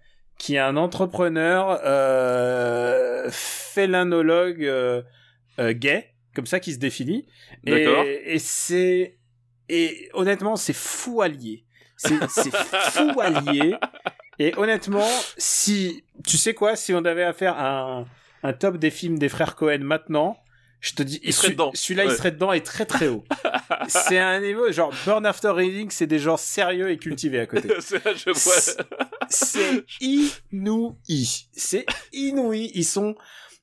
qui est un entrepreneur euh, félinologue euh, euh, gay, comme ça qui se définit. Et, et c'est et honnêtement c'est fou allié. C'est c'est fou allié. Et honnêtement, si tu sais quoi, si on avait à faire un un top des films des frères Cohen maintenant, je te dis, Il serait celui- dedans. Celui-là, il serait dedans et très très haut. c'est un niveau genre Burn After Reading, c'est des gens sérieux et cultivés à côté. Je vois. C'est inouï. C'est inouï. Ils sont,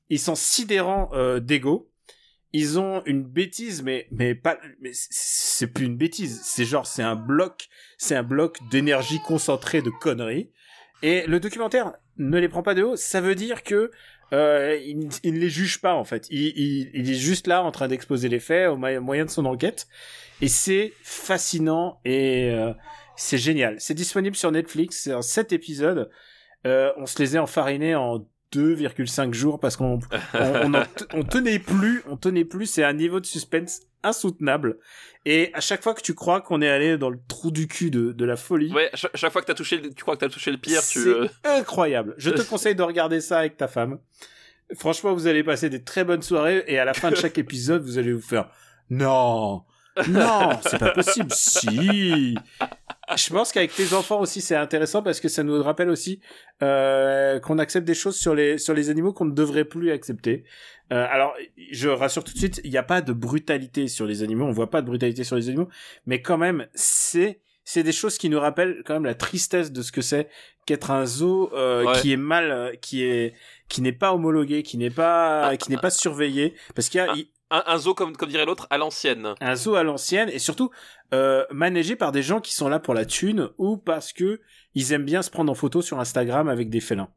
ils sont sidérants euh, d'ego. Ils ont une bêtise, mais mais pas, mais c'est plus une bêtise. C'est genre c'est un bloc, c'est un bloc d'énergie concentrée de conneries. Et le documentaire ne les prend pas de haut. Ça veut dire que euh, il, ne les juge pas en fait. Il, il, est juste là en train d'exposer les faits au moyen de son enquête. Et c'est fascinant et euh, c'est génial. C'est disponible sur Netflix. C'est en 7 épisodes. Euh, on se les a enfarinés en 2,5 jours parce qu'on on, on, tenait plus. On tenait plus. C'est un niveau de suspense insoutenable. Et à chaque fois que tu crois qu'on est allé dans le trou du cul de, de la folie, Ouais, chaque, chaque fois que t'as touché, le- tu crois que t'as touché le pire, tu. c'est euh, incroyable. Je te conseille de regarder ça avec ta femme. Franchement, vous allez passer des très bonnes soirées et à la fin de chaque épisode, vous allez vous faire non, non, c'est pas possible. Si. Je pense qu'avec tes enfants aussi, c'est intéressant parce que ça nous rappelle aussi euh, qu'on accepte des choses sur les sur les animaux qu'on ne devrait plus accepter. Euh, alors, je rassure tout de suite, il n'y a pas de brutalité sur les animaux. On voit pas de brutalité sur les animaux, mais quand même, c'est c'est des choses qui nous rappellent quand même la tristesse de ce que c'est qu'être un zoo euh, Ouais. qui est mal, euh, qui est qui n'est pas homologué, qui n'est pas qui n'est pas surveillé, parce qu'il y a il- un, un zoo, comme, comme dirait l'autre, à l'ancienne. un zoo à l'ancienne et surtout euh, managé par des gens qui sont là pour la thune ou parce que ils aiment bien se prendre en photo sur Instagram avec des félins.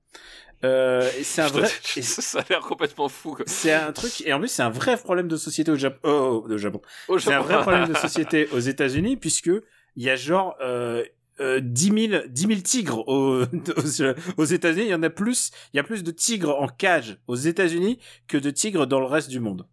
Euh, c'est un vrai, Ça a l'air complètement fou. C'est un truc et en plus c'est un vrai problème de société au Japon. Oh, au Japon. Au C'est un Japon. vrai problème de société aux États-Unis puisque il y a genre euh, euh, 10 000 10 000 tigres aux, aux, aux États-Unis. Il y en a plus. Il y a plus de tigres en cage aux États-Unis que de tigres dans le reste du monde.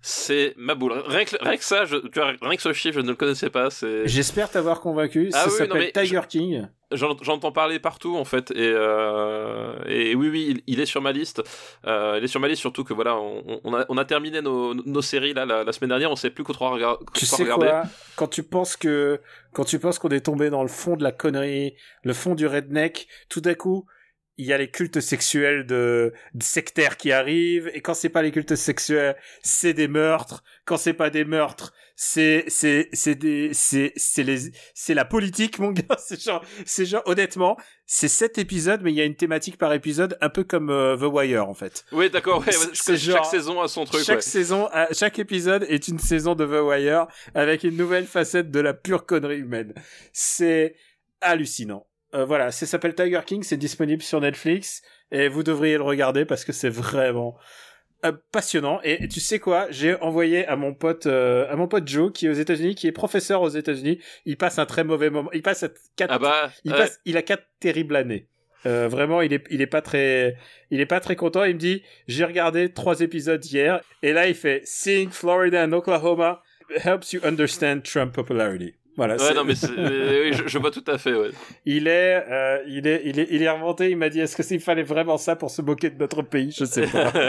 C'est ma boule. Rien que, rien que ça, je, tu vois, rien que ce chiffre, je ne le connaissais pas. J'espère t'avoir convaincu. Ah Ça oui, s'appelle Tiger King. j'en- j'entends parler partout en fait, et, euh, et oui, oui, il, il est sur ma liste. Euh, il est sur ma liste surtout que voilà, on, on a, on a terminé nos, nos séries là la, la semaine dernière. On sait plus quoi trop rega- Tu sais regarder. quoi? Quand tu penses que quand tu penses qu'on est tombé dans le fond de la connerie, le fond du redneck, tout à coup, il y a les cultes sexuels de, de sectaires qui arrivent et quand c'est pas les cultes sexuels, c'est des meurtres. Quand c'est pas des meurtres, c'est c'est c'est des c'est c'est les c'est la politique mon gars, c'est genre c'est genre honnêtement, c'est sept épisodes mais il y a une thématique par épisode un peu comme euh, The Wire en fait. Oui, d'accord. Ouais, genre- Chaque saison a son truc. chaque ouais. saison, euh, chaque épisode est une saison de The Wire avec une nouvelle facette de la pure connerie humaine. C'est hallucinant. Euh, voilà, ça s'appelle Tiger King, c'est disponible sur Netflix et vous devriez le regarder parce que c'est vraiment, euh, passionnant. Et tu sais quoi J'ai envoyé à mon pote, euh, à mon pote Joe, qui est aux États-Unis, qui est professeur aux États-Unis. Il passe un très mauvais moment. Il passe quatre, Ah bah, il ouais. passe, il a quatre terribles années. Euh, vraiment, il est, il est pas très, il est pas très content. Il me dit, j'ai regardé trois épisodes hier, et là il fait Seeing Florida and Oklahoma helps you understand Trump popularity. Voilà. Ouais, non, mais c'est- oui, je, je vois tout à fait, ouais. il est, euh, il est, il est, il est remonté. Il m'a dit, est-ce que s'il fallait vraiment ça pour se moquer de notre pays? Je sais pas.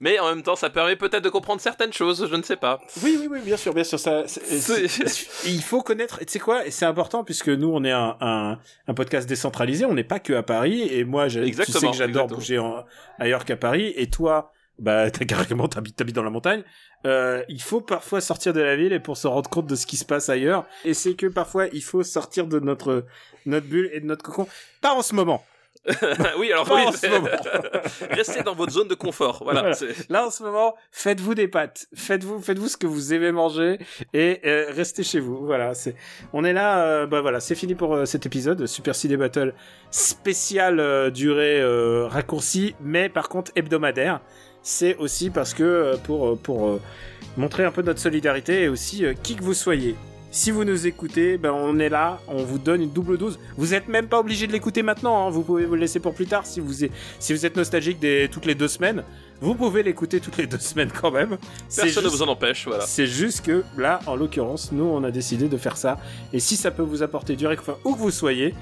Mais en même temps, ça permet peut-être de comprendre certaines choses, je ne sais pas. oui, oui, oui, bien sûr, bien sûr. Ça, il faut connaître. Tu sais quoi Et c'est important puisque nous, on est un, un, un podcast décentralisé. On n'est pas que à Paris. Et moi, je, tu sais que j'adore bouger en- ailleurs qu'à Paris. Et toi, bah, t'as carrément, t'habites, t'habites dans la montagne. Euh, il faut parfois sortir de la ville et pour se rendre compte de ce qui se passe ailleurs. Et c'est que parfois, il faut sortir de notre notre bulle et de notre cocon. Pas en ce moment. oui, alors oui, en ce moment. restez dans votre zone de confort. Voilà. Là en ce moment, faites-vous des pâtes, faites-vous, faites-vous ce que vous aimez manger et euh, restez chez vous. Voilà, c'est, on est là. euh, bah voilà, c'est fini pour euh, cet épisode Super Ciné Battle spécial euh, durée euh, raccourcie, mais par contre hebdomadaire. C'est aussi parce que euh, pour euh, pour euh, montrer un peu notre solidarité et aussi qui que vous soyez. Si vous nous écoutez, ben on est là, on vous donne une double dose. Vous êtes même pas obligé de l'écouter maintenant, hein, vous pouvez vous le laisser pour plus tard si vous êtes, si vous êtes nostalgique des toutes les deux semaines. Vous pouvez l'écouter toutes les deux semaines quand même. Personne ne vous en empêche, voilà. C'est juste que là, en l'occurrence, nous, on a décidé de faire ça. Et si ça peut vous apporter du réconfort où que vous soyez,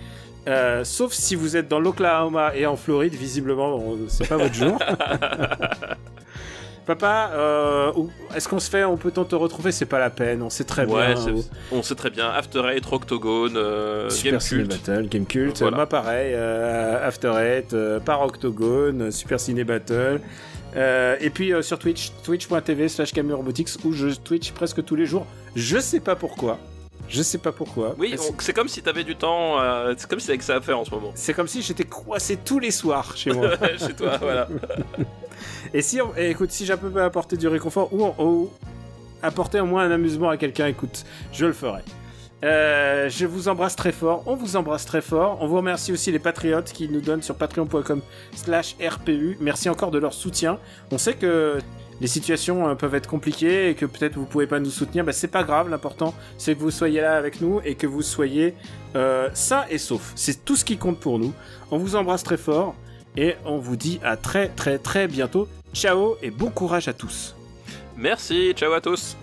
euh, sauf si vous êtes dans l'Oklahoma et en Floride, visiblement, c'est pas votre jour. Papa, euh, est-ce qu'on se fait, on peut-on te retrouver? C'est pas la peine, on sait très Ouais, bien. on sait très bien. After Eight, Octogone, euh, Super Game Ciné Cult. Battle, Game Cult, Voilà. moi pareil, euh, After Eight, par Octogone, Super Ciné Battle. Et puis sur Twitch, twitch.tv slash Robotics où je Twitch presque tous les jours. Je sais pas pourquoi. Je sais pas pourquoi. Oui, c'est- comme si t'avais du temps. euh, c'est comme si t'avais que ça à faire en ce moment. C'est comme si j'étais coincé tous les soirs chez moi. Chez toi, voilà. et si, on- et écoute, si apporter du réconfort ou, ou apporter au moins un amusement à quelqu'un, écoute, je le ferai. Euh, je vous embrasse très fort, on vous embrasse très fort. On vous remercie aussi les patriotes qui nous donnent sur patreon.com slash RPU. Merci encore de leur soutien. On sait que les situations euh, peuvent être compliquées et que peut-être vous pouvez pas nous soutenir. Bah, c'est pas grave, l'important c'est que vous soyez là avec nous et que vous soyez euh, sains et saufs. C'est tout ce qui compte pour nous. On vous embrasse très fort et on vous dit à très très très bientôt. Ciao et bon courage à tous. Merci, ciao à tous.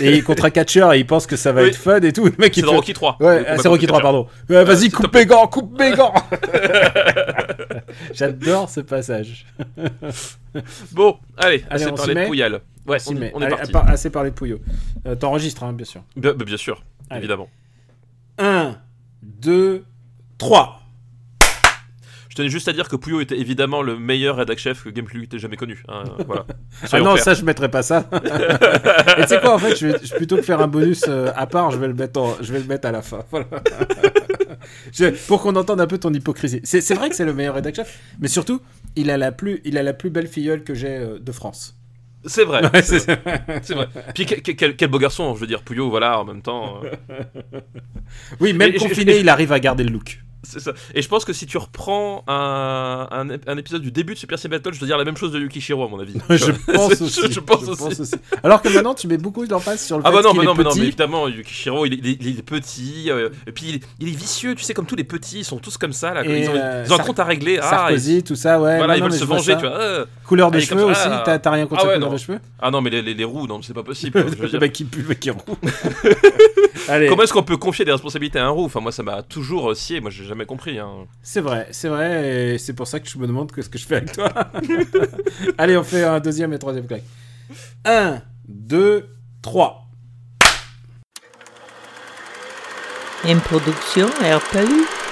Et contre un catcheur et il pense que ça va Oui. être fun et tout. Le mec C'est dans fait- Rocky 3. Ouais, ah, c'est Rocky 3, pardon. Ouais, Vas-y, coupe mes gants, coupe mes gants J'adore ce passage. Bon, allez, Allez, assez on parlé s'y de Pouillal. Ouais, on, on est Allez, parti. par- assez parlé de Pouillot. Euh, T'enregistres, hein, bien sûr. Bien, bien sûr, Allez. évidemment. 1, 2, 3. Je tenais juste à dire que Pouillot était évidemment le meilleur rédac chef que Gameplay ait jamais connu. hein, voilà. Ah non, ça je mettrai pas ça. Et tu sais quoi, en fait, je vais, je- plutôt que faire un bonus euh, à part, je vais le mettre, en- je vais le mettre à la fin. Voilà. Je- pour qu'on entende un peu ton hypocrisie. C'est vrai que c'est le meilleur rédac chef, mais surtout, il a la plus, il a la plus belle filleule que j'ai euh, de France. C'est vrai. Ouais, c'est vrai. Puis quel, beau garçon, je veux dire, Pouillot, voilà, en même temps. euh, Oui, même Et je- confiné, je- il arrive à garder le look. C'est ça. Et je pense que si tu reprends un, un, ép- un épisode du début de Super Ciné Battle, je dois dire la même chose de Yukishiro, à mon avis. je pense Je- aussi. je pense aussi. Alors que maintenant, tu mets beaucoup d'emphase sur le Ah fait bah non, qu'il mais est non, mais non, petit. mais évidemment, Yukishiro, il est, il est- petit, euh, et puis il est, il est vicieux, tu sais, comme tous les petits, ils sont tous comme ça, là, Et, ils ont, euh, ils ont un compte à régler, ah, Sarkozy, tout ça, ouais. voilà, non, ils non, veulent se venger, ça. tu vois. euh. Couleur de Ah, cheveux aussi, ah. t'as t'as rien contre Ah la ouais, couleur non. de cheveux Ah non, mais les, les, les roues, non, c'est pas possible. Le mec qui pue, le mec qui roux. Comment est-ce qu'on peut confier des responsabilités à un roux? Enfin, moi, ça m'a toujours scié, moi, j'ai jamais compris. Hein. c'est vrai, c'est vrai, et c'est pour ça que je me demande ce que je fais avec toi. Allez, on fait un deuxième et troisième claque. 1, 2, 3. Une production RPU.